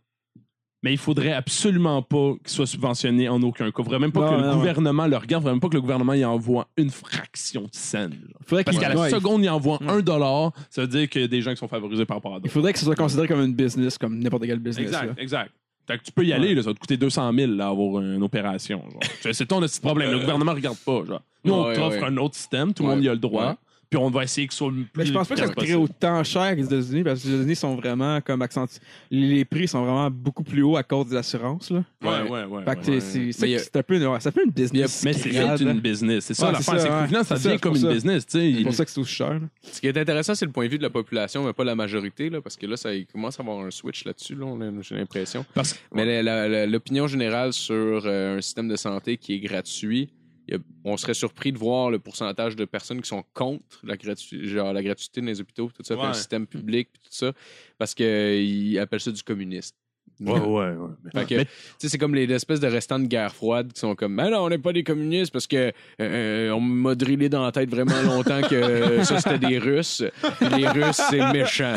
Speaker 4: Mais il faudrait absolument pas qu'il soit subventionné en aucun cas. Il faudrait même pas
Speaker 5: Non,
Speaker 4: que le
Speaker 5: non,
Speaker 4: gouvernement le regarde. Il faudrait même pas que le gouvernement y envoie une fraction de scène.
Speaker 5: Faudrait
Speaker 4: Parce qu'à la
Speaker 5: ouais,
Speaker 4: seconde, il envoie
Speaker 5: Ouais.
Speaker 4: un dollar, ça veut dire qu'il y a des gens qui sont favorisés par rapport à
Speaker 5: Il faudrait que ce soit considéré comme une business, comme n'importe quel business. là.
Speaker 4: Exact, exact. Fait que tu peux y aller, là, ça va te coûter 200 000 là, avoir une opération. C'est- ton petit problème. Le gouvernement ne regarde pas. Genre. Nous, on t'offre un autre système, tout le monde y a le droit. Puis on va essayer que ce soit le plus
Speaker 5: Mais je pense pas que ça coûterait autant cher que les États-Unis parce que les États-Unis sont vraiment comme accentués. Les prix sont vraiment beaucoup plus hauts à cause des assurances. Là.
Speaker 4: Ouais, ouais, ouais.
Speaker 5: Fait que
Speaker 4: ouais.
Speaker 5: c'est-
Speaker 3: a-
Speaker 5: un peu une, ça fait une business.
Speaker 4: Mais c'est une business. C'est ça
Speaker 5: Ouais,
Speaker 4: l'affaire.
Speaker 5: c'est ouais.
Speaker 4: ça devient comme une
Speaker 5: pour ça.
Speaker 4: business. tu sais.
Speaker 5: C'est pour ça que c'est aussi cher. là.
Speaker 3: Ce qui est intéressant, c'est le point de vue de la population, mais pas la majorité, là, parce que là, ça commence à avoir un switch là-dessus, là, j'ai l'impression.
Speaker 4: Parce que-
Speaker 3: Mais l'opinion générale sur euh, un système de santé qui est gratuit, a- on serait surpris de voir le pourcentage de personnes qui sont contre la, gratu- genre, la gratuité dans les hôpitaux, tout ça, puis
Speaker 4: Ouais.
Speaker 3: un système public, puis tout ça, parce qu'ils appellent ça du communisme.
Speaker 4: Ouais, ouais.
Speaker 3: Fait que,
Speaker 4: Mais-
Speaker 3: tu sais, c'est comme les espèces de restants de guerre froide qui sont comme, ben non, on n'est pas des communistes parce que euh, on m'a drillé dans la tête vraiment longtemps que ça c'était des Russes. Les Russes, c'est méchant.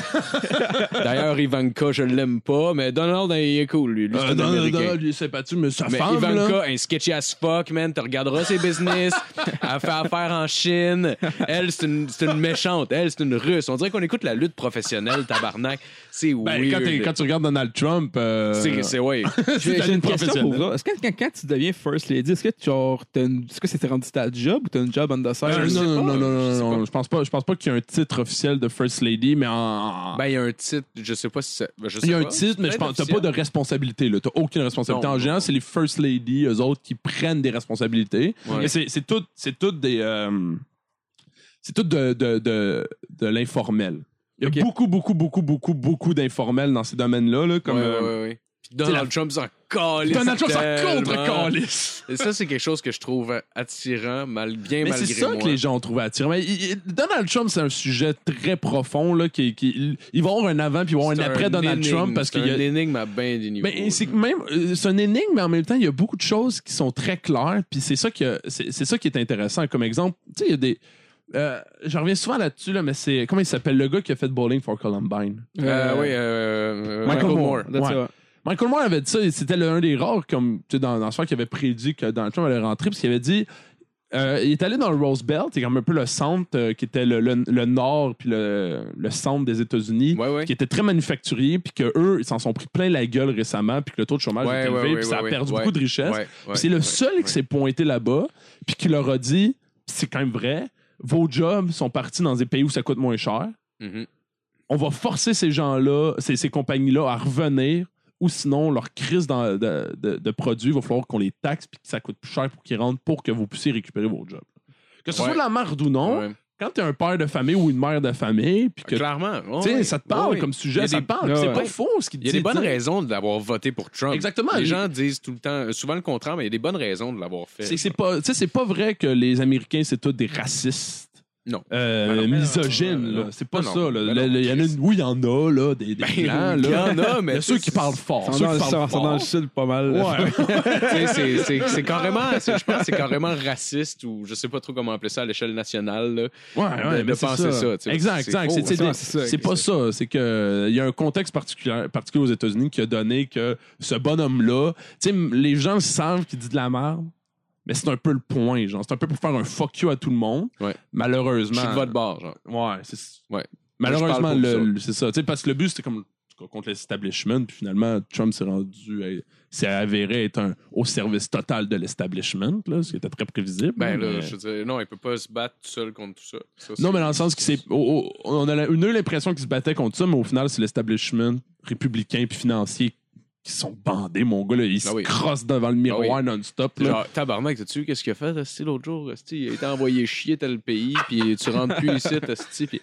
Speaker 3: D'ailleurs, Ivanka, je l'aime pas, mais Donald, il est cool, lui. Lui,
Speaker 4: Euh, Donald. Donald, il s'est battu, mais sa
Speaker 3: Mais
Speaker 4: femme,
Speaker 3: Ivanka, un sketchy as fuck, man. Tu regarderas ses business. Elle fait affaire en Chine. Elle, c'est une, c'est une méchante. Elle, c'est une russe. On dirait qu'on écoute la lutte professionnelle, tabarnak. C'est
Speaker 4: Ben,
Speaker 3: weird.
Speaker 4: quand, tu regardes Donald Trump... euh,
Speaker 3: C'est, c'est, ouais.
Speaker 5: J'ai une question pour vous. Est-ce que quand, quand tu deviens First Lady, est-ce que tu est-ce que c'était rendu ta job ou t'as une job on the side?
Speaker 4: Euh, non, non, non, non,
Speaker 3: je sais
Speaker 4: non, non,
Speaker 3: pas.
Speaker 4: je pense pas. Je pense pas qu'il y ait un titre officiel de First Lady, mais en.
Speaker 3: Ben, il y a un titre, je sais pas si ça. ben,
Speaker 4: il y a un titre, mais je pense t'as pas de responsabilité. là. T'as aucune responsabilité.
Speaker 3: Non,
Speaker 4: en général, c'est les First Lady, eux autres, qui prennent des responsabilités.
Speaker 3: Ouais.
Speaker 4: Et c'est c'est tout, c'est tout des. euh, c'est tout de, de, de, de l'informel. Il y a beaucoup, beaucoup, beaucoup, beaucoup, beaucoup d'informels dans ces domaines-là. Là, comme,
Speaker 3: Ouais,
Speaker 4: euh,
Speaker 3: ouais, ouais. Puis Donald
Speaker 4: la-
Speaker 3: Trump s'en calisse.
Speaker 4: Donald Trump s'en
Speaker 3: tellement.
Speaker 4: contre calice.
Speaker 3: Et ça, c'est quelque chose que je trouve attirant, mal, bien
Speaker 4: Mais
Speaker 3: malgré
Speaker 4: c'est ça
Speaker 3: moi.
Speaker 4: que les gens ont trouvé attirant. Mais il- il- Donald Trump, c'est un sujet très profond. Là, qui, qui- il, il va y avoir un avant puis il va y avoir un après Donald
Speaker 3: énigme.
Speaker 4: Trump. parce qu'il y a,
Speaker 3: un énigme à bien des niveaux.
Speaker 4: Ben, c'est même euh, c'est un énigme, mais en même temps, il y a beaucoup de choses qui sont très claires. Puis c'est ça qui c'est ça qui est intéressant. Comme exemple, tu sais, il y a des. Euh, je reviens souvent là-dessus, là, mais c'est. Comment il s'appelle? Le gars qui a fait Bowling for Columbine?
Speaker 3: Euh, oui, euh,
Speaker 4: Michael Moore.
Speaker 5: That's
Speaker 4: Ouais.
Speaker 5: it.
Speaker 4: Michael Moore avait dit ça, et c'était l'un des rares, comme tu sais, dans, dans ce soir qui avait prédit que Donald Trump allait rentrer, parce qu'il avait dit euh, il est allé dans le Rose Belt, c'est comme un peu le centre euh, qui était le, le- le nord puis le, le centre des États-Unis,
Speaker 3: Ouais, ouais.
Speaker 4: qui était très manufacturier, puis que eux, ils s'en sont pris plein la gueule récemment, puis que le taux de chômage
Speaker 3: Ouais,
Speaker 4: est élevé,
Speaker 3: ouais,
Speaker 4: puis
Speaker 3: ouais,
Speaker 4: ça a
Speaker 3: ouais,
Speaker 4: perdu
Speaker 3: ouais.
Speaker 4: beaucoup de richesse.
Speaker 3: Ouais, ouais,
Speaker 4: Puis c'est le
Speaker 3: ouais,
Speaker 4: seul
Speaker 3: ouais.
Speaker 4: qui s'est pointé là-bas, puis qui leur a dit, c'est quand même vrai, vos jobs sont partis dans des pays où ça coûte moins cher.
Speaker 3: Mhm.
Speaker 4: On va forcer ces gens-là, ces, ces compagnies-là à revenir, ou sinon leur crise dans- de, de- de produits, il va falloir qu'on les taxe puis que ça coûte plus cher pour qu'ils rentrent pour que vous puissiez récupérer vos jobs. Que ce
Speaker 3: Ouais.
Speaker 4: soit de la merde ou non,
Speaker 3: Ouais.
Speaker 4: Quand tu es un père de famille ou une mère de famille, puis que
Speaker 3: Clairement.
Speaker 4: sais,
Speaker 3: ouais.
Speaker 4: ça te parle comme sujet, ça
Speaker 3: des-
Speaker 4: te parle. C'est pas faux ce qu'il dit.
Speaker 3: Il y a des bonnes raisons d'avoir voté pour Trump.
Speaker 4: Exactement.
Speaker 3: Les gens disent tout le temps, souvent le contraire, mais il y a des bonnes raisons de l'avoir fait.
Speaker 4: C'est pas, pas vrai que les Américains, c'est tous des racistes.
Speaker 3: Non.
Speaker 4: Euh,
Speaker 3: Ben non,
Speaker 4: là.
Speaker 3: non.
Speaker 4: C'est pas
Speaker 3: non,
Speaker 4: ça, là.
Speaker 3: ben
Speaker 4: Le-
Speaker 3: non,
Speaker 4: le- Il y en a une, oui, il y en a, là, des, des
Speaker 3: Ben,
Speaker 4: blancs,
Speaker 3: il y en a, mais
Speaker 4: Il y a ceux qui parlent fort. Ceux
Speaker 5: dans,
Speaker 4: qui
Speaker 5: le-
Speaker 4: parlent
Speaker 5: sont dans le
Speaker 4: fort.
Speaker 5: sud pas mal.
Speaker 4: Ouais.
Speaker 3: C'est- carrément, je pense que c'est carrément raciste ou je sais pas trop comment appeler ça à l'échelle nationale. là.
Speaker 4: Ouais, ouais,
Speaker 3: de
Speaker 4: mais c'est
Speaker 3: penser ça,
Speaker 4: exact,
Speaker 3: c'est
Speaker 4: exact. C'est- pas ça. C'est que il y a un contexte particulier, particulier aux États-Unis qui a donné que ce bonhomme-là, tu sais, les gens savent qu'il dit de la merde, mais c'est un peu le point, genre. C'est un peu pour faire un fuck you à tout le monde.
Speaker 3: Ouais. Je
Speaker 4: Malheureusement.
Speaker 3: suis de votre bord, genre.
Speaker 4: Ouais, c'est
Speaker 3: Ouais.
Speaker 4: Malheureusement,
Speaker 3: Je
Speaker 4: c'est ça. Tu sais, parce que le but, c'était comme contre l'establishment, puis finalement, Trump s'est rendu, s'est avéré être un, au service total de l'establishment, ce qui était très prévisible.
Speaker 3: Ben là,
Speaker 4: mais-
Speaker 3: je veux dire, non, il peut pas se battre tout seul contre tout ça. Ça,
Speaker 4: Non, mais dans le sens qu'il s'est. oh, oh, on a la- on a eu l'impression qu'il se battait contre ça, mais au final, c'est l'establishment républicain puis financier qui sont bandés, mon gars. Là, ils se
Speaker 3: Ah oui.
Speaker 4: crossent devant le miroir non-stop.
Speaker 3: Genre, tabarnak, t'as-tu qu'est-ce qu'il a fait, esti, l'autre jour? esti? il a été envoyé chier tel pays, puis tu rentres plus ici, esti, puis...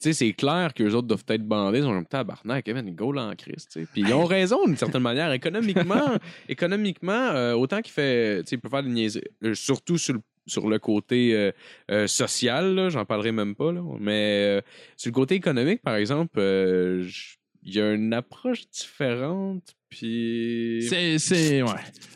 Speaker 3: Tu sais, c'est clair qu'eux autres doivent être bandés. Ils sont comme tabarnak, Kevin, go là en. Puis ils ont raison d'une certaine manière. Économiquement, économiquement euh, autant qu'il fait. Tu sais, il peut faire des niaiseries. euh, surtout sur le, sur le côté euh, euh, social, là, j'en parlerai même pas. Là, mais euh, sur le côté économique, par exemple, il y a une approche différente. Puis.
Speaker 4: C'est. c'est- Ouais.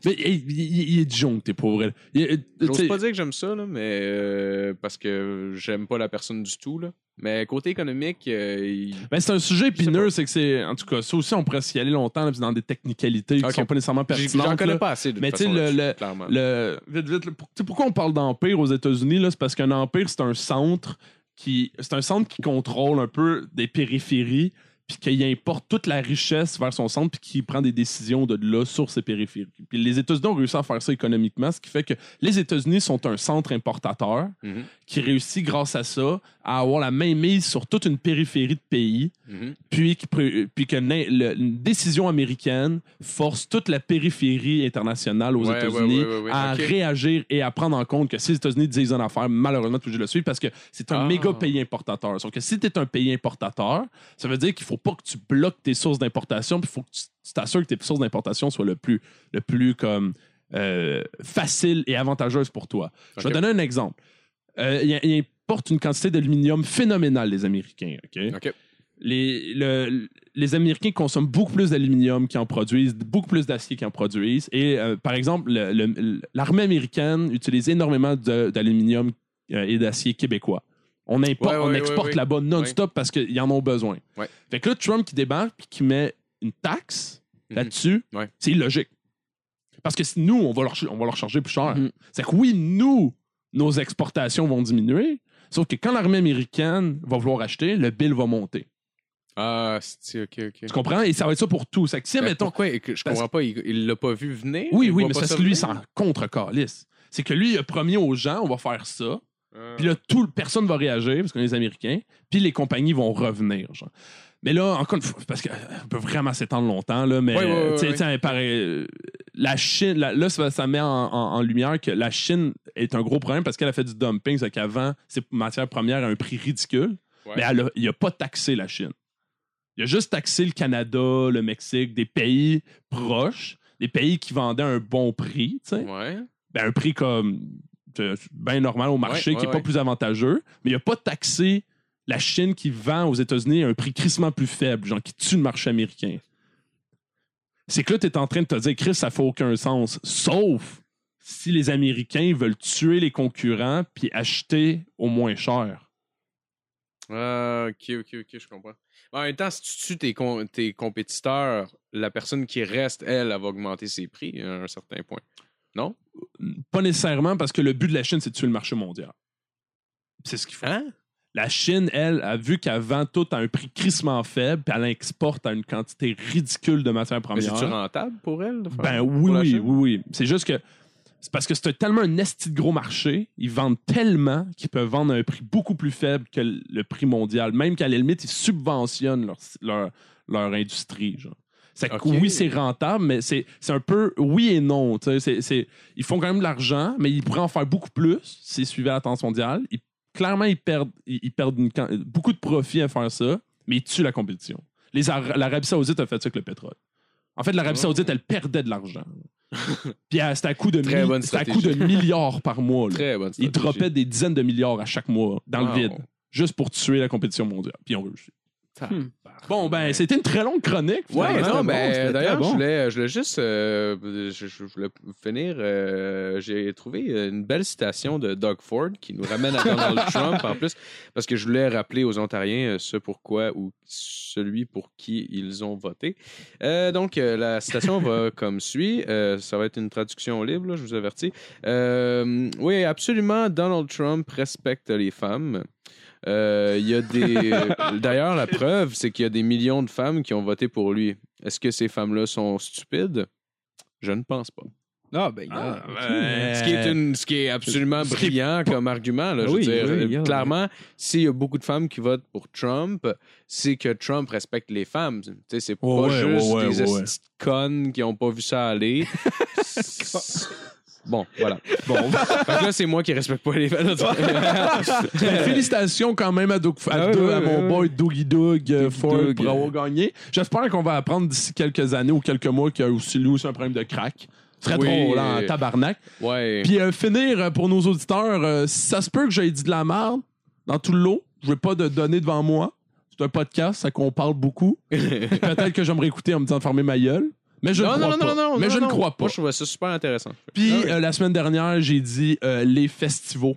Speaker 4: Mais il, il- il est disjoncté, pour vrai. Il-
Speaker 3: J'ose pas dire que j'aime ça, là, mais euh, parce que j'aime pas la personne du tout. Là. Mais côté économique, euh, il-
Speaker 4: Ben, c'est un sujet
Speaker 3: sais
Speaker 4: épineux, c'est que c'est. En tout cas, ça aussi, on pourrait s'y aller longtemps, là, puis dans des technicalités
Speaker 3: Ok.
Speaker 4: qui sont pas nécessairement pertinentes.
Speaker 3: j'en connais
Speaker 4: là.
Speaker 3: pas assez. De
Speaker 4: Mais
Speaker 3: toute
Speaker 4: tu sais,
Speaker 3: façon,
Speaker 4: le-
Speaker 3: là-dessus,
Speaker 4: le-
Speaker 3: clairement.
Speaker 4: Le, vite, vite, le- pour- tu sais, pourquoi on parle d'empire aux États-Unis? là? C'est parce qu'un empire, c'est un centre qui. C'est un centre qui contrôle un peu des périphéries, puis qui importe toute la richesse vers son centre, puis qui prend des décisions de là sur ces périphéries. Puis les États-Unis ont réussi à faire ça économiquement, ce qui fait que les États-Unis sont un centre importateur
Speaker 3: Mhm,
Speaker 4: qui réussit, grâce à ça, à avoir la main mise sur toute une périphérie de pays
Speaker 3: mhm.
Speaker 4: puis, qui puis que le- une décision américaine force toute la périphérie internationale aux
Speaker 3: Ouais,
Speaker 4: États-Unis
Speaker 3: ouais, ouais,
Speaker 4: à réagir et à prendre en compte que si les États-Unis disent une affaire, malheureusement, tu obligé de le suivre parce que c'est un
Speaker 3: Ah.
Speaker 4: méga pays importateur. Sauf que si tu es un pays importateur, ça veut dire qu'il faut pas que tu bloques tes sources d'importation, puis il faut que tu t'assures que tes sources d'importation soient le plus, le plus comme euh, facile et avantageuse pour toi. Je vais donner un exemple. Euh, ils importent une quantité d'aluminium phénoménale, les Américains. OK? Les, le- les Américains consomment beaucoup plus d'aluminium qu'ils en produisent, beaucoup plus d'acier qu'ils en produisent. Et euh, par exemple, le- le- l'armée américaine utilise énormément d'aluminium euh, et d'acier québécois. On, importe,
Speaker 3: Ouais, ouais,
Speaker 4: on
Speaker 3: ouais,
Speaker 4: exporte
Speaker 3: ouais.
Speaker 4: là-bas non-stop parce qu'ils en ont besoin.
Speaker 3: Ouais.
Speaker 4: Fait que là, Trump qui débarque et qui met une taxe
Speaker 3: Mhm.
Speaker 4: là-dessus,
Speaker 3: Ouais.
Speaker 4: c'est illogique. Parce que si nous, on va leur, on va leur charger plus cher.
Speaker 5: Mhm.
Speaker 4: C'est que oui, nous, nos exportations vont diminuer, sauf que quand l'armée américaine va vouloir acheter, le bill va monter.
Speaker 3: Ah, c'est OK, OK.
Speaker 4: Tu comprends? Et ça va être ça pour tout. C'est que si,
Speaker 3: Mais
Speaker 4: mettons.
Speaker 3: pourquoi? que Je comprends pas. Il il l'a pas vu venir?
Speaker 4: Oui, oui, mais
Speaker 3: ça
Speaker 4: lui, c'est en contre-calice. C'est que lui, il a promis aux gens, on va faire ça.
Speaker 3: Ah.
Speaker 4: Puis là, tout, personne va réagir parce qu'on est les Américains. Puis les compagnies vont revenir. genre. Mais là, encore une fois, parce qu'on peut vraiment s'étendre longtemps, là, mais
Speaker 3: ouais.
Speaker 4: tu sais, pareil, euh, la Chine, la- là, ça, ça met en, en- en lumière que la Chine est un gros problème parce qu'elle a fait du dumping, c'est qu'avant, ses matières premières à un prix ridicule,
Speaker 3: Ouais.
Speaker 4: mais elle a- il n'a pas taxé la Chine. Il a juste taxé le Canada, le Mexique, des pays proches, des pays qui vendaient à un bon prix, tu sais
Speaker 3: Ouais.
Speaker 4: ben, un prix comme bien normal au marché,
Speaker 3: Ouais,
Speaker 4: qui n'est pas plus avantageux, mais il n'a pas taxé la Chine qui vend aux États-Unis à un prix crissement plus faible, genre qui tue le marché américain. C'est que là, tu es en train de te dire, Chris, ça fait aucun sens. Sauf si les Américains veulent tuer les concurrents puis acheter au moins cher.
Speaker 3: Ah, ok, ok, ok, je comprends. En même temps, si tu tues tes, com- tes compétiteurs, la personne qui reste, elle, elle va augmenter ses prix à un certain point. Non?
Speaker 4: Pas nécessairement parce que le but de la Chine, c'est de tuer le marché mondial. C'est ce qu'ils font.
Speaker 3: Hein?
Speaker 4: La Chine, elle, a vu qu'elle vend tout à un prix crissement faible, puis elle exporte à une quantité ridicule de matières
Speaker 3: Mais
Speaker 4: premières.
Speaker 3: c'est-tu rentable pour elle?
Speaker 4: Ben oui, oui, oui, oui. C'est juste que c'est parce que c'est tellement un esti de gros marché, ils vendent tellement qu'ils peuvent vendre à un prix beaucoup plus faible que le le prix mondial. Même qu'à la limite, ils subventionnent leur, leur, leur industrie. Genre. C'est. Oui, c'est rentable, mais c'est un peu oui et non. ils font quand même de l'argent, mais ils pourraient en faire beaucoup plus s'ils suivaient la tendance mondiale. Ils- clairement, ils perdent, ils, ils perdent une beaucoup de profit à faire ça, mais ils tuent la compétition. L'Arabie Saoudite a fait ça avec le pétrole. En fait, l'Arabie
Speaker 3: Oh.
Speaker 4: Saoudite, elle perdait de l'argent. Puis euh, c'était à coup de, à coup de milliards par mois. là.
Speaker 3: Très bonne
Speaker 4: Ils droppaient des dizaines de milliards à chaque mois dans
Speaker 3: Wow.
Speaker 4: le vide, juste pour tuer la compétition mondiale. Puis on réussit.
Speaker 5: Hmm.
Speaker 4: Bon, ben, c'était une très longue chronique.
Speaker 3: Ouais, non,
Speaker 5: bon,
Speaker 3: ben, d'ailleurs,
Speaker 5: bon.
Speaker 3: je, voulais, je voulais juste euh, je, je voulais finir. euh, J'ai trouvé une belle citation de Doug Ford qui nous ramène à Donald Trump en plus, parce que je voulais rappeler aux Ontariens euh, ce pourquoi ou celui pour qui ils ont voté. Euh, donc, la citation va comme suit. Euh, ça va être une traduction libre, là, je vous avertis. Euh, oui, absolument, Donald Trump respecte les femmes. Euh, Il y a des. D'ailleurs, la preuve, c'est qu'il y a des millions de femmes qui ont voté pour lui. Est-ce que ces femmes-là sont stupides? Je ne pense pas.
Speaker 5: Ah, ben,
Speaker 4: Ah,
Speaker 5: ah,
Speaker 4: ben,
Speaker 3: Ce qui est, une, ce qui est absolument
Speaker 4: Ce qui est
Speaker 3: brillant comme argument. Là, je veux
Speaker 5: Oui,
Speaker 3: dire,
Speaker 5: oui,
Speaker 3: Euh,
Speaker 5: yeah,
Speaker 3: clairement, s'il y a beaucoup de femmes qui votent pour Trump, c'est que Trump respecte les femmes. Tu sais, c'est pas
Speaker 4: Ouais,
Speaker 3: juste
Speaker 4: ouais,
Speaker 3: des
Speaker 4: ouais,
Speaker 3: connes qui n'ont pas vu ça aller. bon, voilà. Bon, fait que là, c'est moi qui respecte pas les.
Speaker 4: Ben, félicitations quand même à, Doug- à,
Speaker 5: Ah ouais,
Speaker 4: Doug-
Speaker 5: ouais,
Speaker 4: à mon
Speaker 5: ouais.
Speaker 4: boy Doogie Doug euh, Ford
Speaker 5: Doug,
Speaker 4: pour avoir gagné. J'espère qu'on va apprendre d'ici quelques années ou quelques mois qu'il y a aussi lui aussi un problème de crack. Ce serait
Speaker 3: Oui.
Speaker 4: drôle en tabarnak.
Speaker 3: ouais.
Speaker 4: Puis euh, finir euh, pour nos auditeurs, euh, si ça se peut que j'aie dit de la merde dans tout le lot. Je veux pas de données devant moi. C'est un podcast, ça qu'on parle beaucoup. Peut-être que j'aimerais écouter en me disant de fermer ma gueule. Mais je
Speaker 3: non,
Speaker 4: ne
Speaker 3: non,
Speaker 4: crois
Speaker 3: non,
Speaker 4: pas.
Speaker 3: non, non,
Speaker 4: mais je ne crois pas.
Speaker 3: Moi, je trouvais ça super intéressant.
Speaker 4: Puis
Speaker 3: Ah
Speaker 4: euh, la semaine dernière, j'ai dit euh, les festivals.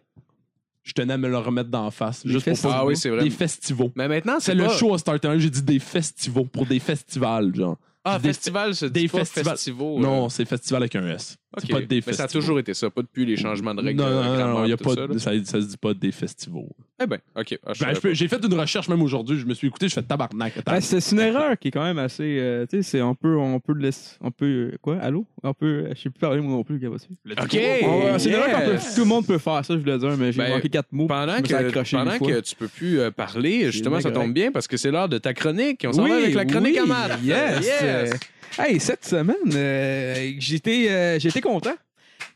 Speaker 4: Je tenais à me le remettre d'en face.
Speaker 5: Les
Speaker 4: juste pour
Speaker 5: festivals.
Speaker 3: Ah oui, c'est vrai.
Speaker 4: Des festivals.
Speaker 3: Mais maintenant,
Speaker 4: C'est
Speaker 3: c'est
Speaker 4: le
Speaker 3: pas-
Speaker 4: show à Starter. J'ai dit des festivals pour des festivals, genre.
Speaker 3: Ah,
Speaker 4: Des
Speaker 3: festival, se
Speaker 4: des festivals. Non, c'est festival avec un S. C'est pas des
Speaker 3: Mais ça a toujours été ça, pas depuis les changements de règles.
Speaker 4: Non, non, non, non,
Speaker 3: grammaire,
Speaker 4: il y a
Speaker 3: tout
Speaker 4: pas
Speaker 3: ça,
Speaker 4: de- ça, ça se dit pas des festivals.
Speaker 3: Eh ben, ok. Ah, je
Speaker 4: Ben,
Speaker 3: savais
Speaker 4: je peux- J'ai fait une recherche même aujourd'hui. Je me suis écouté, je fais tabarnak. Attends.
Speaker 5: Ben, c'est c'est une erreur qui est quand même assez. euh, tu sais, c'est on peut, on peut le laisser. On peut. euh, quoi? Allô? On peut. Je sais plus parler moi non plus.
Speaker 3: Ok.
Speaker 5: Ouais, c'est une erreur qu'on peut-
Speaker 3: yes.
Speaker 5: Tout le monde peut faire ça, je voulais dire, mais j'ai
Speaker 3: Ben,
Speaker 5: manqué quatre mots.
Speaker 3: Pendant,
Speaker 5: Je me suis
Speaker 3: que,
Speaker 5: accroché
Speaker 3: pendant
Speaker 5: une fois.
Speaker 3: que tu peux plus euh, parler, justement,
Speaker 5: bien
Speaker 3: ça tombe
Speaker 5: correct.
Speaker 3: bien parce que c'est l'heure de ta chronique. On s'en
Speaker 5: Oui,
Speaker 3: va avec la chronique
Speaker 5: oui,
Speaker 3: à Matt.
Speaker 5: Yes.
Speaker 3: Yes.
Speaker 5: Euh, hey, cette semaine, euh, j'étais euh, j'étais content.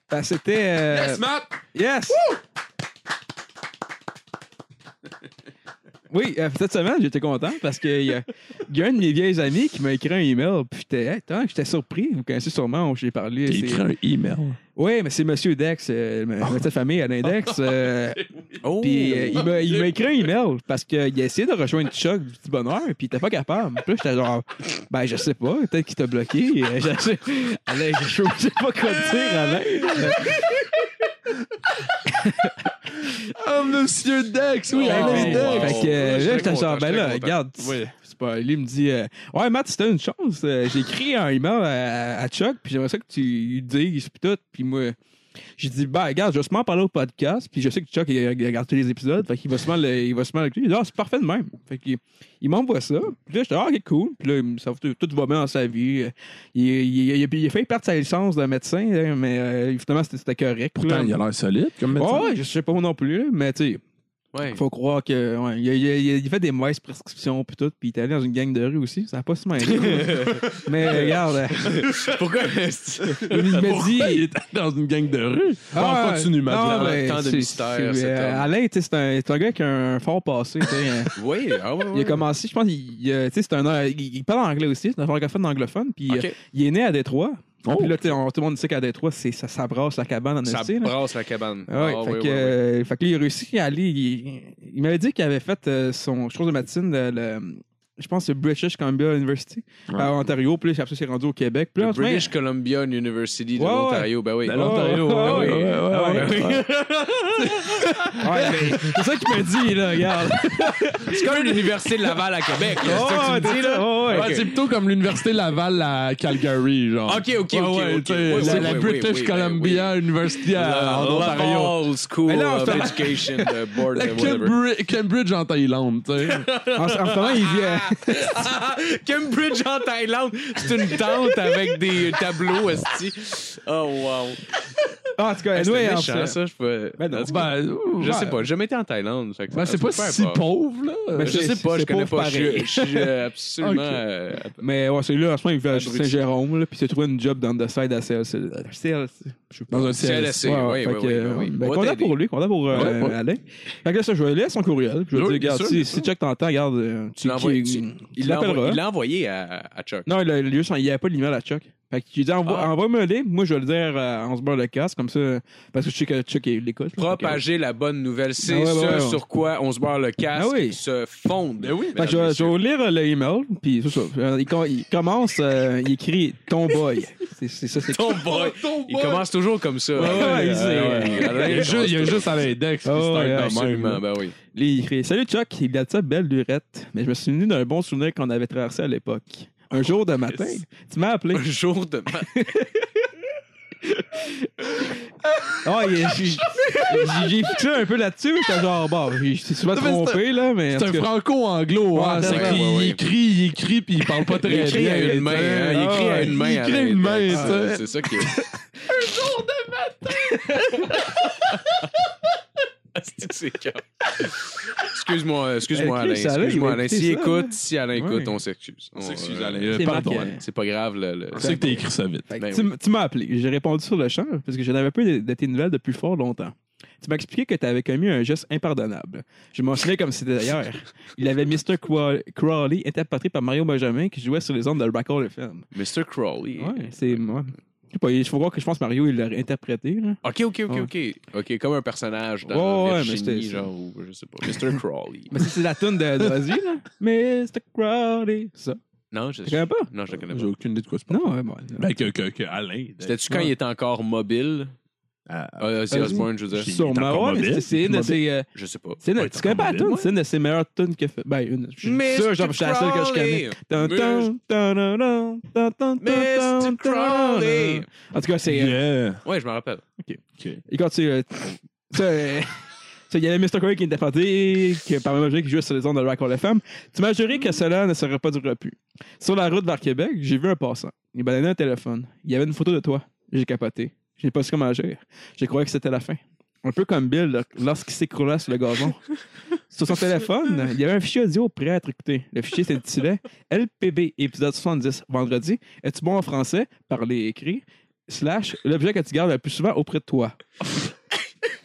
Speaker 5: Que c'était. euh,
Speaker 4: Yes, Matt!
Speaker 5: Yes! Oui, euh, cette semaine, j'étais content parce qu'il y, y a un de mes vieilles amis qui m'a écrit un email. Puis j'étais hey, j'étais surpris. Vous connaissez sûrement, j'ai parlé.
Speaker 4: J'ai
Speaker 5: c'est-
Speaker 4: écrit un email.
Speaker 5: Oui, mais c'est Monsieur Dex, euh, ma- ma petite famille Alain Dex. euh,
Speaker 3: Oh.
Speaker 5: puis euh, il m'a- écrit un email parce qu'il a essayé de rejoindre Chuck du petit bonheur, puis il était pas capable. Puis là, j'étais genre, ben, je sais pas, peut-être qu'il t'a bloqué. Euh, Je sais, Alain, je je sais pas quoi te dire, Alain.
Speaker 4: Oh, Monsieur Dex! Oui,
Speaker 3: Oh, wow.
Speaker 4: Dex!
Speaker 5: Fait que euh, là, j'étais genre,
Speaker 3: je
Speaker 5: ben là,
Speaker 3: content.
Speaker 5: regarde,
Speaker 4: Oui.
Speaker 5: c'est pas, lui il me dit, euh, ouais, Matt, c'était une chance. euh, J'ai écrit un email à, à Chuck, puis j'aimerais ça que tu lui dises, puis tout. Puis moi, j'ai dit, ben, regarde, je vais sûrement parler au podcast, puis je sais que Chuck, il, il regarde tous les épisodes, fait qu'il va sûrement, le- il va sûrement. Il dit, ah, c'est parfait de même. Fait qu'il il m'envoie ça, puis là, j'étais, ah, ok, cool. Puis là, ça, tout, tout va bien dans sa vie. Il, il, il, il a- il a failli perdre sa licence de médecin, mais euh, finalement, c'était c'était correct.
Speaker 4: Pourtant,
Speaker 5: là.
Speaker 4: il a l'air solide comme médecin.
Speaker 5: Ouais, je sais pas moi non plus, mais tu sais,
Speaker 3: Ouais.
Speaker 5: faut croire que ouais, il, a, il il il fait des mauvaises prescriptions puis tout, puis il est allé dans une gang de rue aussi, ça a pas si mal. Mais regarde, euh,
Speaker 3: Pourquoi?
Speaker 5: Il m'a dit
Speaker 4: il est dans une gang de rue? Bon,
Speaker 5: Ah,
Speaker 4: continue,
Speaker 5: mais
Speaker 3: tant de mystère,
Speaker 5: euh. Alain, c'est un, un gars qui a un fort passé. euh,
Speaker 3: Oui, ah ouais,
Speaker 5: Il a commencé, je pense, il, il, euh, c'est un, il, il parle anglais aussi, c'est un francophone anglophone, puis il est né à Détroit.
Speaker 4: Oh.
Speaker 5: Puis là, on- tout le monde sait qu'à Détroit, c'est, ça, ça brasse la cabane en
Speaker 3: Ça
Speaker 5: esti, là.
Speaker 3: brasse la cabane.
Speaker 5: Ah ouais,
Speaker 3: Ah,
Speaker 5: fait,
Speaker 3: oui,
Speaker 5: que,
Speaker 3: oui, oui.
Speaker 5: euh, fait que là, il a réussi à aller. Il, il m'avait dit qu'il avait fait euh, son chose de médecine, le, le- je pense que c'est British Columbia University
Speaker 4: Ouais.
Speaker 5: à Ontario. Puis là, après ça, c'est rendu au Québec. Puis là,
Speaker 3: British Columbia University de
Speaker 5: Ouais, ouais.
Speaker 3: l'Ontario, ben oui.
Speaker 4: De l'Ontario,
Speaker 5: ouais,
Speaker 4: ouais,
Speaker 5: ouais,
Speaker 4: ouais, ouais, ouais,
Speaker 5: ouais.
Speaker 4: ouais.
Speaker 5: Ouais, mais c'est ça qu'il me dit, là, regarde.
Speaker 3: C'est comme l'Université de Laval à Québec, là, c'est ça que tu me dis, là?
Speaker 5: Ouais,
Speaker 4: c'est plutôt comme l'Université Laval à Calgary, genre.
Speaker 3: Ok, ok,
Speaker 4: Ouais,
Speaker 3: ok,
Speaker 4: ouais, la,
Speaker 3: ouais,
Speaker 4: la
Speaker 3: ouais,
Speaker 4: British
Speaker 3: ouais,
Speaker 4: Columbia University à- en Ontario.
Speaker 3: Laval School of Education Board, whatever.
Speaker 4: Cambri- Cambridge en Thaïlande, tu sais.
Speaker 5: En, ce moment, il à-
Speaker 3: Cambridge en Thaïlande, c'est une tente avec des tableaux, esti. Oh, wow.
Speaker 5: Ah, en tout cas,
Speaker 3: C'était
Speaker 5: anyway, en
Speaker 3: méchant,
Speaker 5: fait-
Speaker 3: ça. Je, peux...
Speaker 5: Ben non.
Speaker 3: En tout cas,
Speaker 4: Ben,
Speaker 3: je
Speaker 4: ouais.
Speaker 3: sais pas, j'ai jamais été en Thaïlande. fait que
Speaker 4: Ben,
Speaker 3: ça-
Speaker 4: c'est pas si pauvre, là.
Speaker 5: Ben,
Speaker 3: Je
Speaker 5: c'est-
Speaker 3: sais pas,
Speaker 5: c'est
Speaker 3: je connais
Speaker 5: pauvre
Speaker 3: pas. Je,
Speaker 5: pareil.
Speaker 3: je suis euh, absolument.
Speaker 4: Ok.
Speaker 3: euh,
Speaker 5: Mais ouais, c'est là, en ce moment, il vit à
Speaker 3: Abruti.
Speaker 5: Saint-Jérôme, là, puis il s'est trouvé une job dans the side à CLC. CLC. Je sais pas.
Speaker 4: Dans un
Speaker 3: CLSC,
Speaker 5: Ouais,
Speaker 3: oui,
Speaker 5: ouais,
Speaker 3: oui,
Speaker 5: fait que,
Speaker 3: oui,
Speaker 5: euh,
Speaker 3: oui.
Speaker 5: ben,
Speaker 3: Va
Speaker 5: content
Speaker 3: t'aider.
Speaker 5: pour lui, content pour euh,
Speaker 4: Ouais, ouais.
Speaker 5: Alain. Fait que là, ça, je vais laisser son courriel. puis Je vais
Speaker 4: Oui,
Speaker 5: dire,
Speaker 4: bien
Speaker 5: regarde,
Speaker 4: sûr, bien
Speaker 5: si,
Speaker 4: sûr.
Speaker 5: si Chuck t'entends, regarde, euh,
Speaker 3: Tu l'envoies-
Speaker 5: qui-
Speaker 3: tu-
Speaker 5: tu
Speaker 3: Il l'a envoyé- à, à Chuck.
Speaker 5: Non, il a, il a il n'y avait pas l'email à Chuck. Fait qu'il dit envoie,
Speaker 3: Ah.
Speaker 5: envoie-moi le lien, moi je vais le dire à On se barre le casque, comme ça, parce que je sais que Chuck il l'écoute.
Speaker 3: Propager la bonne nouvelle, c'est
Speaker 5: Ah ouais,
Speaker 3: ce
Speaker 5: ouais, ouais.
Speaker 3: sur quoi on se barre le casque
Speaker 5: Ah oui.
Speaker 3: se fonde.
Speaker 4: Ben oui.
Speaker 5: Fait que je, vais- je vais vous lire euh, le email, puis c'est ça. Euh, Il, com- il commence, euh, il écrit ton boy. C'est c'est ça, c'est
Speaker 3: Ton boy. Il commence toujours comme ça.
Speaker 5: Ouais, ouais, il sait.
Speaker 3: Alain,
Speaker 4: Il y a juste, il y a juste à l'index qui même,
Speaker 3: Absolument,
Speaker 4: là.
Speaker 3: ben oui.
Speaker 5: Il écrit Salut Chuck, il a de ça belle lurette, mais je me suis souvenu d'un bon souvenir qu'on avait traversé à l'époque. Un jour de matin, tu m'as appelé.
Speaker 3: Un jour de.
Speaker 5: Ah, il- j'ai j'ai fixé un peu là-dessus, j'étais genre, bon, il s'est souvent trompé, là, mais.
Speaker 4: C'est un
Speaker 5: cas-
Speaker 4: franco-anglo, hein. C'est qu'il
Speaker 3: ouais, ouais.
Speaker 4: écrit, il écrit, puis il parle pas très
Speaker 3: Il écrit
Speaker 4: bien.
Speaker 3: à une main. hein, Il écrit à une main.
Speaker 4: Il écrit à une main, sais.
Speaker 3: C'est ça qui est. C'est que c'est calme. Excuse-moi, excuse-moi,
Speaker 5: Euh,
Speaker 3: Alain.
Speaker 5: Alain,
Speaker 3: Excuse-moi, Alain.
Speaker 5: écouter
Speaker 3: Si
Speaker 5: ça,
Speaker 3: écoute, si Alain écoute,
Speaker 5: Ouais.
Speaker 3: on s'excuse.
Speaker 4: On s'excuse,
Speaker 3: euh,
Speaker 4: Alain.
Speaker 5: C'est
Speaker 4: Pardon. Alain.
Speaker 3: C'est pas grave. Le, le-
Speaker 4: Je sais que t'as écrit ça vite.
Speaker 3: Ben
Speaker 5: tu, m'as appelé. J'ai répondu sur le champ parce que je n'avais pas de, de tes nouvelles depuis fort longtemps. Tu m'as expliqué que tu avais commis un geste impardonnable. Je m'en souviens comme c'était d'ailleurs. Il avait Mr. Craw- Crawley, interprété par Mario Benjamin, qui jouait sur les ondes de Rockall FM.
Speaker 3: Mr. Crowley.
Speaker 5: Ouais, c'est moi. Je sais pas, il faut voir que je pense que Mario, il l'a interprété. Là.
Speaker 3: Ok, ok, ok, ok. Ok, comme un personnage dans
Speaker 5: Ouais, mais
Speaker 3: Virginie, genre, ou je sais pas. Mr. Crowley.
Speaker 5: Mais c'est c'est la tune de d'Ozzy, là. Mr. Crawley. Ça.
Speaker 3: Non, je
Speaker 5: Tu connais pas?
Speaker 3: Non, je le connais
Speaker 4: J'ai
Speaker 3: pas.
Speaker 4: aucune idée de quoi parles.
Speaker 5: Non, ouais, bon.
Speaker 4: Ben, que, que, que Alain.
Speaker 3: C'était-tu quand
Speaker 5: Ouais.
Speaker 3: il était encore mobile?
Speaker 4: Ah,
Speaker 3: c'est Osbourne, je veux dire.
Speaker 5: Sûrement, ouais, c'est- c'est une de ses. euh,
Speaker 3: Je sais pas.
Speaker 5: c'est une- tu connais pas la tune? C'est une de ses meilleures tunes qu'il a fait. Ben, une. Je suis sûr, genre, je suis la seule que je connais.
Speaker 3: Mr. Crowley.
Speaker 5: En tout cas, c'est. euh,
Speaker 4: Yeah.
Speaker 3: Ouais, je me rappelle.
Speaker 4: OK.
Speaker 5: Et quand tu. ça, ça, Il y avait Mr. Crowley qui était parti, qui par même objet qui jouait sur les ondes de Rock FM. Tu m'as juré que cela ne serait pas du repu. Sur la route vers Québec, j'ai vu un passant. Il m'a donné un téléphone. Il y avait une photo de toi. J'ai capoté. J'ai pas su comment agir. J'ai cru que c'était la fin. Un peu comme Bill lorsqu'il s'écroulait sur le gazon. sur son téléphone, il y avait un fichier audio prêt à être écouté. Le fichier s'intitulait LPB, épisode 70, vendredi. Es-tu bon en français? Parler écrit. Slash, l'objet que tu gardes le plus souvent auprès de toi.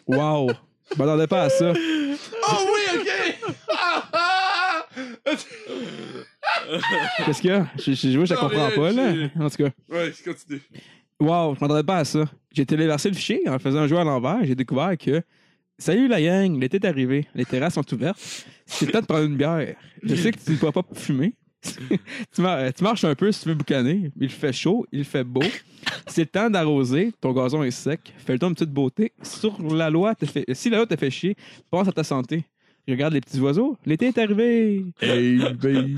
Speaker 5: Wow! Je m'attendais pas à ça.
Speaker 4: Oh oui, OK!
Speaker 5: Qu'est-ce qu'il y a? Je, je, je, je comprends pas, là. En tout cas,
Speaker 4: ouais, continue.
Speaker 5: wow, je m'attendais pas à ça. J'ai téléversé le fichier en faisant un jeu à l'envers. J'ai découvert que Salut la gang, l'été est arrivé. Les terrasses sont ouvertes. C'est le temps de prendre une bière. Je sais que tu ne pourras pas fumer. tu, mar- tu marches un peu si tu veux boucaner. Il fait chaud, il fait beau. C'est le temps d'arroser. Ton gazon est sec. Fais-le-toi une petite beauté. Sur la loi, fait- si la loi te fait chier, pense à ta santé. Regarde les petits oiseaux. L'été est arrivé.
Speaker 4: Hey, baby.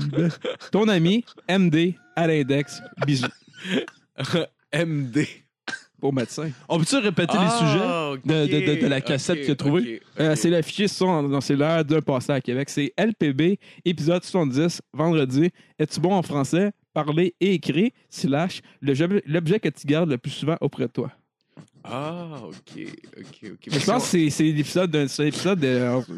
Speaker 5: Ton ami, MD, à l'index. Bisous.
Speaker 3: MD.
Speaker 5: Pour médecin.
Speaker 4: On peut-tu répéter les sujets? de- de- de- de la cassette qu'il a trouvé?
Speaker 5: Euh, c'est l'affiché son dans c'est l'heure d'un passé à Québec. C'est LPB, épisode 70, vendredi. Es-tu bon en français? Parler et écrire, slash, l'objet l'objet que tu gardes le plus souvent auprès de toi.
Speaker 3: Ah, ok, ok, ok.
Speaker 5: Mais je pense que c'est- c'est l'épisode de, l'épisode de,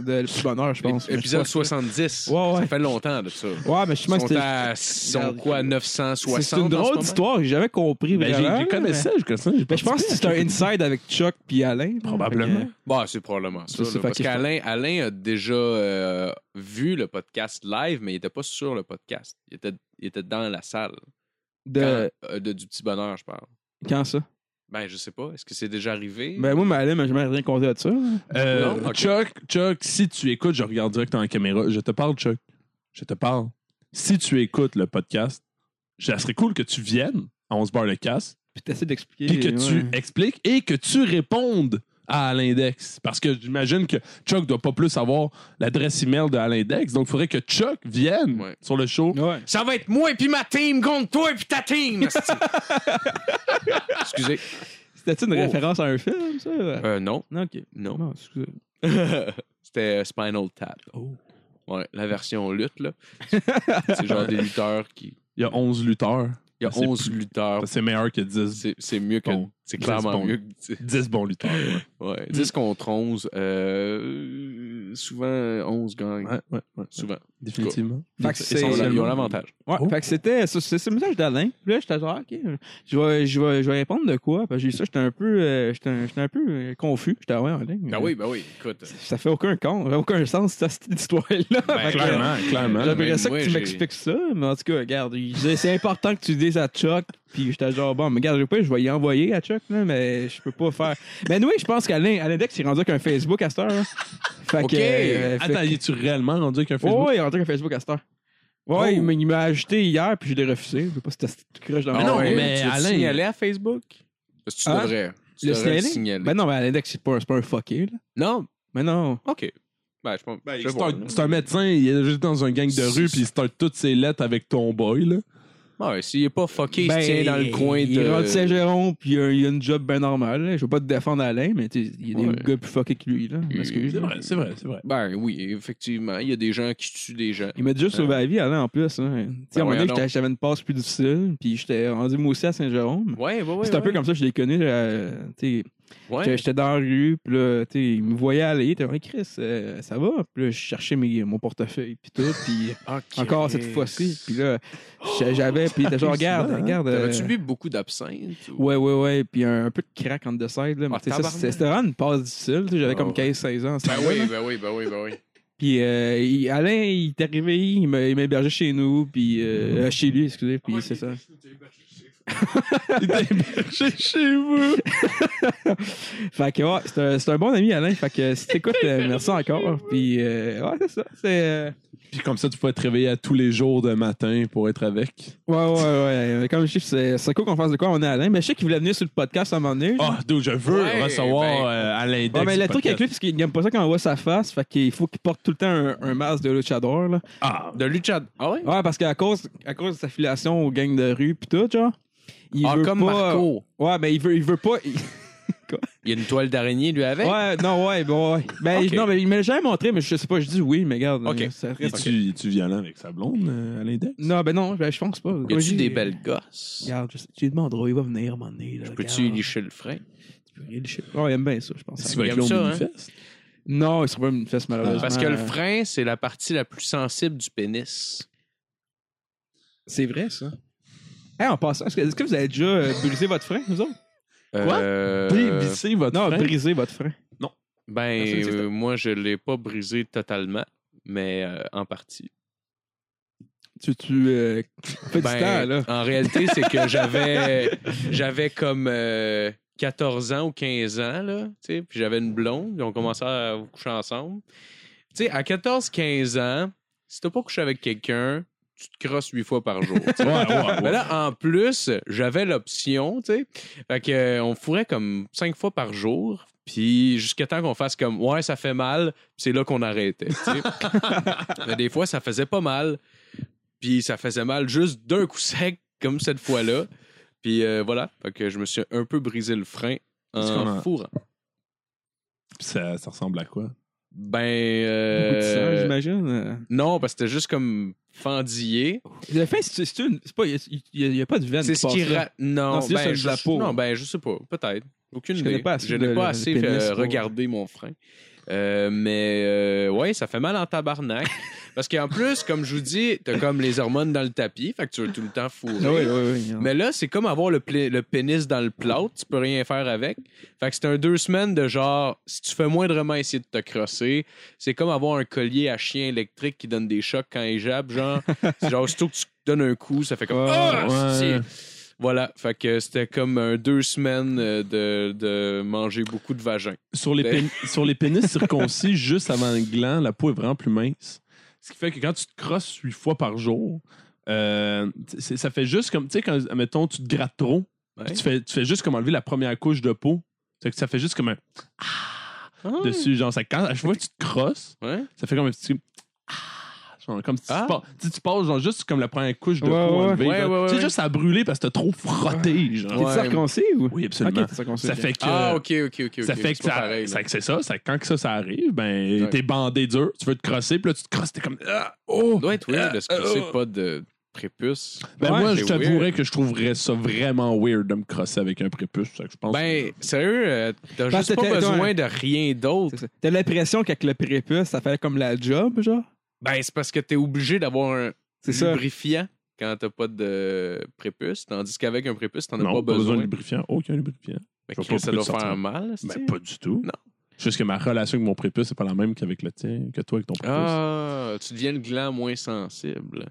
Speaker 5: de Le Petit Bonheur, je pense.
Speaker 3: Épisode
Speaker 5: sais pas.
Speaker 3: 70.
Speaker 5: Ouais, ouais.
Speaker 3: Ça fait longtemps de ça.
Speaker 5: Ouais, mais je pense que c'était-
Speaker 3: ils sont quoi,
Speaker 5: c'est-
Speaker 3: 960
Speaker 5: c'est une drôle d'histoire, j'ai jamais compris
Speaker 4: Ben, j'ai-
Speaker 5: vraiment.
Speaker 4: je connaissais, je connaissais. j'ai
Speaker 5: Mais je pense que c'est un inside avec Chuck puis Alain.
Speaker 4: Probablement.
Speaker 3: Bah, c'est probablement ça.
Speaker 5: Ça,
Speaker 3: parce qu'Alain Alain a déjà euh, vu le podcast live, mais il n'était pas sur le podcast. Il était, il était dans la salle.
Speaker 5: De...
Speaker 3: Quand- euh, de, du petit bonheur, je parle.
Speaker 5: Quand ça?
Speaker 3: Ben, je sais pas. Est-ce que c'est déjà arrivé?
Speaker 5: Ben moi, mais Alain m'a jamais rien compté de ça.
Speaker 4: Euh,
Speaker 3: Non?
Speaker 4: Chuck, Chuck, si tu écoutes, je regarde direct dans la caméra. Je te parle, Chuck. Je te parle. si tu écoutes le podcast, ça serait cool que tu viennes à 11 bar le casse,
Speaker 5: Puis t'essaies d'expliquer.
Speaker 4: puis que tu expliques et que tu répondes à l'index. Parce que j'imagine que Chuck doit pas plus avoir l'adresse email de à l'index. Donc, il faudrait que Chuck vienne
Speaker 3: Ouais.
Speaker 4: sur le show.
Speaker 5: Ouais.
Speaker 3: Ça va être moi et puis ma team contre toi et puis ta team. Excusez.
Speaker 5: C'était-tu une
Speaker 3: Oh.
Speaker 5: référence à un film, ça?
Speaker 3: Euh, non,
Speaker 5: Non, ok.
Speaker 3: non.
Speaker 5: Non, excusez.
Speaker 3: C'était Spinal Tap.
Speaker 5: Oh.
Speaker 3: Ouais, la version lutte, là. C'est genre des lutteurs qui.
Speaker 4: Il y a 11 lutteurs.
Speaker 3: Il y a
Speaker 4: C'est
Speaker 3: 11
Speaker 4: plus-
Speaker 3: lutteurs.
Speaker 4: C'est meilleur que 10,
Speaker 3: C'est c'est mieux que.
Speaker 4: Bon.
Speaker 3: C'est clairement
Speaker 4: bons.
Speaker 3: mieux que.
Speaker 4: 10 bons lutteurs. Ouais,
Speaker 3: Ouais, 10 contre 11. Euh, souvent, 11 gagnent.
Speaker 4: ouais, ouais, ouais.
Speaker 3: Souvent.
Speaker 4: Définitivement.
Speaker 5: Fait que c'est-
Speaker 3: Ils ils ont l'avantage.
Speaker 5: Ouais,
Speaker 4: Oh.
Speaker 5: fait que c'était ça, c'est le message d'Alain. Puis là, j'étais genre, OK, je vais, je vais, je vais répondre de quoi? Parce que j'ai ça, j'étais un peu, euh, j'étais un, j'étais un peu euh, confus. J'étais, ouais, en ligne.
Speaker 3: Ben oui, ben oui. Écoute.
Speaker 5: Ça fait aucun compte, aucun sens, ça, cette histoire-là.
Speaker 3: Ben,
Speaker 4: Clairement, clairement.
Speaker 5: J'aimerais ça
Speaker 3: moi,
Speaker 5: que tu
Speaker 3: j'ai-
Speaker 5: m'expliques ça, mais en tout cas, regarde, c'est important que tu dises à Chuck, puis j'étais genre, bon, mais regarde, pas, je vais y envoyer à Chuck, là, mais je peux pas faire. Mais oui, je pense qu'Alain, à l'index, il est rendu avec un Facebook à cette heure. là. Fait
Speaker 3: Ok.
Speaker 5: que. euh, fait
Speaker 4: Attends,
Speaker 5: que-
Speaker 4: es-tu réellement rendu avec un Facebook?
Speaker 5: ouais, il est rendu avec un Facebook à cette heure. Ouais,
Speaker 3: Oh.
Speaker 5: il m'a- il m'a ajouté hier, puis je l'ai refusé. Je sais pas si c'était tout crush dans
Speaker 3: Ah
Speaker 5: ma
Speaker 4: non,
Speaker 3: ouais,
Speaker 4: mais
Speaker 3: tu veux
Speaker 4: Alain-
Speaker 3: signaler à Facebook? Parce que tu
Speaker 5: Hein?
Speaker 3: devrais? Tu
Speaker 5: Le
Speaker 3: devrais
Speaker 5: signaler? Ben non, mais à l'index, c'est pas, un- c'est pas un fucké, là.
Speaker 3: Non?
Speaker 5: Mais non.
Speaker 3: OK. Ben, je pense. je vais
Speaker 4: C'est
Speaker 3: voir,
Speaker 4: un,
Speaker 3: là.
Speaker 4: c'est un médecin, il est juste dans un gang de rue, puis il start toutes ses lettres avec ton boy, là.
Speaker 3: Ouais, s'il est pas fucké, il
Speaker 5: Ben,
Speaker 3: se tient dans le coin
Speaker 5: Il est rendu
Speaker 3: de.
Speaker 5: Saint-Jérôme, puis euh, il a une job bien normale. là. Je veux pas te défendre Alain, mais il y a des
Speaker 3: Ouais.
Speaker 5: gars plus fuckés que lui, là. Excuse.
Speaker 4: C'est vrai, c'est vrai, c'est vrai.
Speaker 3: Ben oui, effectivement. Il y a des gens qui tuent des gens.
Speaker 5: Il m'a déjà sauvé la vie, Alain, en plus. hein. Moment donné,
Speaker 3: voyons
Speaker 5: j'étais- j'avais une passe plus difficile, puis j'étais rendu moi aussi à Saint-Jérôme.
Speaker 3: Ouais, ouais, ouais.
Speaker 5: C'est un peu
Speaker 3: ouais.
Speaker 5: comme ça que je l'ai connu. euh,
Speaker 3: Ouais.
Speaker 5: J'étais- J'étais dans la rue, puis là, tu sais, il me voyait aller. Il était comme, Hey, Chris, euh, ça va? Puis là, je cherchais mes, mon portefeuille, puis tout, puis encore cette fois-ci. Puis là, j'a- j'avais, puis il était genre, regarde,
Speaker 4: hein?
Speaker 5: regarde. euh,
Speaker 3: T'avais-tu bu beaucoup d'absinthe? ou-
Speaker 5: Ouais, ouais, ouais. Puis un, un peu de crack the side. Là. Mais
Speaker 3: Ah,
Speaker 5: c'était vraiment une passe difficile. tu sais, J'avais
Speaker 3: Ah,
Speaker 5: comme
Speaker 3: ouais.
Speaker 5: 15-16 ans.
Speaker 3: Ben
Speaker 5: moment-là,
Speaker 3: oui, ben oui, ben oui, ben oui.
Speaker 5: Puis euh, il- Alain, il est arrivé, il m'a il m'a hébergé chez nous, puis euh, euh, chez lui, excusez, puis c'est ça.
Speaker 4: Il t'a hébergé chez vous.
Speaker 5: Fait que ouais, c'est un, c'est un bon ami, Alain. Fait que si t'écoutes, euh, merci encore. Puis euh, ouais, c'est ça. C'est. euh,
Speaker 4: Puis comme ça, tu peux te réveiller à tous les jours de matin pour être avec.
Speaker 5: Ouais, ouais, ouais. Comme je dis, c'est c'est cool qu'on fasse de quoi on est Alain. Mais je sais qu'il voulait venir sur le podcast à un moment donné.
Speaker 4: Ah, d'où je veux
Speaker 3: Ouais,
Speaker 4: recevoir
Speaker 3: ben-
Speaker 4: euh.
Speaker 5: Ouais, mais
Speaker 4: du
Speaker 5: le truc avec lui, parce qu'il aime pas ça quand on voit sa face, fait qu'il faut qu'il porte tout le temps un, un masque de luchador, là.
Speaker 4: Ah,
Speaker 3: De Luchad. Ah ouais?
Speaker 5: Ouais, parce qu'à cause, à cause de sa filiation aux gangs de rue pis tout, genre. Il
Speaker 3: Ah,
Speaker 5: veut
Speaker 3: comme
Speaker 5: pas...
Speaker 3: Marco.
Speaker 5: Ouais, mais il veut, il veut pas. il-
Speaker 3: Il y a une toile d'araignée, lui, avec?
Speaker 5: Ouais, non, ouais, bon, ouais. Ben,
Speaker 3: Ok.
Speaker 5: non, mais il me l'a jamais montré, mais je sais pas, je dis oui, mais regarde.
Speaker 3: Ok.
Speaker 4: es-tu es-tu violent avec sa blonde euh, à l'index?
Speaker 5: Non, ben non, ben, je pense pas.
Speaker 3: Y a-tu des belles gosses?
Speaker 5: Regarde, tu lui demanderas, il va venir à un moment donné. là,
Speaker 3: Peux-tu licher le frein?
Speaker 5: Tu peux rien licher. Ouais, il aime bien ça, je pense.
Speaker 4: Est-ce qu'il va
Speaker 3: Il
Speaker 4: être
Speaker 3: ça, hein?
Speaker 5: Non, il sera pas une fesse, malheureusement.
Speaker 3: Parce que le frein, c'est la partie la plus sensible du pénis.
Speaker 5: C'est vrai, ça. Hey, en passant, est-ce que, est-ce que vous avez déjà euh, brisé votre frein, vous autres?
Speaker 4: Quoi?
Speaker 3: Euh,
Speaker 4: Dévisser votre
Speaker 5: Non,
Speaker 4: frein?
Speaker 5: briser votre frein.
Speaker 3: Ben,
Speaker 5: c'est ça.
Speaker 3: euh, moi, je l'ai pas brisé totalement, mais euh, en partie.
Speaker 5: Tu, tu euh, fais
Speaker 3: Ben,
Speaker 5: du temps, là.
Speaker 3: En réalité, c'est que j'avais j'avais comme euh, 14 ans ou 15 ans, là, tu sais, puis j'avais une blonde, puis on commençait à coucher ensemble. Tu sais, à 14-15 ans, si t'as pas couché avec quelqu'un, tu te crosses huit fois par jour.
Speaker 4: Ouais, ouais.
Speaker 3: Mais là, en plus, j'avais l'option, tu sais. Fait que, euh, on fourrait comme cinq fois par jour. Puis jusqu'à temps qu'on fasse comme ouais, ça fait mal, c'est là qu'on arrêtait. Mais des fois, ça faisait pas mal. Puis ça faisait mal juste d'un coup sec, comme cette fois-là. Puis euh, voilà. Fait que je me suis un peu brisé le frein en fourrant.
Speaker 4: Ça ressemble à quoi?
Speaker 3: Ben.
Speaker 5: Beaucoup de sang,
Speaker 3: euh,
Speaker 5: j'imagine. euh.
Speaker 3: non, parce que c'était juste comme fendillé.
Speaker 5: Le fin, c'est une. Pas. Il n'y a, pas de veine.
Speaker 3: C'est ce qui ra... Non,
Speaker 5: Non, c'est juste
Speaker 3: ben,
Speaker 5: de la peau.
Speaker 3: Non, ben, je sais pas. Peut-être. Aucune
Speaker 5: Je
Speaker 3: idée.
Speaker 5: connais pas assez
Speaker 3: je n'ai pas assez euh, regardé mon frein. Euh, mais euh, ouais, ça fait mal en tabarnak. Parce qu'en plus, comme je vous dis, t'as comme les hormones dans le tapis, fait que tu veux tout le temps fourrer.
Speaker 5: Ah oui, oui, oui.
Speaker 3: Mais là, c'est comme avoir le, pénis dans le plâtre, tu peux rien faire avec. Fait que c'est un deux semaines de genre, si tu fais moindrement essayer de te crosser, c'est comme avoir un collier à chien électrique qui donne des chocs quand il jappe, genre. c'est genre, aussitôt que tu donnes un coup, ça fait comme. Ah,
Speaker 4: ouais.
Speaker 3: Voilà, fait que c'était comme un deux semaines euh, de, de manger beaucoup de vagin.
Speaker 4: Sur les, sur les pénis circoncis, juste avant le gland, la peau est vraiment plus mince. Ce qui fait que quand tu te crosses huit fois par jour, euh, ça fait juste comme, tu sais, quand, mettons, tu te grattes trop,
Speaker 3: Ouais.
Speaker 4: tu, fais, tu fais juste comme enlever la première couche de peau. C'est que ça fait juste comme un
Speaker 3: Ah.
Speaker 4: dessus. Genre, ça, quand, à chaque fois que tu te crosses,
Speaker 3: Ouais.
Speaker 4: ça fait comme un petit. Ah! Genre, comme si
Speaker 3: Ah.
Speaker 4: tu, passes, tu sais, tu passes genre, juste comme la première couche de
Speaker 5: Ouais,
Speaker 4: peau
Speaker 5: ouais.
Speaker 4: enlevée.
Speaker 3: Ouais,
Speaker 4: genre.
Speaker 3: ouais,
Speaker 4: Tu sais, juste à brûler parce que t'as trop frotté. Genre.
Speaker 3: Ouais.
Speaker 5: circoncis ou?
Speaker 4: Oui, absolument.
Speaker 5: T'es circoncis.
Speaker 4: Ça
Speaker 5: ok.
Speaker 4: fait que.
Speaker 3: Ah, ok, ok, ok.
Speaker 4: Ça fait que ça,
Speaker 3: pareil,
Speaker 4: ça- c'est ça, ça- quand que ça, ça arrive, ben,
Speaker 3: Ouais.
Speaker 4: t'es bandé dur, tu veux te crosser, puis là, tu te crosses, t'es comme, ah, oh!
Speaker 3: Ça doit être weird de se crosser
Speaker 4: Euh,
Speaker 3: pas de prépuce.
Speaker 4: Ben,
Speaker 5: Ouais,
Speaker 4: moi, je t'avouerais que je trouverais ça vraiment weird de me crosser avec un prépuce. C'est ça que je pense.
Speaker 3: Ben, sérieux, euh, t'as juste
Speaker 5: que
Speaker 3: pas
Speaker 5: t'es-
Speaker 3: besoin de rien d'autre.
Speaker 5: T'as l'impression qu'avec le prépuce, ça fait comme la job, genre?
Speaker 3: Ben, c'est parce que t'es obligé d'avoir un
Speaker 5: C'est ça.
Speaker 3: lubrifiant quand t'as pas de prépuce, tandis qu'avec un prépuce, t'en as
Speaker 4: non,
Speaker 3: pas besoin.
Speaker 4: de lubrifiant. Aucun lubrifiant.
Speaker 3: Fait
Speaker 4: Je pas
Speaker 3: ça doit
Speaker 4: tu
Speaker 3: faire mal.
Speaker 4: Ben, pas du tout.
Speaker 3: Non.
Speaker 4: Juste que ma relation avec mon prépuce, c'est pas la même qu'avec le tien, que toi avec ton prépuce.
Speaker 3: Ah, tu deviens le gland moins sensible.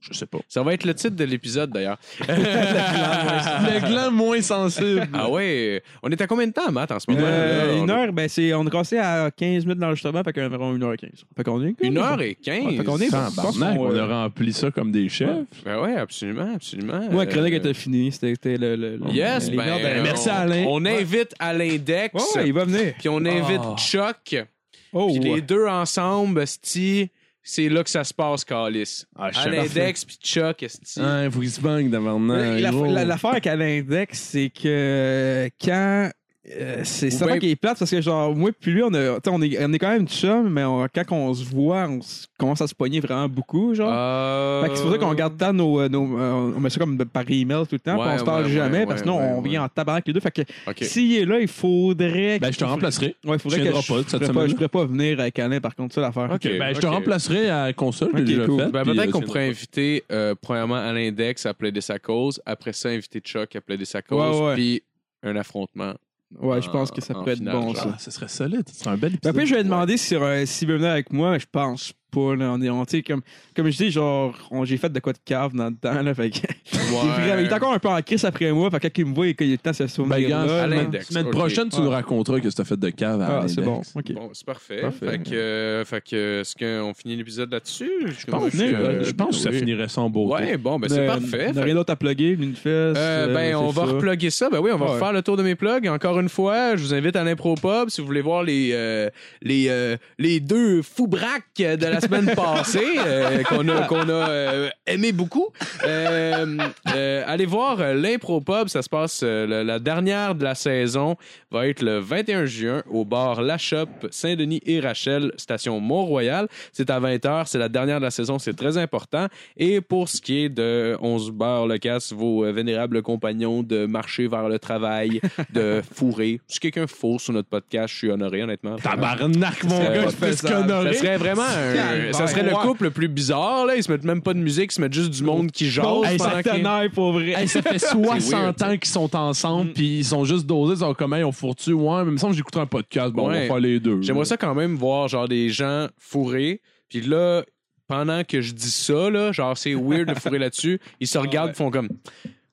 Speaker 4: Je sais pas.
Speaker 3: Ça va être le titre de l'épisode d'ailleurs.
Speaker 4: le gland moins sensible.
Speaker 3: ah ouais, on est à combien de temps, Matt, en ce moment?
Speaker 5: Euh,
Speaker 3: là?
Speaker 5: une heure, ben c'est, on est cassé à 15 minutes d'enregistrement, fait qu'environ 1h15. Fait qu'on est
Speaker 3: Une heure et quinze.
Speaker 5: Ouais, fait qu'on est- qu'on,
Speaker 4: on
Speaker 5: euh,
Speaker 4: a rempli ça comme des chefs.
Speaker 3: Ben ouais, absolument, absolument.
Speaker 5: Moi, la chronique
Speaker 3: Euh,
Speaker 5: était finie. C'était, le, le, le-
Speaker 3: Yes,
Speaker 5: les
Speaker 3: ben,
Speaker 4: merci
Speaker 3: on,
Speaker 4: Alain.
Speaker 3: On invite à l'index,
Speaker 5: Ouais, ouais, il va venir.
Speaker 3: puis on invite
Speaker 4: Oh.
Speaker 3: Chuck,
Speaker 5: Oh,
Speaker 3: puis les deux ensemble, sti, c'est là que ça se passe, Calis.
Speaker 4: Ah,
Speaker 3: À l'index, puis Chuck, sti.
Speaker 4: Ah, il faut qu'il se bang d'avant
Speaker 5: La- la- L'affaire avec l'index, c'est que quand. Euh, c'est ça
Speaker 3: ben-
Speaker 5: qui est plate parce que genre moi puis lui on a on est on est quand même chum mais on- quand on se voit on commence à se poigner vraiment beaucoup genre
Speaker 3: Euh...
Speaker 5: Fait que c'est pour ça qu'on garde tant nos, euh, nos euh, on met ça comme par email tout le temps,
Speaker 3: Ouais,
Speaker 5: puis on se parle
Speaker 3: ouais,
Speaker 5: jamais
Speaker 3: ouais,
Speaker 5: parce que sinon
Speaker 3: ouais,
Speaker 5: on
Speaker 3: ouais.
Speaker 5: vient en tabac les deux. Fait que s'il est là, il faudrait.
Speaker 4: Ben, je te remplacerai.
Speaker 5: Ouais, il faudrait
Speaker 4: Tu
Speaker 5: que je,
Speaker 4: pas
Speaker 5: je
Speaker 4: cette
Speaker 5: pas, je pourrais pas venir avec Alain par contre, ça l'affaire.
Speaker 3: Ok.
Speaker 4: Ben, je te remplacerai à la console, j'ai
Speaker 5: Ok,
Speaker 4: déjà
Speaker 5: cool.
Speaker 4: fait.
Speaker 3: Ben, peut-être qu'on pourrait inviter, euh, premièrement, à l'index à plaider sa cause. Après ça, inviter Chuck à plaider sa cause. Puis un affrontement.
Speaker 5: Ouais, je
Speaker 3: en-
Speaker 5: pense que ça pourrait être bon ça.
Speaker 4: Ah, ce serait solide. Ce serait un bel
Speaker 5: Ben,
Speaker 4: épisode.
Speaker 5: après, je vais demander si, euh, s'il veut venir avec moi, mais je pense pas. Là, on est, on, comme, comme je dis, genre, j'ai fait de quoi de cave dans le temps. Là, fait que, il, est vraiment- il est encore un peu en crise après moi. Fait que quand il me voit, il il a le temps de se
Speaker 4: Ben,
Speaker 3: l'index.
Speaker 4: semaine
Speaker 3: ok.
Speaker 4: prochaine, tu
Speaker 5: Ouais.
Speaker 4: nous raconteras que tu as fait de cave à
Speaker 5: Ah,
Speaker 4: l'index.
Speaker 5: c'est bon. Ok.
Speaker 3: Bon, c'est parfait.
Speaker 5: Parfait.
Speaker 3: Fait que, euh, fait que, est-ce qu'on finit l'épisode là-dessus? Je
Speaker 4: pense,
Speaker 5: que-
Speaker 4: euh, je pense que ça
Speaker 3: oui.
Speaker 4: finirait sans beau.
Speaker 3: Ouais, bon, ben c'est
Speaker 5: Euh,
Speaker 3: parfait. Fait
Speaker 5: rien d'autre à plugger, Lunefest.
Speaker 3: Euh, ben, on va reploguer ça. Ben oui, on va
Speaker 5: Ouais.
Speaker 3: refaire le tour de mes plugs. Encore une fois, je vous invite à l'impro-pub si vous voulez voir les, euh, les, euh, les deux fous braques de la semaine passée euh, qu'on a, qu'on a euh, aimé beaucoup. Euh, allez voir euh, l'impro-pub. Ça se passe, la, la dernière de la saison va être le 21 juin au bar La Chope, Saint-Denis et Rachel, station Mont-Royal. C'est à 20h. C'est la dernière de la saison. C'est très important. Et pour ce qui est de 11 beurre le casse, vos vénérables compagnons de marcher vers le travail, de fourrer. Si quelqu'un fourre sur notre podcast, je suis honoré, honnêtement.
Speaker 4: Tabarnak, mon gars, je fais ce
Speaker 5: ça-.
Speaker 3: Ça serait vraiment un- Ça serait le couple le plus bizarre là, ils se mettent même pas de musique, ils se mettent juste du monde qui jase pendant qu'ils-
Speaker 5: partenaire pour vrai.
Speaker 4: Hey, ça fait 60
Speaker 3: weird,
Speaker 4: ans qu'ils sont ensemble,
Speaker 5: Mm.
Speaker 4: puis ils sont juste dosés, ils sont comme, hey, on fourre-tu? Ouais, mais il me semble que j'écouterai un podcast. Bon, on va faire les deux.
Speaker 3: J'aimerais ça quand même voir genre des gens fourrés, puis là pendant que je dis ça là, genre c'est weird de fourrer là-dessus, ils se regardent,
Speaker 5: Ouais.
Speaker 3: font comme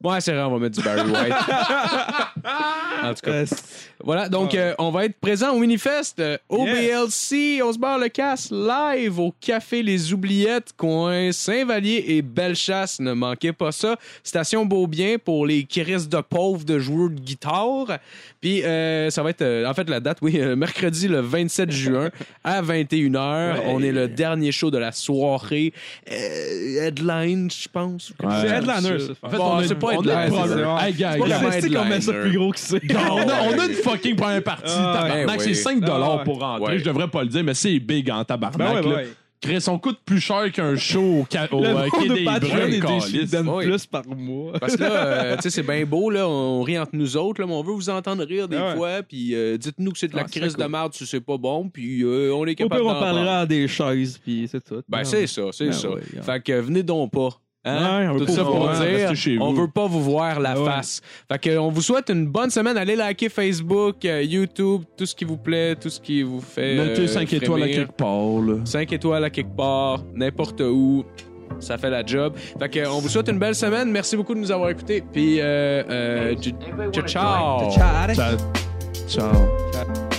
Speaker 3: Ouais, c'est vrai, on va mettre du Barry White. en tout cas,
Speaker 5: Euh,
Speaker 3: Voilà, donc
Speaker 5: Ouais.
Speaker 3: euh, on va être présent au Minifest euh, OBLC, on se barre le casse live au Café Les Oubliettes, coin Saint-Vallier et Bellechasse, ne manquez pas ça. Station Beaubien pour les crises de pauvres de joueurs de guitare. Puis euh, ça va être, en fait la date, oui, mercredi le 27 juin à 21h.
Speaker 5: Ouais.
Speaker 3: On est le dernier show de la soirée. Headline, je pense.
Speaker 4: Ouais.
Speaker 5: C'est headliner, ça.
Speaker 4: En fait,
Speaker 3: Bon,
Speaker 4: on a,
Speaker 3: c'est pas
Speaker 4: on a un problème.
Speaker 5: c'est
Speaker 4: Hey, gars,
Speaker 5: C'est pas
Speaker 3: Regarde,
Speaker 4: gars,
Speaker 5: fantastique qu'on met ça
Speaker 3: headliner.
Speaker 5: plus gros que c'est.
Speaker 4: on, a, on a une fucking première partie.
Speaker 5: Ah,
Speaker 4: tabarnak,
Speaker 3: ouais.
Speaker 4: c'est 5
Speaker 5: Ah, ouais.
Speaker 4: pour rentrer.
Speaker 3: Ouais.
Speaker 4: Je devrais pas le dire, mais c'est big en tabarnak.
Speaker 5: Ben ouais,
Speaker 4: là.
Speaker 5: ouais.
Speaker 4: Chris, on coûte plus cher qu'un show au, ca- au
Speaker 5: Le
Speaker 4: euh, Quai
Speaker 5: de
Speaker 4: des Bruns,
Speaker 3: Oui.
Speaker 5: plus par mois.
Speaker 3: Parce que là, euh, tu sais, c'est bien beau, là, on rit entre nous autres, là, mais on veut vous entendre rire des
Speaker 5: Ah ouais.
Speaker 3: fois, puis euh, dites-nous que c'est de la
Speaker 5: Ah,
Speaker 3: crise
Speaker 5: cool.
Speaker 3: de merde si c'est pas bon, puis euh, on est
Speaker 5: Au
Speaker 3: capable
Speaker 5: pire, on parlera à des chaises, puis c'est tout.
Speaker 3: Ben,
Speaker 5: Ah,
Speaker 3: c'est ça, c'est
Speaker 5: Ben
Speaker 3: ça.
Speaker 5: ouais.
Speaker 3: Fait que euh, venez donc pas. Hein?
Speaker 5: Ouais, on veut
Speaker 3: Tout
Speaker 5: pas
Speaker 3: ça
Speaker 5: vous
Speaker 3: pour
Speaker 5: voir,
Speaker 3: dire, on
Speaker 4: vous.
Speaker 3: veut pas vous voir la
Speaker 5: Ah ouais.
Speaker 3: face. Fait que on vous souhaite une bonne semaine. Allez liker Facebook, euh, YouTube, tout ce qui vous plaît, tout ce qui vous fait.
Speaker 4: Mettez
Speaker 3: euh,
Speaker 4: 5 étoiles à quelque part. là.
Speaker 3: 5 étoiles à quelque part, n'importe où. Ça fait la job. Fait que, on vous souhaite une belle semaine. Merci beaucoup de nous avoir écoutés. Puis, euh, euh, ciao, ciao.
Speaker 5: Ciao.
Speaker 4: Ciao. Ciao.